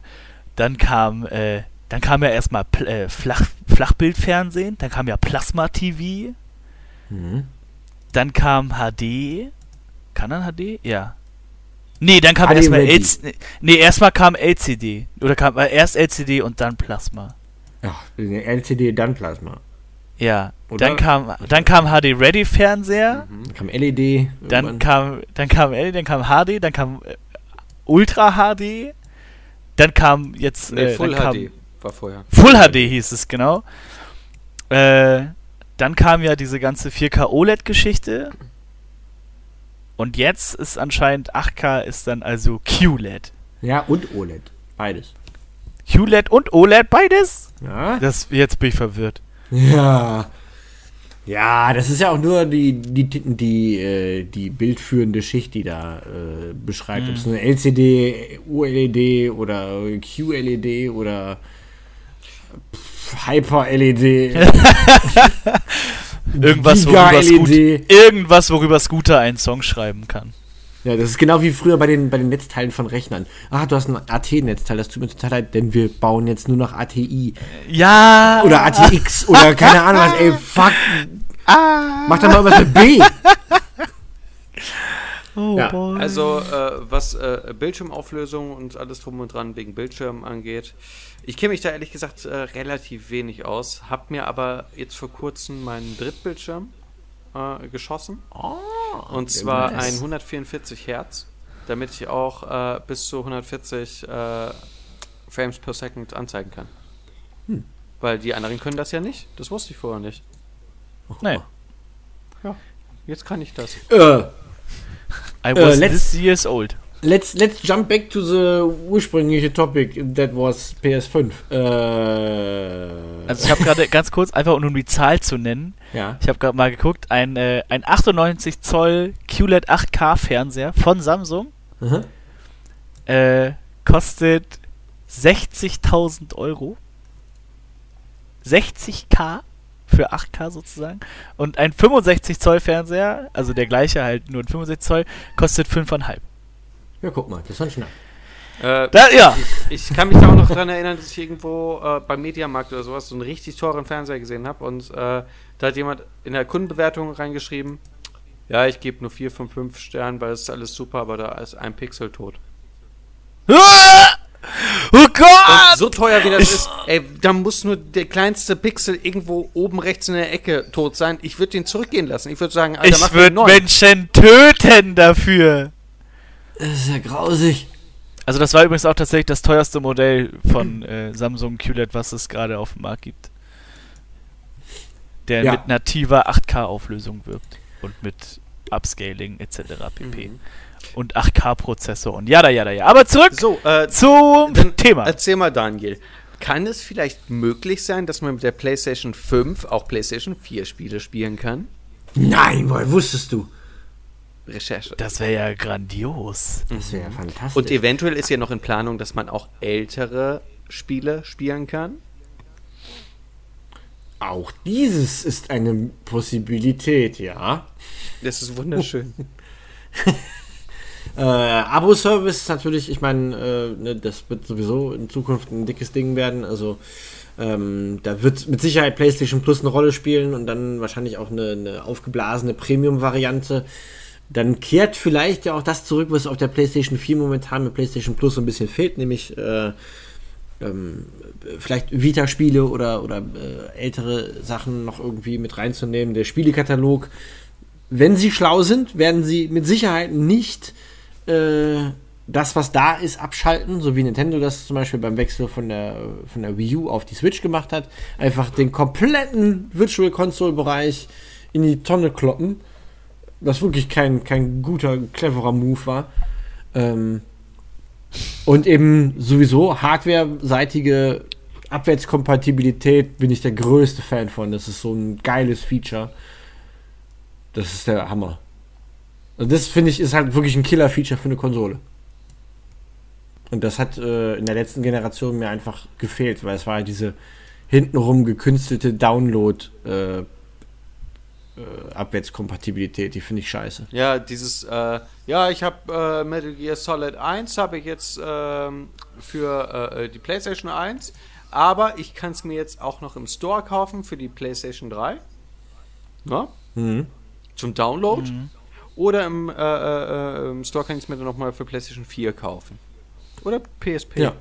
Dann kam, äh, dann kam ja erstmal äh, Flach Flachbildfernsehen, dann kam ja Plasma TV, Mhm. dann kam HD. Kann dann HD? Ja. Nee, dann kam erstmal. LCD. Nee, erstmal kam LCD. Oder kam äh, erst LCD und dann Plasma. Ja, LCD, dann Plasma. Ja. Oder? Dann kam, dann kam HD Ready Fernseher. Mhm. Dann kam LED. Dann irgendwann. kam, dann kam L, dann kam HD, dann kam äh, Ultra HD, dann kam jetzt Nee, äh, Full dann kam HD war vorher. Full HD hieß es genau. Äh, dann kam ja diese ganze 4K OLED-Geschichte. Und jetzt ist anscheinend 8K ist dann also QLED. Ja, und OLED. Beides. QLED und OLED beides? Ja. Das jetzt bin ich verwirrt. Ja. Ja, das ist ja auch nur die, die, die, äh, die bildführende Schicht, die da äh, beschreibt, mhm. ob es eine LCD, ULED oder QLED oder Hyper-LED. irgendwas, worüber Scooter, irgendwas, worüber Scooter einen Song schreiben kann. Ja, das ist genau wie früher bei den, bei den Netzteilen von Rechnern. Ach, du hast ein AT-Netzteil, das tut mir total leid, denn wir bauen jetzt nur noch ATI. Ja! Oder ATX oder keine Ahnung was, ey, fuck. Ah. Mach doch mal was mit B. Oh ja. boy. Also, äh, was äh, Bildschirmauflösung und alles drum und dran wegen Bildschirm angeht, ich kenne mich da ehrlich gesagt äh, relativ wenig aus, hab mir aber jetzt vor kurzem meinen Drittbildschirm äh, geschossen. Oh, und zwar nice. ein 144 Hertz, damit ich auch äh, bis zu 140 äh, Frames per Second anzeigen kann. Hm. Weil die anderen können das ja nicht. Das wusste ich vorher nicht. Oh, Nein. Ja, jetzt kann ich das. Äh. I was uh, this years old. Let's, let's jump back to the ursprüngliche Topic that was PS5. Äh, also ich habe gerade ganz kurz, einfach um die Zahl zu nennen, ja. ich habe gerade mal geguckt, ein, äh, ein 98 Zoll QLED 8K Fernseher von Samsung mhm. äh, kostet 60.000 Euro. 60k für 8K sozusagen. Und ein 65 Zoll Fernseher, also der gleiche halt nur ein 65 Zoll, kostet 5,5. Ja, guck mal, das ist ein Schnapp. Äh, da, ja. Ich, ich, kann mich da auch noch daran erinnern, dass ich irgendwo äh, beim Mediamarkt oder sowas so einen richtig teuren Fernseher gesehen habe und äh, da hat jemand in der Kundenbewertung reingeschrieben, ja, ich gebe nur 4 von 5 Sternen, weil es ist alles super, aber da ist ein Pixel tot. Oh Gott! Und so teuer wie das ist, ey, da muss nur der kleinste Pixel irgendwo oben rechts in der Ecke tot sein. Ich würde den zurückgehen lassen. Ich würde sagen, Alter, ich würde Menschen töten dafür. Das ist ja grausig. Also das war übrigens auch tatsächlich das teuerste Modell von äh, Samsung QLED, was es gerade auf dem Markt gibt. Der ja. mit nativer 8K-Auflösung wirkt und mit Upscaling etc. pp. Mhm. Und 8K-Prozessor und jada jada ja. Aber zurück so, äh, zum Thema. Erzähl mal, Daniel. Kann es vielleicht möglich sein, dass man mit der PlayStation 5 auch PlayStation 4 Spiele spielen kann? Nein, woher wusstest du? Recherche. Das wäre ja grandios. Das wäre ja fantastisch. Und eventuell ist ja noch in Planung, dass man auch ältere Spiele spielen kann. Auch dieses ist eine Possibilität, ja. Das ist wunderschön. äh, Abo-Service ist natürlich, ich meine, äh, ne, das wird sowieso in Zukunft ein dickes Ding werden. Also ähm, da wird mit Sicherheit PlayStation Plus eine Rolle spielen und dann wahrscheinlich auch eine, eine aufgeblasene Premium-Variante dann kehrt vielleicht ja auch das zurück, was auf der PlayStation 4 momentan mit PlayStation Plus so ein bisschen fehlt, nämlich äh, ähm, vielleicht Vita-Spiele oder, oder äh, ältere Sachen noch irgendwie mit reinzunehmen. Der Spielekatalog, wenn sie schlau sind, werden sie mit Sicherheit nicht äh, das, was da ist, abschalten, so wie Nintendo das zum Beispiel beim Wechsel von der, von der Wii U auf die Switch gemacht hat. Einfach den kompletten Virtual Console-Bereich in die Tonne kloppen was wirklich kein, kein guter, cleverer Move war. Ähm, und eben sowieso hardware-seitige Abwärtskompatibilität bin ich der größte Fan von. Das ist so ein geiles Feature. Das ist der Hammer. Also das finde ich ist halt wirklich ein Killer-Feature für eine Konsole. Und das hat äh, in der letzten Generation mir einfach gefehlt, weil es war halt diese hintenrum gekünstelte Download- äh, äh, Abwärtskompatibilität, die finde ich scheiße. Ja, dieses, äh, ja, ich habe äh, Metal Gear Solid 1 habe ich jetzt ähm, für äh, die PlayStation 1, aber ich kann es mir jetzt auch noch im Store kaufen für die PlayStation 3. Na? Mhm. Zum Download. Mhm. Oder im, äh, äh, im Store kann ich es mir dann nochmal für PlayStation 4 kaufen. Oder PSP. Ja.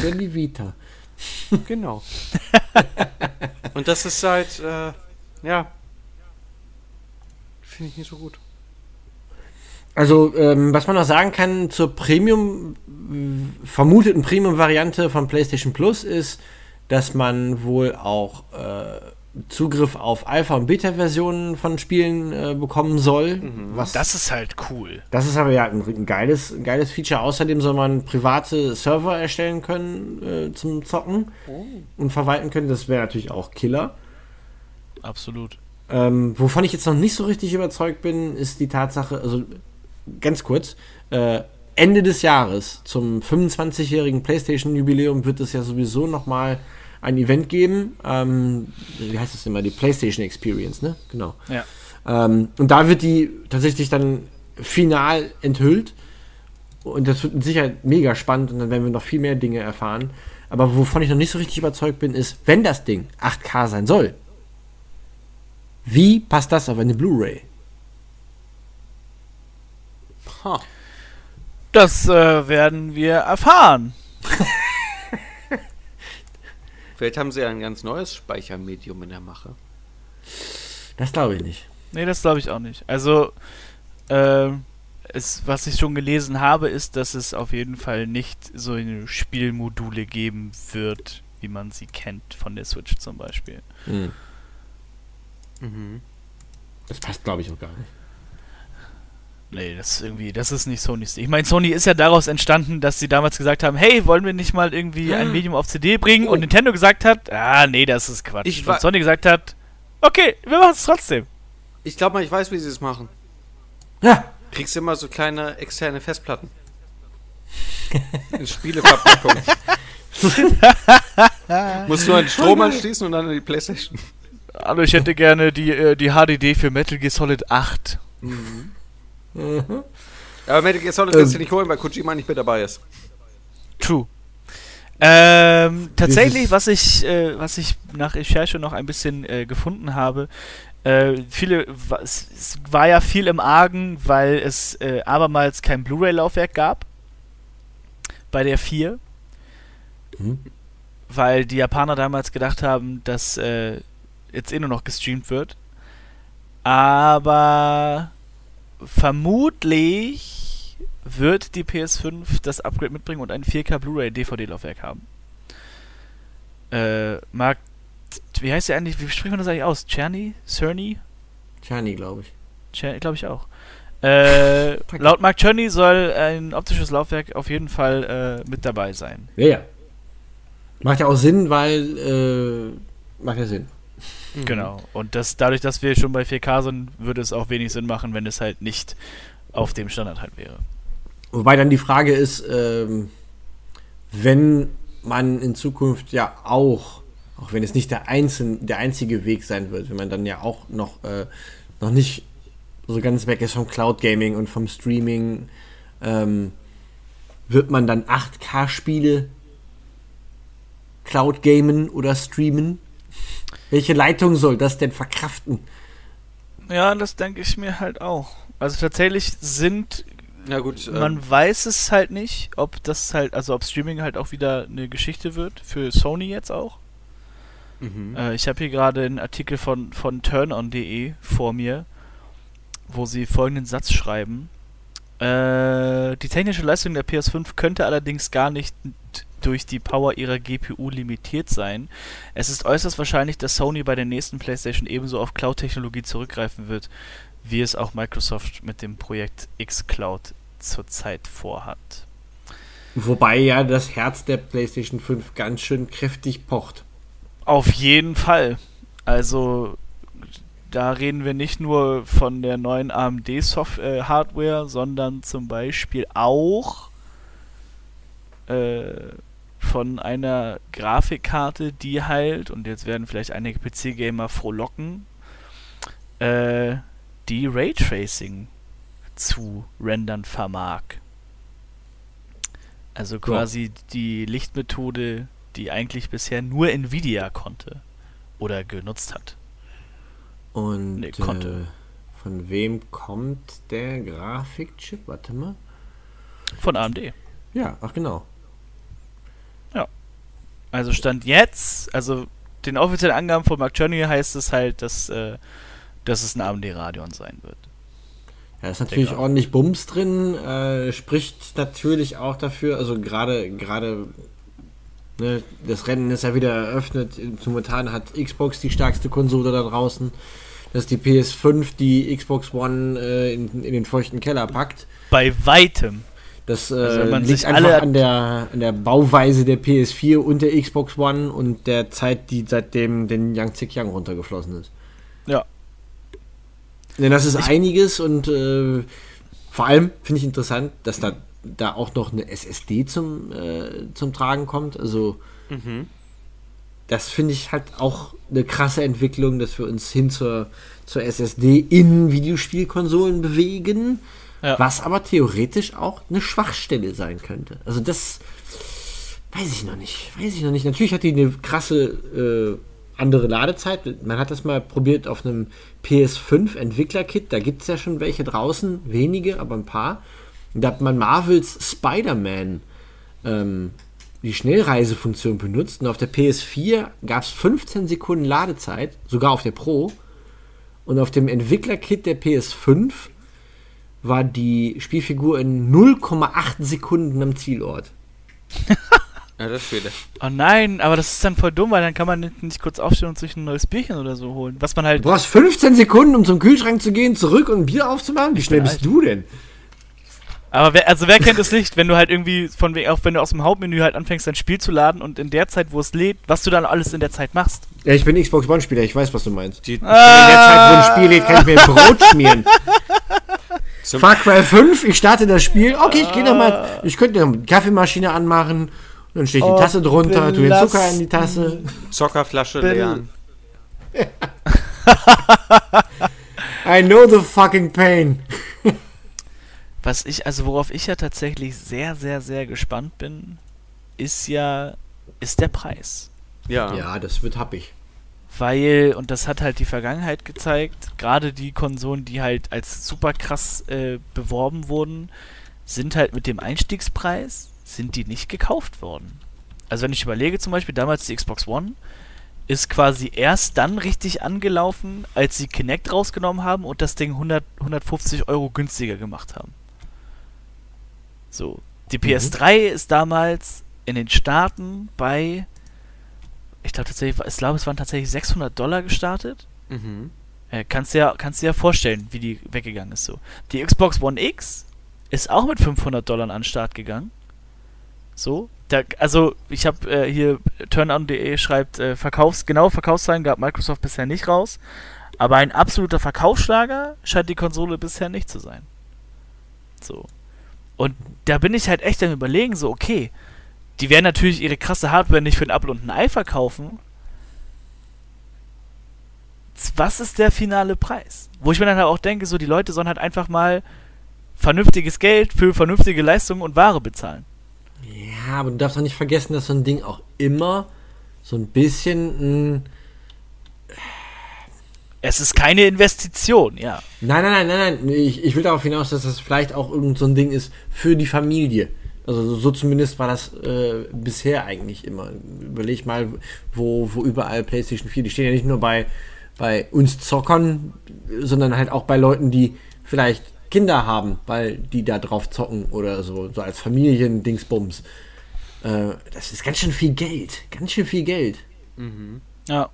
Oder die Vita. Genau. Und das ist halt, äh, ja, finde ich nicht so gut. Also, ähm, was man noch sagen kann zur Premium, vermuteten Premium-Variante von PlayStation Plus ist, dass man wohl auch äh, Zugriff auf Alpha- und Beta-Versionen von Spielen äh, bekommen soll. Mhm. Was, das ist halt cool. Das ist aber ja ein, ein, geiles, ein geiles Feature. Außerdem soll man private Server erstellen können äh, zum Zocken oh. und verwalten können. Das wäre natürlich auch Killer. Absolut. Ähm, wovon ich jetzt noch nicht so richtig überzeugt bin, ist die Tatsache, also ganz kurz, äh, Ende des Jahres zum 25-jährigen PlayStation-Jubiläum wird es ja sowieso nochmal ein Event geben. Ähm, wie heißt das immer? Die PlayStation Experience, ne? Genau. Ja. Ähm, und da wird die tatsächlich dann final enthüllt. Und das wird mit Sicherheit mega spannend und dann werden wir noch viel mehr Dinge erfahren. Aber wovon ich noch nicht so richtig überzeugt bin, ist, wenn das Ding 8K sein soll, wie passt das auf eine Blu-ray? Huh. Das äh, werden wir erfahren. Vielleicht haben sie ein ganz neues Speichermedium in der Mache. Das glaube ich nicht. Nee, das glaube ich auch nicht. Also, äh, es, was ich schon gelesen habe, ist, dass es auf jeden Fall nicht so eine Spielmodule geben wird, wie man sie kennt von der Switch zum Beispiel. Mhm. Mhm. Das passt, glaube ich, auch gar nicht. Nee, das ist irgendwie, das ist nicht Sonys. Ich meine, Sony ist ja daraus entstanden, dass sie damals gesagt haben, hey, wollen wir nicht mal irgendwie ein Medium auf CD bringen? Oh. Und Nintendo gesagt hat, ah, nee, das ist Quatsch. Ich und Sony gesagt hat, okay, wir machen es trotzdem. Ich glaube mal, ich weiß, wie sie es machen. Ja. Kriegst du immer so kleine externe Festplatten. In Spieleverpackung. Musst nur einen Strom anschließen und dann in die Playstation. Also ich hätte gerne die, äh, die HDD für Metal Gear Solid 8. Mhm. Mhm. Aber Metal Gear Solid ähm. kannst du nicht holen, weil Kojima nicht mit dabei ist. True. Ähm, tatsächlich, was ich, äh, was ich nach Recherche noch ein bisschen äh, gefunden habe, äh, viele, es war ja viel im Argen, weil es äh, abermals kein Blu-ray-Laufwerk gab bei der 4. Mhm. Weil die Japaner damals gedacht haben, dass äh, jetzt eh nur noch gestreamt wird. Aber vermutlich wird die PS5 das Upgrade mitbringen und ein 4K Blu-ray DVD-Laufwerk haben. Äh, Mark, wie heißt der eigentlich, wie spricht man das eigentlich aus? Czerny? Cerny? Czerny, glaube ich. Glaube ich auch. Äh, laut Mark Czerny soll ein optisches Laufwerk auf jeden Fall äh, mit dabei sein. Ja, ja. Macht ja auch Sinn, weil äh, macht ja Sinn. Mhm. Genau. Und das, dadurch, dass wir schon bei 4K sind, würde es auch wenig Sinn machen, wenn es halt nicht auf dem Standard halt wäre. Wobei dann die Frage ist, ähm, wenn man in Zukunft ja auch, auch wenn es nicht der, einzelne, der einzige Weg sein wird, wenn man dann ja auch noch, äh, noch nicht so ganz weg ist vom Cloud Gaming und vom Streaming, ähm, wird man dann 8K-Spiele Cloud gamen oder streamen? Welche Leitung soll das denn verkraften? Ja, das denke ich mir halt auch. Also tatsächlich sind ja gut, man ähm, weiß es halt nicht, ob das halt, also ob Streaming halt auch wieder eine Geschichte wird für Sony jetzt auch. Mhm. Äh, ich habe hier gerade einen Artikel von von turnon.de vor mir, wo sie folgenden Satz schreiben: äh, Die technische Leistung der PS5 könnte allerdings gar nicht durch die Power ihrer GPU limitiert sein. Es ist äußerst wahrscheinlich, dass Sony bei der nächsten PlayStation ebenso auf Cloud-Technologie zurückgreifen wird, wie es auch Microsoft mit dem Projekt xCloud zurzeit vorhat. Wobei ja das Herz der PlayStation 5 ganz schön kräftig pocht. Auf jeden Fall. Also da reden wir nicht nur von der neuen AMD-Hardware, äh, sondern zum Beispiel auch äh, von einer Grafikkarte, die halt, und jetzt werden vielleicht einige PC-Gamer frohlocken, äh, die Raytracing zu rendern vermag. Also quasi ja. die Lichtmethode, die eigentlich bisher nur Nvidia konnte oder genutzt hat. Und nee, konnte. Äh, von wem kommt der Grafikchip? Warte mal. Von AMD. Ja, ach genau. Also Stand jetzt, also den offiziellen Angaben von Mark Journey heißt es halt, dass, äh, dass es ein AMD Radeon sein wird. Ja, ist natürlich Digga. ordentlich Bums drin, äh, spricht natürlich auch dafür, also gerade gerade ne, das Rennen ist ja wieder eröffnet. Momentan hat Xbox die stärkste Konsole da draußen, dass die PS5 die Xbox One äh, in, in den feuchten Keller packt. Bei weitem. Das äh, also liegt einfach an der, an der Bauweise der PS4 und der Xbox One und der Zeit, die seitdem den Yang Yang runtergeflossen ist. Ja. Denn das ist ich einiges und äh, vor allem finde ich interessant, dass da, da auch noch eine SSD zum, äh, zum Tragen kommt. Also mhm. das finde ich halt auch eine krasse Entwicklung, dass wir uns hin zur, zur SSD in Videospielkonsolen bewegen. Ja. Was aber theoretisch auch eine Schwachstelle sein könnte. Also das weiß ich noch nicht. Weiß ich noch nicht. Natürlich hat die eine krasse äh, andere Ladezeit. Man hat das mal probiert auf einem PS5 Entwickler-Kit. Da gibt es ja schon welche draußen. Wenige, aber ein paar. Da hat man Marvels Spider-Man ähm, die Schnellreisefunktion benutzt. Und auf der PS4 gab es 15 Sekunden Ladezeit, sogar auf der Pro. Und auf dem Entwickler-Kit der PS5 war die Spielfigur in 0,8 Sekunden am Zielort. ja, das ist Oh nein, aber das ist dann voll dumm, weil dann kann man nicht kurz aufstehen und sich ein neues Bierchen oder so holen. Was man halt. Du brauchst 15 Sekunden, um zum Kühlschrank zu gehen, zurück und ein Bier aufzumachen? Wie schnell bist alt. du denn? Aber wer, also wer kennt es nicht, wenn du halt irgendwie von auch wenn du aus dem Hauptmenü halt anfängst, dein Spiel zu laden und in der Zeit, wo es lädt, was du dann alles in der Zeit machst. Ja, ich bin Xbox One-Spieler, ich weiß, was du meinst. Die, ah. In der Zeit, wo ein Spiel lädt, kann ich mir ein Brot schmieren. Zum Far Cry 5, ich starte das Spiel. Okay, ich gehe noch mal. Ich könnte eine Kaffeemaschine anmachen. Dann stehe ich die oh, Tasse drunter, tue den Zucker in die Tasse. Zockerflasche leeren. I know the fucking pain. Was ich, also worauf ich ja tatsächlich sehr, sehr, sehr gespannt bin, ist ja, ist der Preis. Ja. Ja, das wird happig. Weil, und das hat halt die Vergangenheit gezeigt, gerade die Konsolen, die halt als super krass äh, beworben wurden, sind halt mit dem Einstiegspreis, sind die nicht gekauft worden. Also wenn ich überlege zum Beispiel, damals die Xbox One ist quasi erst dann richtig angelaufen, als sie Kinect rausgenommen haben und das Ding 100, 150 Euro günstiger gemacht haben. So. Die PS3 mhm. ist damals in den Staaten bei, ich glaube tatsächlich, ich glaube es waren tatsächlich 600 Dollar gestartet. Mhm. Äh, kannst du ja, kannst dir ja vorstellen, wie die weggegangen ist so. Die Xbox One X ist auch mit 500 Dollar an den Start gegangen. So, da, also ich habe äh, hier turnon.de schreibt, äh, Verkaufs, genau Verkaufszahlen gab Microsoft bisher nicht raus, aber ein absoluter Verkaufsschlager scheint die Konsole bisher nicht zu sein. So. Und da bin ich halt echt am überlegen, so, okay, die werden natürlich ihre krasse Hardware nicht für ein Apple und ein Ei verkaufen. Was ist der finale Preis? Wo ich mir dann halt auch denke, so, die Leute sollen halt einfach mal vernünftiges Geld für vernünftige Leistungen und Ware bezahlen. Ja, aber du darfst auch nicht vergessen, dass so ein Ding auch immer so ein bisschen ein es ist keine Investition, ja. Nein, nein, nein, nein, nein. Ich, ich will darauf hinaus, dass das vielleicht auch irgend so ein Ding ist für die Familie. Also so zumindest war das äh, bisher eigentlich immer. Überleg mal, wo, wo überall PlayStation 4, die stehen ja nicht nur bei, bei uns Zockern, sondern halt auch bei Leuten, die vielleicht Kinder haben, weil die da drauf zocken oder so, so als Familien-Dingsbums. Äh, das ist ganz schön viel Geld. Ganz schön viel Geld. Mhm. Ja.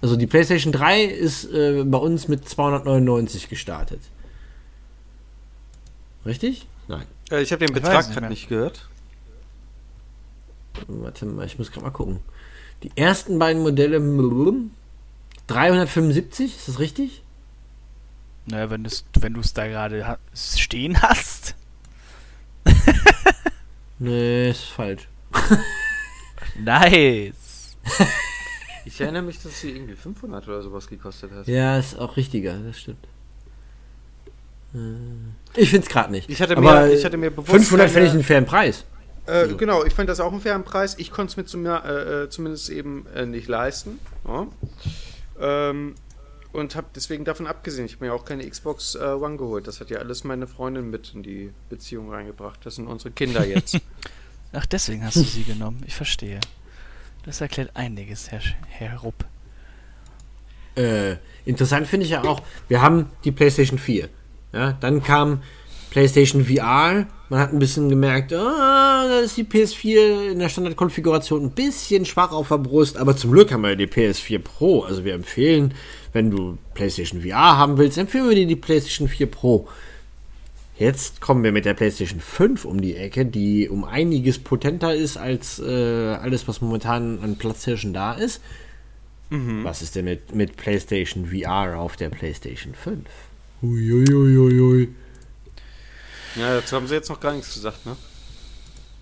Also die PlayStation 3 ist äh, bei uns mit 299 gestartet. Richtig? Nein. Äh, ich habe den Betrag gerade nicht gehört. Warte mal, ich muss gerade mal gucken. Die ersten beiden Modelle 375, ist das richtig? Naja, wenn, wenn du es da gerade stehen hast. nee, ist falsch. nice. Ich erinnere mich, dass sie irgendwie 500 oder sowas gekostet hat. Ja, ist auch richtiger, das stimmt. Äh, ich finde es gerade nicht. Ich hatte, mir, ich hatte mir bewusst. 500 fände ich einen fairen Preis. Äh, also. Genau, ich fand das auch einen fairen Preis. Ich konnte es mir zum, äh, äh, zumindest eben äh, nicht leisten. Ja. Ähm, und habe deswegen davon abgesehen. Ich habe mir auch keine Xbox äh, One geholt. Das hat ja alles meine Freundin mit in die Beziehung reingebracht. Das sind unsere Kinder jetzt. Ach, deswegen hast du sie genommen. Ich verstehe. Das erklärt einiges, Herr, Herr Rupp. Äh, interessant finde ich ja auch, wir haben die PlayStation 4. Ja, dann kam PlayStation VR. Man hat ein bisschen gemerkt, ah, da ist die PS4 in der Standardkonfiguration ein bisschen schwach auf der Brust, aber zum Glück haben wir die PS4 Pro. Also wir empfehlen, wenn du PlayStation VR haben willst, empfehlen wir dir die PlayStation 4 Pro. Jetzt kommen wir mit der PlayStation 5 um die Ecke, die um einiges potenter ist als äh, alles, was momentan an Platzhirschen da ist. Mhm. Was ist denn mit, mit PlayStation VR auf der PlayStation 5? Uiuiuiui. Ja, dazu haben sie jetzt noch gar nichts gesagt, ne?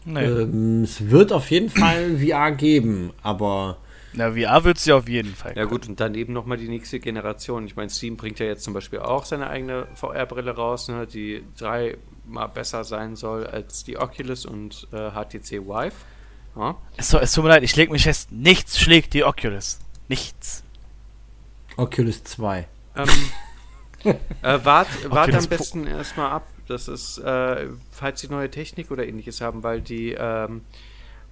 Nee. Ähm, es wird auf jeden Fall VR geben, aber. Na, VR wird es ja auf jeden Fall. Ja, gut, und dann eben nochmal die nächste Generation. Ich meine, Steam bringt ja jetzt zum Beispiel auch seine eigene VR-Brille raus, ne, die dreimal besser sein soll als die Oculus und äh, HTC Vive. Ja. Es, es tut mir leid, ich leg mich fest, nichts schlägt die Oculus. Nichts. Oculus 2. Ähm, äh, wart, wart am besten erstmal ab. Das ist, äh, falls sie neue Technik oder ähnliches haben, weil die ähm,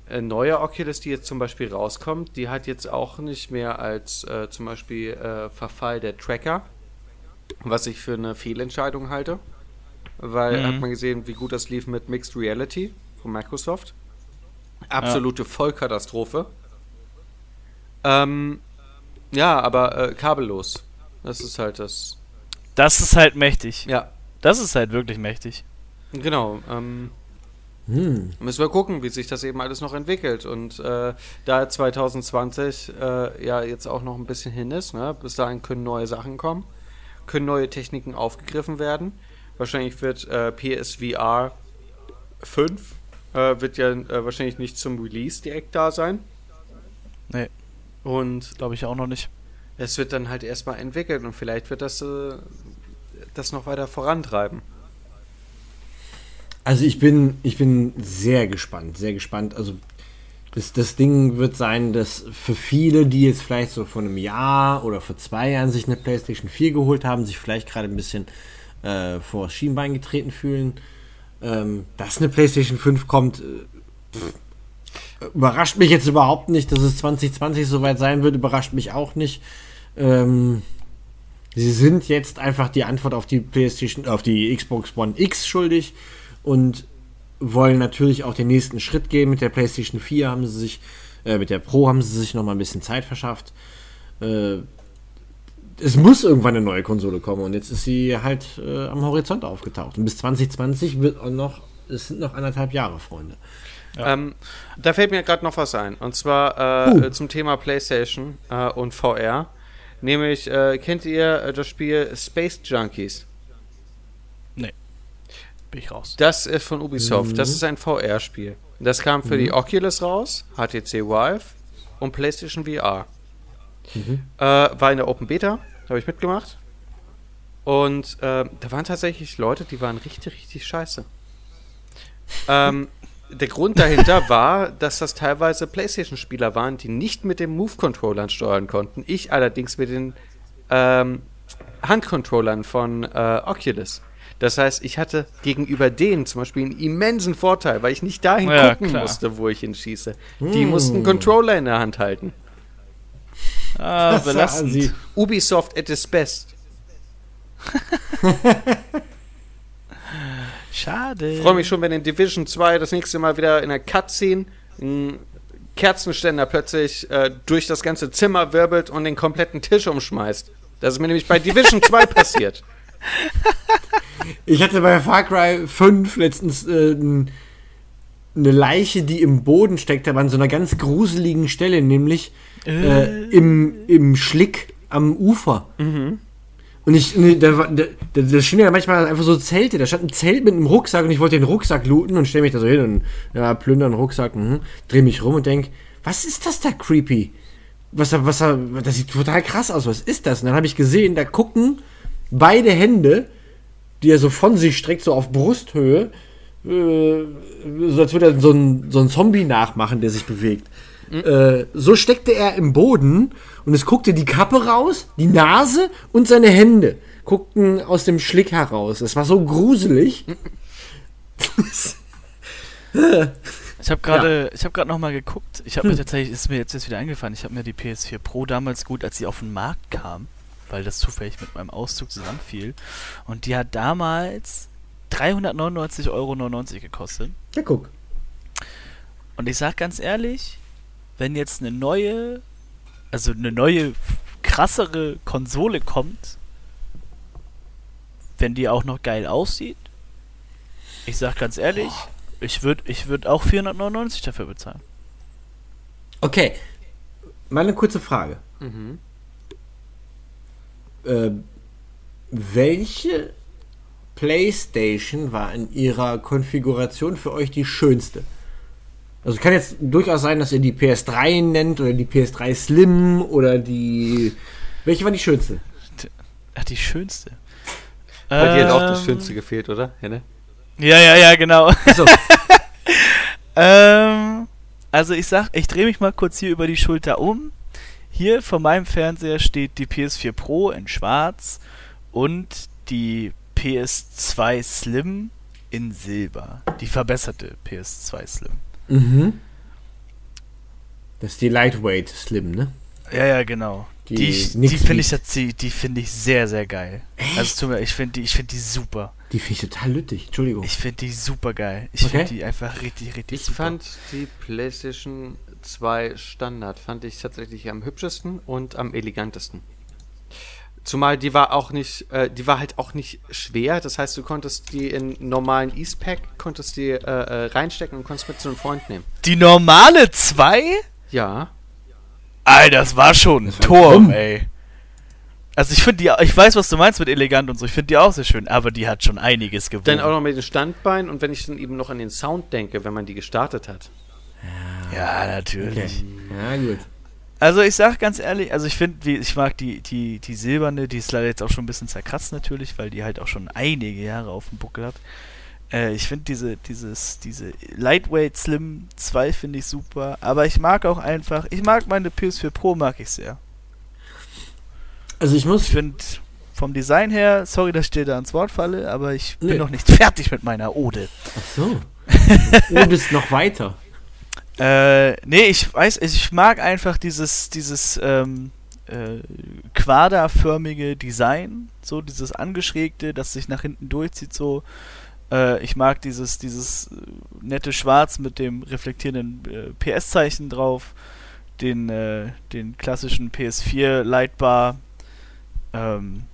äh, neue Oculus, die jetzt zum Beispiel rauskommt, die hat jetzt auch nicht mehr als äh, zum Beispiel äh, Verfall der Tracker, was ich für eine Fehlentscheidung halte. Weil mhm. hat man gesehen, wie gut das lief mit Mixed Reality von Microsoft. Absolute ja. Vollkatastrophe. Ähm, ja, aber äh, kabellos. Das ist halt das. Das ist halt mächtig. Ja. Das ist halt wirklich mächtig. Genau. Ähm, hm. Müssen wir gucken, wie sich das eben alles noch entwickelt. Und äh, da 2020 äh, ja jetzt auch noch ein bisschen hin ist, ne? bis dahin können neue Sachen kommen, können neue Techniken aufgegriffen werden. Wahrscheinlich wird äh, PSVR 5 äh, wird ja äh, wahrscheinlich nicht zum Release direkt da sein. Nee. Und glaube ich auch noch nicht. Es wird dann halt erstmal entwickelt und vielleicht wird das äh, das noch weiter vorantreiben. Also ich bin, ich bin sehr gespannt, sehr gespannt. Also das, das Ding wird sein, dass für viele, die jetzt vielleicht so vor einem Jahr oder vor zwei Jahren sich eine PlayStation 4 geholt haben, sich vielleicht gerade ein bisschen äh, vor Schienbein getreten fühlen, ähm, dass eine PlayStation 5 kommt, äh, pff, überrascht mich jetzt überhaupt nicht, dass es 2020 soweit sein wird, überrascht mich auch nicht. Ähm, sie sind jetzt einfach die Antwort auf die PlayStation, auf die Xbox One X schuldig und wollen natürlich auch den nächsten Schritt gehen. Mit der PlayStation 4 haben sie sich, äh, mit der Pro haben sie sich noch mal ein bisschen Zeit verschafft. Äh, es muss irgendwann eine neue Konsole kommen und jetzt ist sie halt äh, am Horizont aufgetaucht. Und bis 2020 wird auch noch, es sind noch anderthalb Jahre, Freunde. Ja. Ähm, da fällt mir gerade noch was ein. Und zwar äh, uh. zum Thema PlayStation äh, und VR. Nämlich, äh, kennt ihr äh, das Spiel Space Junkies? Nee. Bin ich raus. Das ist von Ubisoft. Mhm. Das ist ein VR-Spiel. Das kam für mhm. die Oculus raus, HTC Vive und PlayStation VR. Mhm. Äh, war in der Open Beta, habe ich mitgemacht. Und äh, da waren tatsächlich Leute, die waren richtig, richtig scheiße. ähm, der Grund dahinter war, dass das teilweise PlayStation-Spieler waren, die nicht mit den Move-Controllern steuern konnten. Ich allerdings mit den ähm, Handcontrollern von äh, Oculus. Das heißt, ich hatte gegenüber denen zum Beispiel einen immensen Vorteil, weil ich nicht dahin ja, gucken klar. musste, wo ich hinschieße. Hm. Die mussten Controller in der Hand halten. Ah, belastend. Ubisoft at its best. Schade. Ich freue mich schon, wenn in Division 2 das nächste Mal wieder in der Cutscene ein Kerzenständer plötzlich äh, durch das ganze Zimmer wirbelt und den kompletten Tisch umschmeißt. Das ist mir nämlich bei Division 2 passiert. Ich hatte bei Far Cry 5 letztens äh, eine Leiche, die im Boden steckt, aber an so einer ganz gruseligen Stelle, nämlich äh, im, im Schlick am Ufer. Mhm. Und ich, ne, da, da, da, da stehen ja manchmal einfach so Zelte. Da stand ein Zelt mit einem Rucksack und ich wollte den Rucksack looten und stelle mich da so hin und ja, plündern den Rucksack, mh, dreh mich rum und denk, was ist das da creepy? Was, was, das sieht total krass aus. Was ist das? Und dann habe ich gesehen, da gucken beide Hände, die er so von sich streckt, so auf Brusthöhe, äh, so als würde er so ein, so ein Zombie nachmachen, der sich bewegt. Mhm. Äh, so steckte er im Boden und es guckte die Kappe raus, die Nase und seine Hände guckten aus dem Schlick heraus. Es war so gruselig. ich habe gerade, ja. ich habe gerade noch mal geguckt. Ich habe mir tatsächlich ist mir jetzt, jetzt wieder eingefallen. Ich habe mir die PS4 Pro damals gut, als sie auf den Markt kam, weil das zufällig mit meinem Auszug zusammenfiel. Und die hat damals 399,99 Euro gekostet. Ja, guck. Und ich sag ganz ehrlich, wenn jetzt eine neue also eine neue, krassere Konsole kommt, wenn die auch noch geil aussieht, ich sag ganz ehrlich, oh. ich würde ich würd auch 499 dafür bezahlen. Okay, mal eine kurze Frage. Mhm. Äh, welche PlayStation war in ihrer Konfiguration für euch die schönste? Also kann jetzt durchaus sein, dass ihr die PS3 nennt oder die PS3 Slim oder die. Welche war die schönste? Ach, die schönste. Bei ähm, dir hat auch das ähm, Schönste gefehlt, oder, Henne? Ja, ja, ja, genau. So. ähm, also ich sag, ich drehe mich mal kurz hier über die Schulter um. Hier vor meinem Fernseher steht die PS4 Pro in schwarz und die PS2 Slim in Silber. Die verbesserte PS2 Slim. Mhm. Das ist die Lightweight Slim, ne? Ja, ja, genau. Die, die, die finde ich, die, die find ich sehr, sehr geil. Echt? Also mir, ich finde die, find die super. Die finde ich total lüttig, Entschuldigung. Ich finde die super geil. Ich okay. finde die einfach richtig, richtig Ich super. fand die PlayStation 2 Standard, fand ich tatsächlich am hübschesten und am elegantesten. Zumal die war auch nicht, äh, die war halt auch nicht schwer. Das heißt, du konntest die in normalen Eastpack, konntest die äh, äh, reinstecken und konntest mit zu einem Freund nehmen. Die normale 2? Ja. Alter, das war schon ein Turm, ey. Also ich finde die, ich weiß, was du meinst mit elegant und so. Ich finde die auch sehr schön, aber die hat schon einiges gewonnen. Dann auch noch mit den Standbeinen und wenn ich dann eben noch an den Sound denke, wenn man die gestartet hat. Ja, natürlich. Okay. Ja, gut. Also ich sag ganz ehrlich, also ich finde, ich mag die, die, die silberne, die ist leider jetzt auch schon ein bisschen zerkratzt natürlich, weil die halt auch schon einige Jahre auf dem Buckel hat. Äh, ich finde diese, dieses, diese Lightweight Slim 2 finde ich super, aber ich mag auch einfach, ich mag meine PS4 Pro, mag ich sehr. Also ich muss. Ich finde vom Design her, sorry, dass ich dir da ans Wort falle, aber ich nee. bin noch nicht fertig mit meiner Ode. Ach so. du bist noch weiter. Äh, nee, ich weiß, ich mag einfach dieses, dieses ähm, äh, quaderförmige Design, so dieses angeschrägte, das sich nach hinten durchzieht, so. Äh, ich mag dieses, dieses äh, nette Schwarz mit dem reflektierenden äh, PS-Zeichen drauf, den, äh, den klassischen PS4 Lightbar. Ähm,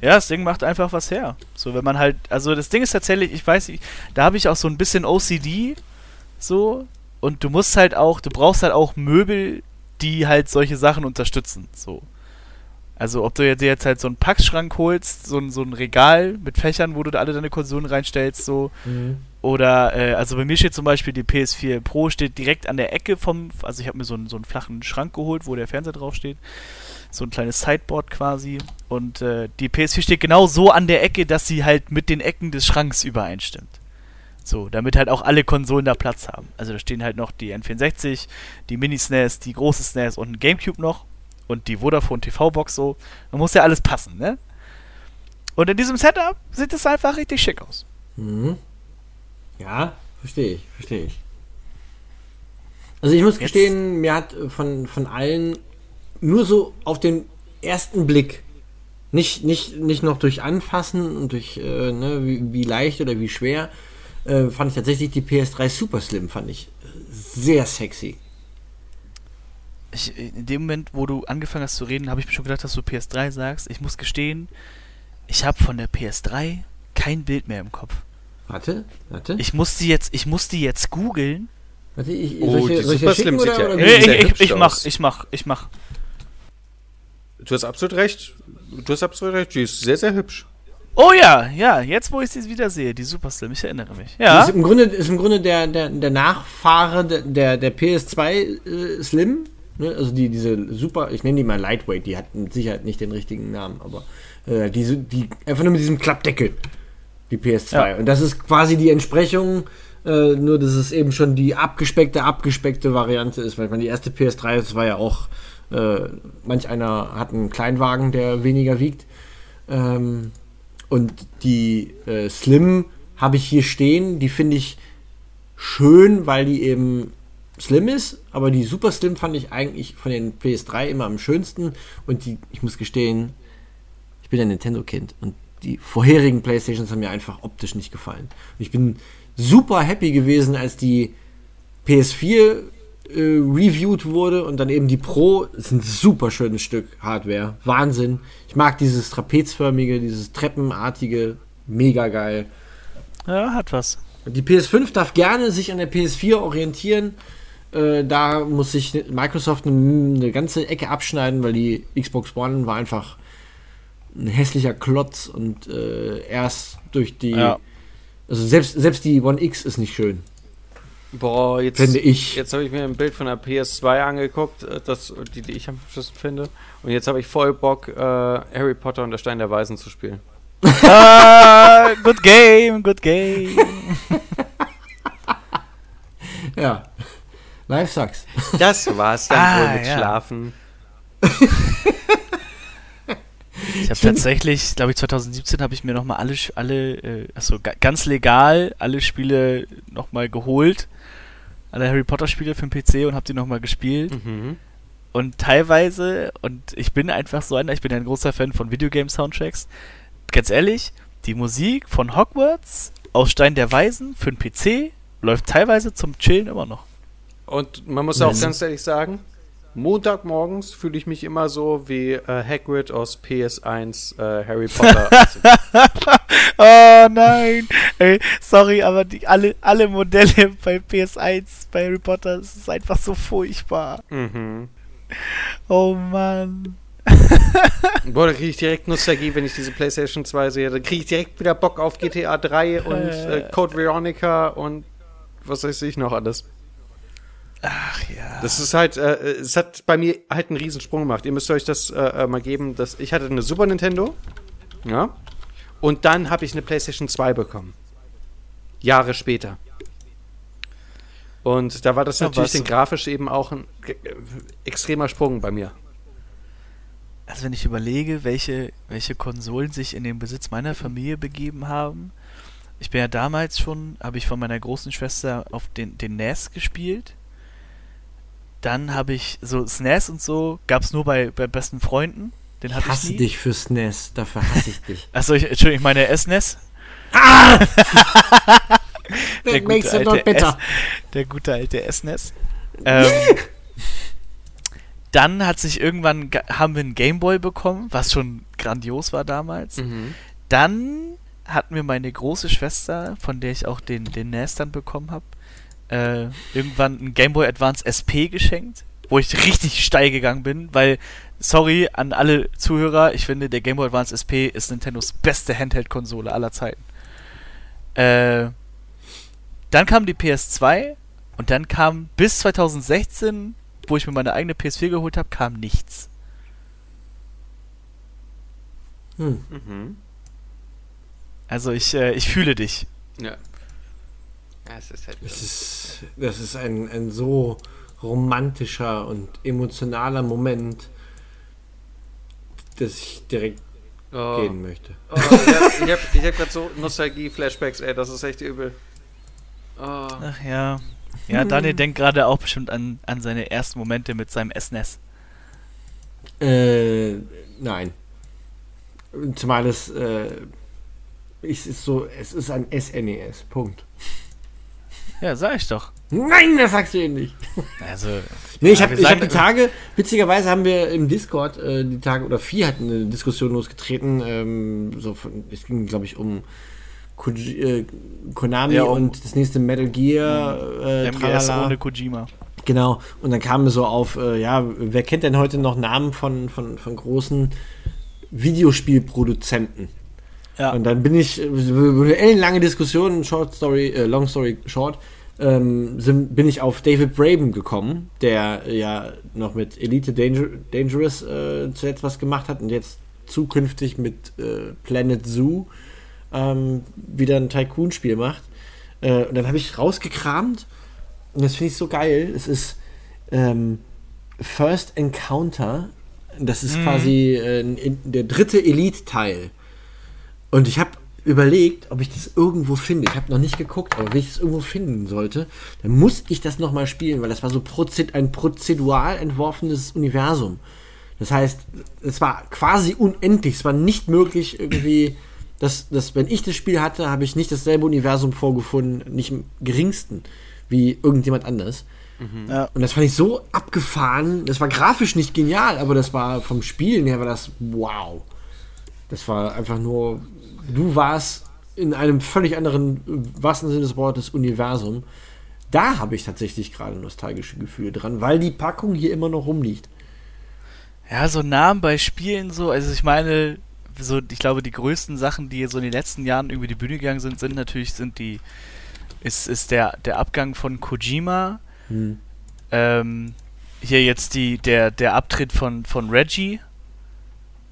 ja, das Ding macht einfach was her. So, wenn man halt, also das Ding ist tatsächlich, ich weiß nicht, da habe ich auch so ein bisschen OCD, so, und du musst halt auch, du brauchst halt auch Möbel, die halt solche Sachen unterstützen. So. Also ob du dir jetzt halt so einen Packschrank holst, so ein, so ein Regal mit Fächern, wo du da alle deine Konsolen reinstellst, so. Mhm. Oder, äh, also bei mir steht zum Beispiel die PS4 Pro steht direkt an der Ecke vom, also ich habe mir so einen, so einen flachen Schrank geholt, wo der Fernseher draufsteht. So ein kleines Sideboard quasi. Und äh, die PS4 steht genau so an der Ecke, dass sie halt mit den Ecken des Schranks übereinstimmt. So, damit halt auch alle Konsolen da Platz haben. Also da stehen halt noch die N64, die Mini-SNES, die große SNES und ein Gamecube noch. Und die Vodafone TV-Box so. Da muss ja alles passen, ne? Und in diesem Setup sieht es einfach richtig schick aus. Mhm. Ja, verstehe ich, verstehe ich. Also ich muss Jetzt. gestehen, mir hat von, von allen nur so auf den ersten Blick, nicht, nicht, nicht noch durch Anfassen und durch äh, ne, wie, wie leicht oder wie schwer, äh, fand ich tatsächlich die PS3 Super Slim, fand ich sehr sexy. Ich, in dem Moment, wo du angefangen hast zu reden, habe ich mir schon gedacht, dass du PS3 sagst. Ich muss gestehen, ich habe von der PS3 kein Bild mehr im Kopf. Warte, warte. Ich muss die jetzt, ich muss die jetzt googeln. Warte, ich, oh, die soll Super Slim sieht ja ich, ich, ich mach, ich mach, ich mach. Du hast absolut recht. Du hast absolut recht. Die ist sehr, sehr hübsch. Oh ja, ja, jetzt wo ich sie wieder sehe, die Super Slim, ich erinnere mich. Ja. Ist im Grunde, ist im Grunde der, der, der Nachfahre der, der PS2 äh, Slim. Ne? Also die, diese super, ich nenne die mal Lightweight, die hat mit Sicherheit nicht den richtigen Namen, aber äh, diese, die einfach nur mit diesem Klappdeckel, die PS2. Ja. Und das ist quasi die Entsprechung, äh, nur dass es eben schon die abgespeckte, abgespeckte Variante ist. Weil ich meine, die erste PS3, das war ja auch, äh, manch einer hat einen Kleinwagen, der weniger wiegt. Ähm, und die äh, Slim habe ich hier stehen. Die finde ich schön, weil die eben slim ist. Aber die Super Slim fand ich eigentlich von den PS3 immer am schönsten. Und die, ich muss gestehen, ich bin ein Nintendo-Kind. Und die vorherigen Playstations haben mir einfach optisch nicht gefallen. Und ich bin super happy gewesen, als die PS4 äh, reviewed wurde und dann eben die Pro. ist ein super schönes Stück Hardware. Wahnsinn. Ich mag dieses trapezförmige, dieses treppenartige. Mega geil. Ja, hat was. Die PS5 darf gerne sich an der PS4 orientieren. Äh, da muss sich Microsoft eine, eine, ganze Ecke abschneiden, weil die Xbox One war einfach ein hässlicher Klotz und äh, erst durch die. Ja. Also selbst, selbst die One X ist nicht schön. Boah, jetzt, finde ich. Jetzt habe ich mir ein Bild von der PS2 angeguckt, äh, das, die, die ich am schönsten finde. Und jetzt habe ich voll Bock, äh, Harry Potter und der Stein der Weisen zu spielen. ah, good game, good game. ja. Life sucks. Das war's dann ah, wohl mit ja. Schlafen. Ich habe tatsächlich, glaube ich, 2017 habe ich mir nochmal alle, alle äh, also ganz legal alle Spiele nochmal geholt. Alle Harry Potter Spiele für den PC und habe die nochmal gespielt. Mhm. Und teilweise, und ich bin einfach so einer, ich bin ein großer Fan von Videogame-Soundtracks. Ganz ehrlich, die Musik von Hogwarts aus Stein der Weisen für den PC läuft teilweise zum Chillen immer noch. Und man muss auch ganz ehrlich sagen, Montagmorgens fühle ich mich immer so wie äh, Hagrid aus PS1 äh, Harry Potter. oh nein. Ey, sorry, aber die, alle, alle Modelle bei PS1 bei Harry Potter, das ist einfach so furchtbar. Mhm. Oh Mann. Boah, da kriege ich direkt Nostalgie, wenn ich diese PlayStation 2 sehe. Da kriege ich direkt wieder Bock auf GTA 3 und äh, Code Veronica und was weiß ich noch alles. Ach ja. Das ist halt, äh, es hat bei mir halt einen Riesensprung gemacht. Ihr müsst euch das äh, äh mal geben, dass ich hatte eine Super Nintendo, ja, und dann habe ich eine PlayStation 2 bekommen. Jahre später. Und da war das ja, natürlich den grafisch eben auch ein äh, extremer Sprung bei mir. Also wenn ich überlege, welche, welche Konsolen sich in den Besitz meiner Familie begeben haben, ich bin ja damals schon, habe ich von meiner großen Schwester auf den, den NES gespielt. Dann habe ich so SNES und so, gab es nur bei, bei besten Freunden. Den ich hasse ich dich für SNES, dafür hasse ich dich. Achso, ich, Entschuldigung, ich meine SNES. Ah! der, gute alte S, der gute alte SNES. Ähm, dann hat sich irgendwann, haben wir einen Gameboy bekommen, was schon grandios war damals. Mhm. Dann hat mir meine große Schwester, von der ich auch den, den NES dann bekommen habe, äh, irgendwann ein Game Boy Advance SP geschenkt, wo ich richtig steil gegangen bin, weil, sorry an alle Zuhörer, ich finde, der Game Boy Advance SP ist Nintendos beste Handheld-Konsole aller Zeiten. Äh, dann kam die PS2 und dann kam bis 2016, wo ich mir meine eigene PS4 geholt habe, kam nichts. Hm. Mhm. Also ich, äh, ich fühle dich. Ja. Das ist, halt das ist, das ist ein, ein so romantischer und emotionaler Moment, dass ich direkt oh. gehen möchte. Oh, ich habe hab, hab gerade so Nostalgie-Flashbacks, ey, das ist echt übel. Oh. Ach ja. Ja, Daniel denkt gerade auch bestimmt an, an seine ersten Momente mit seinem SNES. E äh, nein. Zumal es, äh, es ist so, es ist ein SNES, e Punkt. Ja, sag ich doch. Nein, das sagst du eben nicht. Also. nee, ich habe hab die Tage, witzigerweise haben wir im Discord äh, die Tage, oder vier hatten eine Diskussion losgetreten. Ähm, so von, es ging, glaube ich, um Koji, äh, Konami ja, um, und das nächste Metal Gear. Äh, MGS ohne Kojima. Genau, und dann kamen wir so auf, äh, ja, wer kennt denn heute noch Namen von, von, von großen Videospielproduzenten? Ja. Und dann bin ich, äh, lange Diskussion, Short Story, äh, Long Story Short, ähm, sind, bin ich auf David Braben gekommen, der ja noch mit Elite Danger, Dangerous äh, zuletzt was gemacht hat und jetzt zukünftig mit äh, Planet Zoo ähm, wieder ein Tycoon-Spiel macht. Äh, und dann habe ich rausgekramt und das finde ich so geil. Es ist ähm, First Encounter. Das ist mhm. quasi äh, der dritte Elite-Teil. Und ich habe überlegt, ob ich das irgendwo finde. Ich habe noch nicht geguckt, aber wenn ich es irgendwo finden sollte, dann muss ich das nochmal spielen, weil das war so prozed ein prozedural entworfenes Universum. Das heißt, es war quasi unendlich. Es war nicht möglich, irgendwie, dass, dass wenn ich das Spiel hatte, habe ich nicht dasselbe Universum vorgefunden, nicht im geringsten, wie irgendjemand anders. Mhm. Ja. Und das fand ich so abgefahren. Das war grafisch nicht genial, aber das war vom Spielen her war das wow. Das war einfach nur du warst in einem völlig anderen, wahrsten Sinne des Wortes, Universum. Da habe ich tatsächlich gerade nostalgische Gefühle dran, weil die Packung hier immer noch rumliegt. Ja, so Namen bei Spielen so, also ich meine, so, ich glaube, die größten Sachen, die so in den letzten Jahren über die Bühne gegangen sind, sind natürlich, sind die, ist, ist der, der Abgang von Kojima, hm. ähm, hier jetzt die, der, der Abtritt von, von Reggie.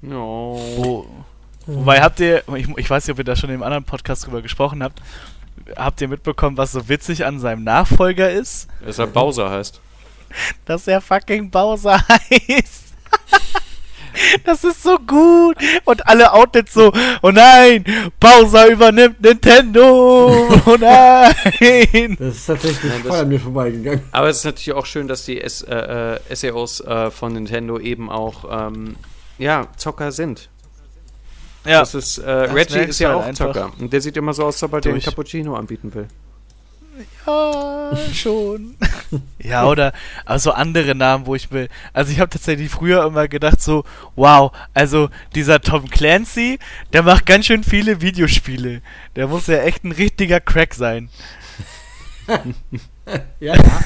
No. Wo, wobei habt ihr, ich, ich weiß nicht, ob ihr da schon im anderen Podcast drüber gesprochen habt, habt ihr mitbekommen, was so witzig an seinem Nachfolger ist? Dass er Bowser heißt. Dass er fucking Bowser heißt. Das ist so gut. Und alle Outlets so, oh nein, Bowser übernimmt Nintendo. Oh nein. Das ist tatsächlich Nein, voll an mir vorbeigegangen. Aber es ist natürlich auch schön, dass die S äh, äh SEOs äh, von Nintendo eben auch ähm, ja, Zocker sind. Ja. Das ist, äh, das Reggie ist ja halt auch Zocker. Und der sieht immer so aus, sobald er einen Cappuccino anbieten will. Ja, schon. ja, oder also andere Namen, wo ich will. Also ich habe tatsächlich früher immer gedacht so, wow, also dieser Tom Clancy, der macht ganz schön viele Videospiele. Der muss ja echt ein richtiger Crack sein. ja, ja.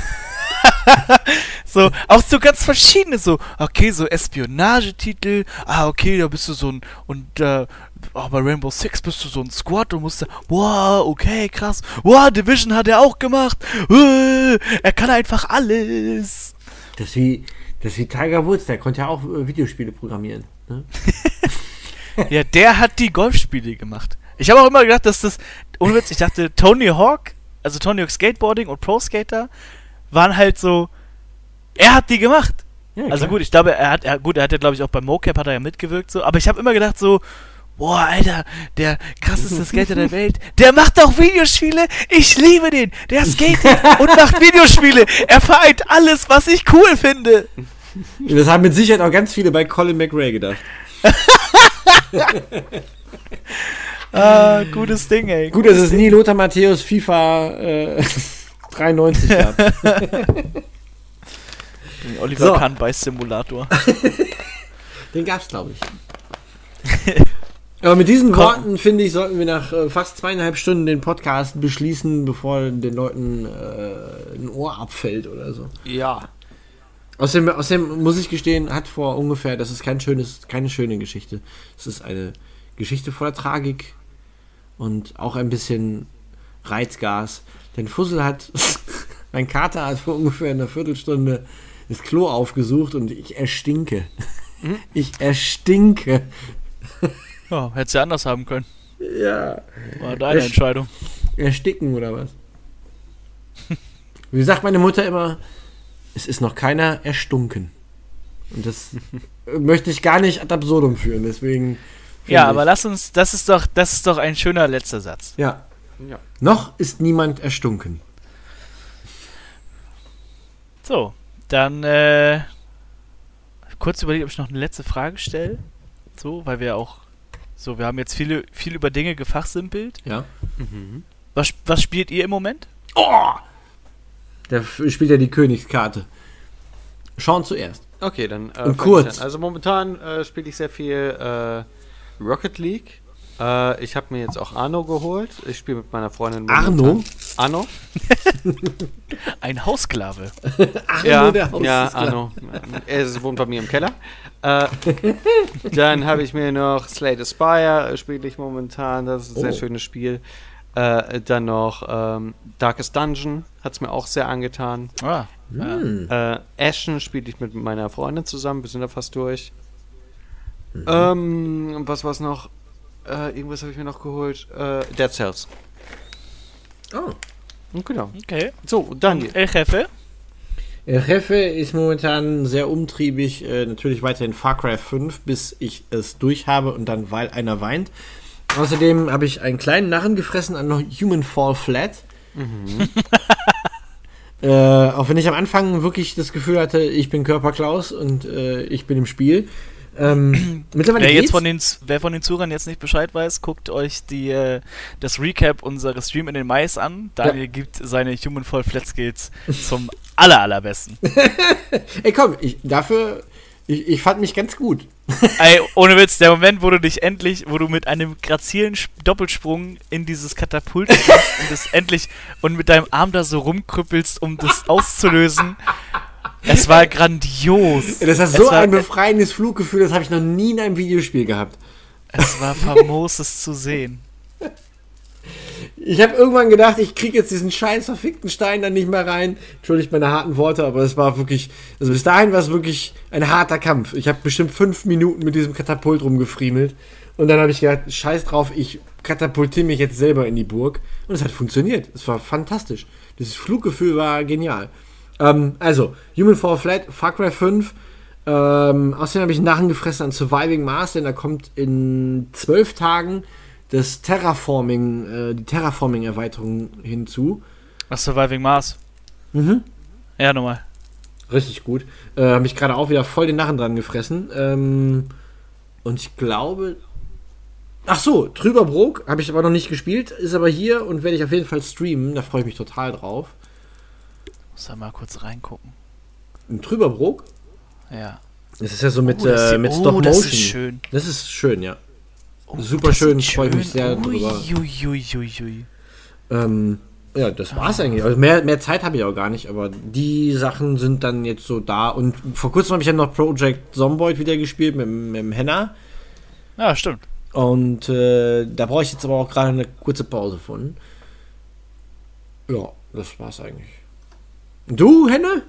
so, auch so ganz verschiedene, so, okay, so Espionagetitel, ah, okay, da bist du so ein, und äh, oh, bei Rainbow Six bist du so ein Squad und musst da, wow, okay, krass, wow, Division hat er auch gemacht, uh, er kann einfach alles. Das ist wie, das ist wie Tiger Woods, der konnte ja auch äh, Videospiele programmieren. Ne? ja, der hat die Golfspiele gemacht. Ich habe auch immer gedacht, dass das, ohne Witz, ich dachte, Tony Hawk, also Tony Hawk Skateboarding und Pro Skater, waren halt so, er hat die gemacht. Ja, also gut, ich glaube, er hat, er, gut, er hat ja, glaube ich, auch beim MoCap hat er ja mitgewirkt, so, aber ich habe immer gedacht so, boah, Alter, der krasseste Skater der Welt, der macht auch Videospiele, ich liebe den, der skatet und macht Videospiele, er vereint alles, was ich cool finde. Das haben mit Sicherheit auch ganz viele bei Colin McRae gedacht. ah, gutes Ding, ey. Gut, dass es nie Lothar Matthäus FIFA äh, 93 gab. Oliver so. Kahn bei Simulator. Den gab's, glaube ich. Aber mit diesen Komm. Worten, finde ich, sollten wir nach äh, fast zweieinhalb Stunden den Podcast beschließen, bevor den Leuten äh, ein Ohr abfällt oder so. Ja. Außerdem, außerdem muss ich gestehen, hat vor ungefähr, das ist kein schönes, keine schöne Geschichte. Es ist eine Geschichte voller Tragik und auch ein bisschen Reizgas. Denn Fussel hat, mein Kater hat vor ungefähr einer Viertelstunde das Klo aufgesucht und ich erstinke. Hm? Ich erstinke. Ja, hättest du anders haben können. Ja. War deine Erst Entscheidung. Ersticken oder was? Wie sagt meine Mutter immer, es ist noch keiner erstunken. Und das möchte ich gar nicht ad absurdum führen, deswegen. Ja, aber lass uns, das ist doch, das ist doch ein schöner letzter Satz. Ja. Ja. Noch ist niemand erstunken. So, dann äh, kurz überlegt, ob ich noch eine letzte Frage stelle. So, weil wir auch so, wir haben jetzt viele, viel über Dinge gefachsimpelt. Ja. Mhm. Was, was spielt ihr im Moment? Oh! Der spielt ja die Königskarte. Schauen zuerst. Okay, dann. Äh, Und kurz. Also momentan äh, spiele ich sehr viel äh, Rocket League. Äh, ich habe mir jetzt auch Arno geholt. Ich spiele mit meiner Freundin. Arno? Arno. Ein Hausklave. Arno, ja, der Hausklave. Ja, Arno. Er wohnt bei mir im Keller. Äh, dann habe ich mir noch Slay Spire, äh, spiele ich momentan. Das ist ein oh. sehr schönes Spiel. Äh, dann noch ähm, Darkest Dungeon, hat es mir auch sehr angetan. Ah. Hm. Äh, Ashen spiele ich mit meiner Freundin zusammen, wir sind da fast durch. Mhm. Ähm, was war's noch? Äh, irgendwas habe ich mir noch geholt. Äh, Dead Cells. Oh. Genau. Okay. So, dann. El Jefe? El Jefe ist momentan sehr umtriebig. Äh, natürlich weiterhin Far Cry 5, bis ich es durch habe und dann, weil einer weint. Außerdem habe ich einen kleinen Narren gefressen an Human Fall Flat. Mhm. äh, auch wenn ich am Anfang wirklich das Gefühl hatte, ich bin Körper Klaus und äh, ich bin im Spiel. Ähm, mittlerweile wer, jetzt von den, wer von den Zuhörern jetzt nicht Bescheid weiß, guckt euch die, äh, das Recap unseres Stream in den Mais an. Daniel ja. gibt seine Human Fall Flat Skills zum aller, allerbesten. Ey, komm, ich, dafür, Ich, ich fand mich ganz gut. Ey, ohne Witz, der Moment, wo du dich endlich, wo du mit einem grazilen Doppelsprung in dieses Katapult gehst und es endlich und mit deinem Arm da so rumkrüppelst, um das auszulösen. Es war grandios. Das ist so ein befreiendes Fluggefühl, das habe ich noch nie in einem Videospiel gehabt. Es war famos, es zu sehen. Ich habe irgendwann gedacht, ich kriege jetzt diesen scheiß verfickten Stein dann nicht mehr rein. Entschuldigt meine harten Worte, aber es war wirklich, also bis dahin war es wirklich ein harter Kampf. Ich habe bestimmt fünf Minuten mit diesem Katapult rumgefriemelt. Und dann habe ich gedacht, scheiß drauf, ich katapultiere mich jetzt selber in die Burg. Und es hat funktioniert. Es war fantastisch. Dieses Fluggefühl war genial. Ähm, also, Human Fall Flat, Far Cry 5. Ähm, außerdem habe ich einen Narren gefressen an Surviving Mars, denn da kommt in zwölf Tagen das Terraforming, äh, die Terraforming-Erweiterung hinzu. Was Surviving Mars? Mhm. Ja, nochmal. Richtig gut. Äh, Habe ich gerade auch wieder voll den Narren dran gefressen. Ähm, und ich glaube. Ach so, Trüberbrook habe ich aber noch nicht gespielt, ist aber hier und werde ich auf jeden Fall streamen. Da freue ich mich total drauf. Muss da mal kurz reingucken. Ein Trüberbrook? Ja. Das ist ja so mit, oh, äh, mit oh, Stop Motion. Das ist schön. Das ist schön, ja. Oh, Super schön, freue ich mich sehr ui, drüber. Ui, ui, ui, ähm, ja, das war's ah. eigentlich. Also mehr, mehr Zeit habe ich auch gar nicht, aber die Sachen sind dann jetzt so da. Und vor kurzem habe ich ja noch Project Zomboid wieder gespielt mit, mit dem Henna. Ja, stimmt. Und äh, da brauche ich jetzt aber auch gerade eine kurze Pause von. Ja, das war's eigentlich. Du, Henne?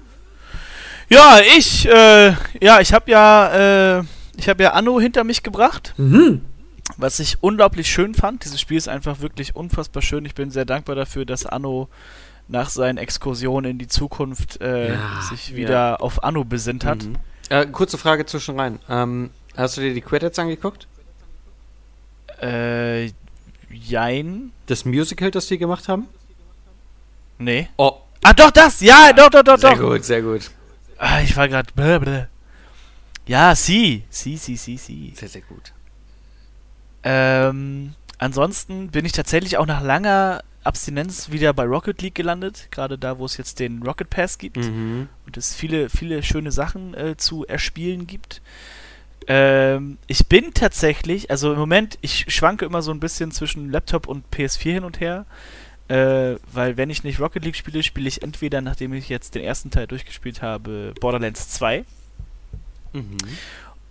Ja, ich, äh, ja, ich habe ja, äh, ich habe ja Anno hinter mich gebracht. Mhm. Was ich unglaublich schön fand, dieses Spiel ist einfach wirklich unfassbar schön. Ich bin sehr dankbar dafür, dass Anno nach seinen Exkursionen in die Zukunft äh, ja, sich wieder ja. auf Anno besinnt hat. Mhm. Äh, kurze Frage zwischen rein. Ähm, hast du dir die Credits angeguckt? Äh, jein. Das Musical, das die gemacht haben? Nee. Oh. Ah, doch, das! Ja, doch, doch, doch, sehr doch. Sehr gut, sehr gut. Ah, ich war gerade. Ja, sie. Sie, sie, sie, sie. Sehr, sehr gut. Ähm, ansonsten bin ich tatsächlich auch nach langer Abstinenz wieder bei Rocket League gelandet, gerade da, wo es jetzt den Rocket Pass gibt mhm. und es viele, viele schöne Sachen äh, zu erspielen gibt. Ähm, ich bin tatsächlich, also im Moment, ich schwanke immer so ein bisschen zwischen Laptop und PS4 hin und her, äh, weil wenn ich nicht Rocket League spiele, spiele ich entweder, nachdem ich jetzt den ersten Teil durchgespielt habe, Borderlands 2. Mhm.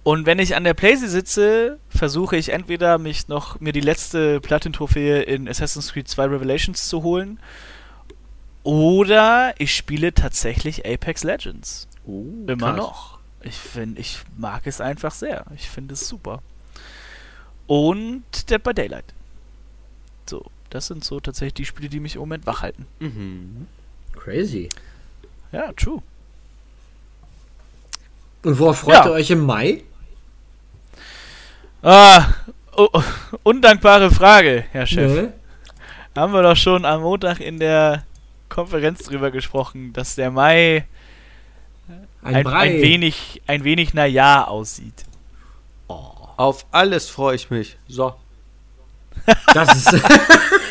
Und wenn ich an der Playsee sitze, versuche ich entweder mich noch mir die letzte Platin-Trophäe in Assassin's Creed 2 Revelations zu holen oder ich spiele tatsächlich Apex Legends. Oh, Immer krass. noch. Ich finde, ich mag es einfach sehr. Ich finde es super. Und Dead by Daylight. So, das sind so tatsächlich die Spiele, die mich im Moment wach halten. Mhm. Crazy. Ja, true. Und worauf freut ja. ihr euch im Mai? Ah, oh, undankbare Frage, Herr Chef. Nee. Haben wir doch schon am Montag in der Konferenz drüber gesprochen, dass der Mai ein, ein, ein wenig, ein wenig naja aussieht. Oh. Auf alles freue ich mich. So. Das ist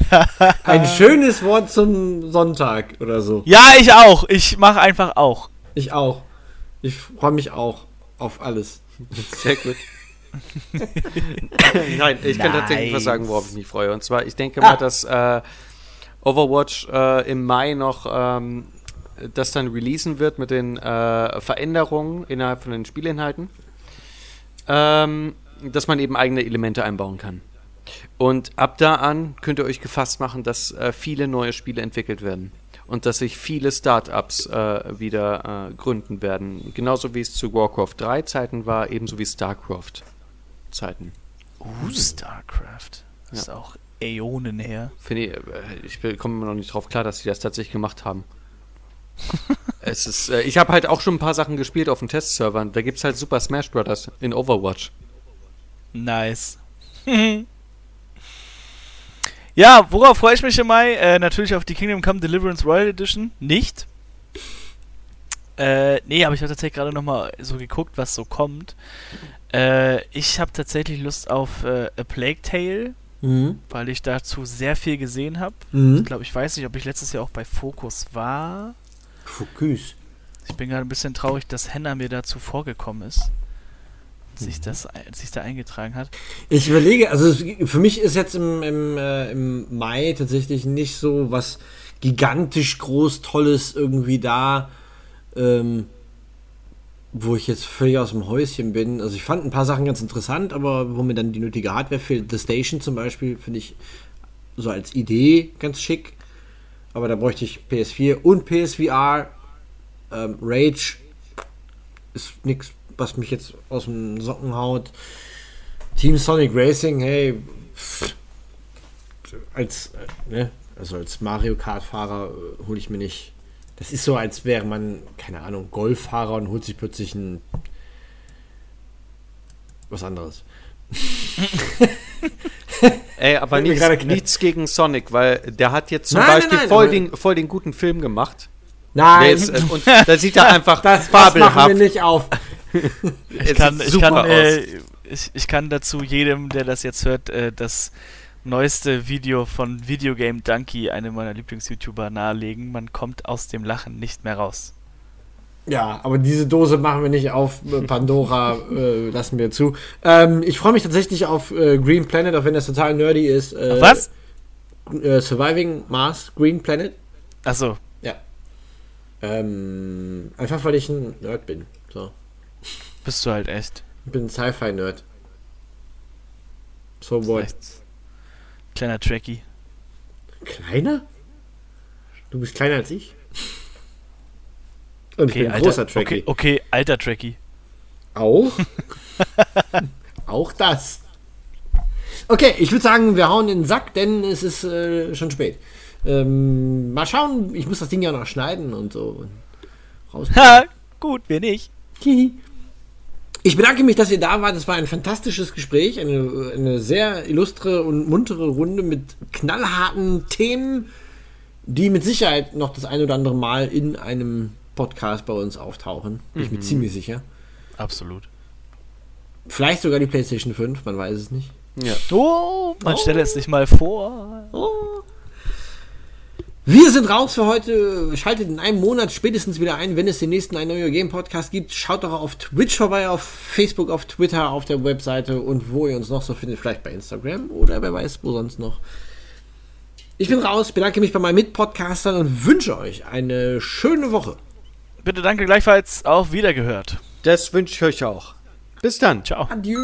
ein schönes Wort zum Sonntag oder so. Ja, ich auch. Ich mache einfach auch. Ich auch. Ich freue mich auch auf alles. Sehr gut. Nein, ich kann tatsächlich was sagen, worauf ich mich freue. Und zwar, ich denke mal, ah. dass äh, Overwatch äh, im Mai noch ähm, das dann releasen wird mit den äh, Veränderungen innerhalb von den Spielinhalten. Ähm, dass man eben eigene Elemente einbauen kann. Und ab da an könnt ihr euch gefasst machen, dass äh, viele neue Spiele entwickelt werden und dass sich viele Startups äh, wieder äh, gründen werden. Genauso wie es zu Warcraft 3 Zeiten war, ebenso wie StarCraft. Zeiten. Uh, StarCraft. Das ja. ist auch Äonen her. Finde ich, äh, ich komme immer noch nicht drauf klar, dass sie das tatsächlich gemacht haben. es ist, äh, ich habe halt auch schon ein paar Sachen gespielt auf den Testservern. Da gibt es halt Super Smash Bros. in Overwatch. Nice. ja, worauf freue ich mich im Mai? Äh, natürlich auf die Kingdom Come Deliverance Royal Edition. Nicht. Äh, nee, aber ich habe tatsächlich gerade nochmal so geguckt, was so kommt. Äh, ich habe tatsächlich Lust auf äh, A Plague Tale, mhm. weil ich dazu sehr viel gesehen habe. Mhm. Ich glaube, ich weiß nicht, ob ich letztes Jahr auch bei Focus war. Focus. Ich bin gerade ein bisschen traurig, dass Henna mir dazu vorgekommen ist. Sich, mhm. das, sich da eingetragen hat. Ich überlege, also für mich ist jetzt im, im, äh, im Mai tatsächlich nicht so was gigantisch groß Tolles irgendwie da, ähm, wo ich jetzt völlig aus dem Häuschen bin. Also ich fand ein paar Sachen ganz interessant, aber wo mir dann die nötige Hardware fehlt. The Station zum Beispiel finde ich so als Idee ganz schick. Aber da bräuchte ich PS4 und PSVR. Ähm, Rage ist nichts, was mich jetzt aus dem Socken haut. Team Sonic Racing, hey, als, äh, ne, also als Mario Kart-Fahrer äh, hole ich mir nicht. Das ist so, als wäre man, keine Ahnung, Golffahrer und holt sich plötzlich ein was anderes. Ey, aber nichts, nichts, gegen Sonic, weil der hat jetzt zum nein, Beispiel nein, nein, voll, den, voll den guten Film gemacht. Nein. Ist, äh, und da sieht er einfach das, fabelhaft. Das machen wir nicht auf. ich, kann, ich, kann, äh, ich, ich, kann dazu jedem, der das jetzt hört, äh, das neueste Video von Videogame Donkey, einem meiner Lieblings-YouTuber, nahelegen. Man kommt aus dem Lachen nicht mehr raus. Ja, aber diese Dose machen wir nicht auf. Pandora äh, lassen wir zu. Ähm, ich freue mich tatsächlich auf äh, Green Planet, auch wenn das total nerdy ist. Äh, was? Äh, Surviving Mars, Green Planet. Achso. Ja. Ähm, einfach weil ich ein Nerd bin. So. Bist du halt echt. Ich bin ein Sci-Fi-Nerd. So what? Kleiner Trekkie. Kleiner? Du bist kleiner als ich? Und okay, ich bin ein alter, großer Trekkie. Okay, okay, alter Trekkie. Auch? Auch das. Okay, ich würde sagen, wir hauen in den Sack, denn es ist äh, schon spät. Ähm, mal schauen, ich muss das Ding ja noch schneiden und so. Ha, gut, wir nicht. Ich bedanke mich, dass ihr da wart. Es war ein fantastisches Gespräch, eine, eine sehr illustre und muntere Runde mit knallharten Themen, die mit Sicherheit noch das ein oder andere Mal in einem Podcast bei uns auftauchen. Bin mhm. ich mir mhm. ziemlich sicher. Absolut. Vielleicht sogar die PlayStation 5, man weiß es nicht. Ja. Oh, man oh. stelle es sich mal vor. Oh. Wir sind raus für heute. Schaltet in einem Monat spätestens wieder ein, wenn es den nächsten ein neuer Game Podcast gibt. Schaut doch auf Twitch vorbei, auf Facebook, auf Twitter, auf der Webseite und wo ihr uns noch so findet. Vielleicht bei Instagram oder wer weiß, wo sonst noch. Ich bin raus, bedanke mich bei meinen Mitpodcastern und wünsche euch eine schöne Woche. Bitte danke gleichfalls. Auf Wiedergehört. Das wünsche ich euch auch. Bis dann. Ciao. Adieu.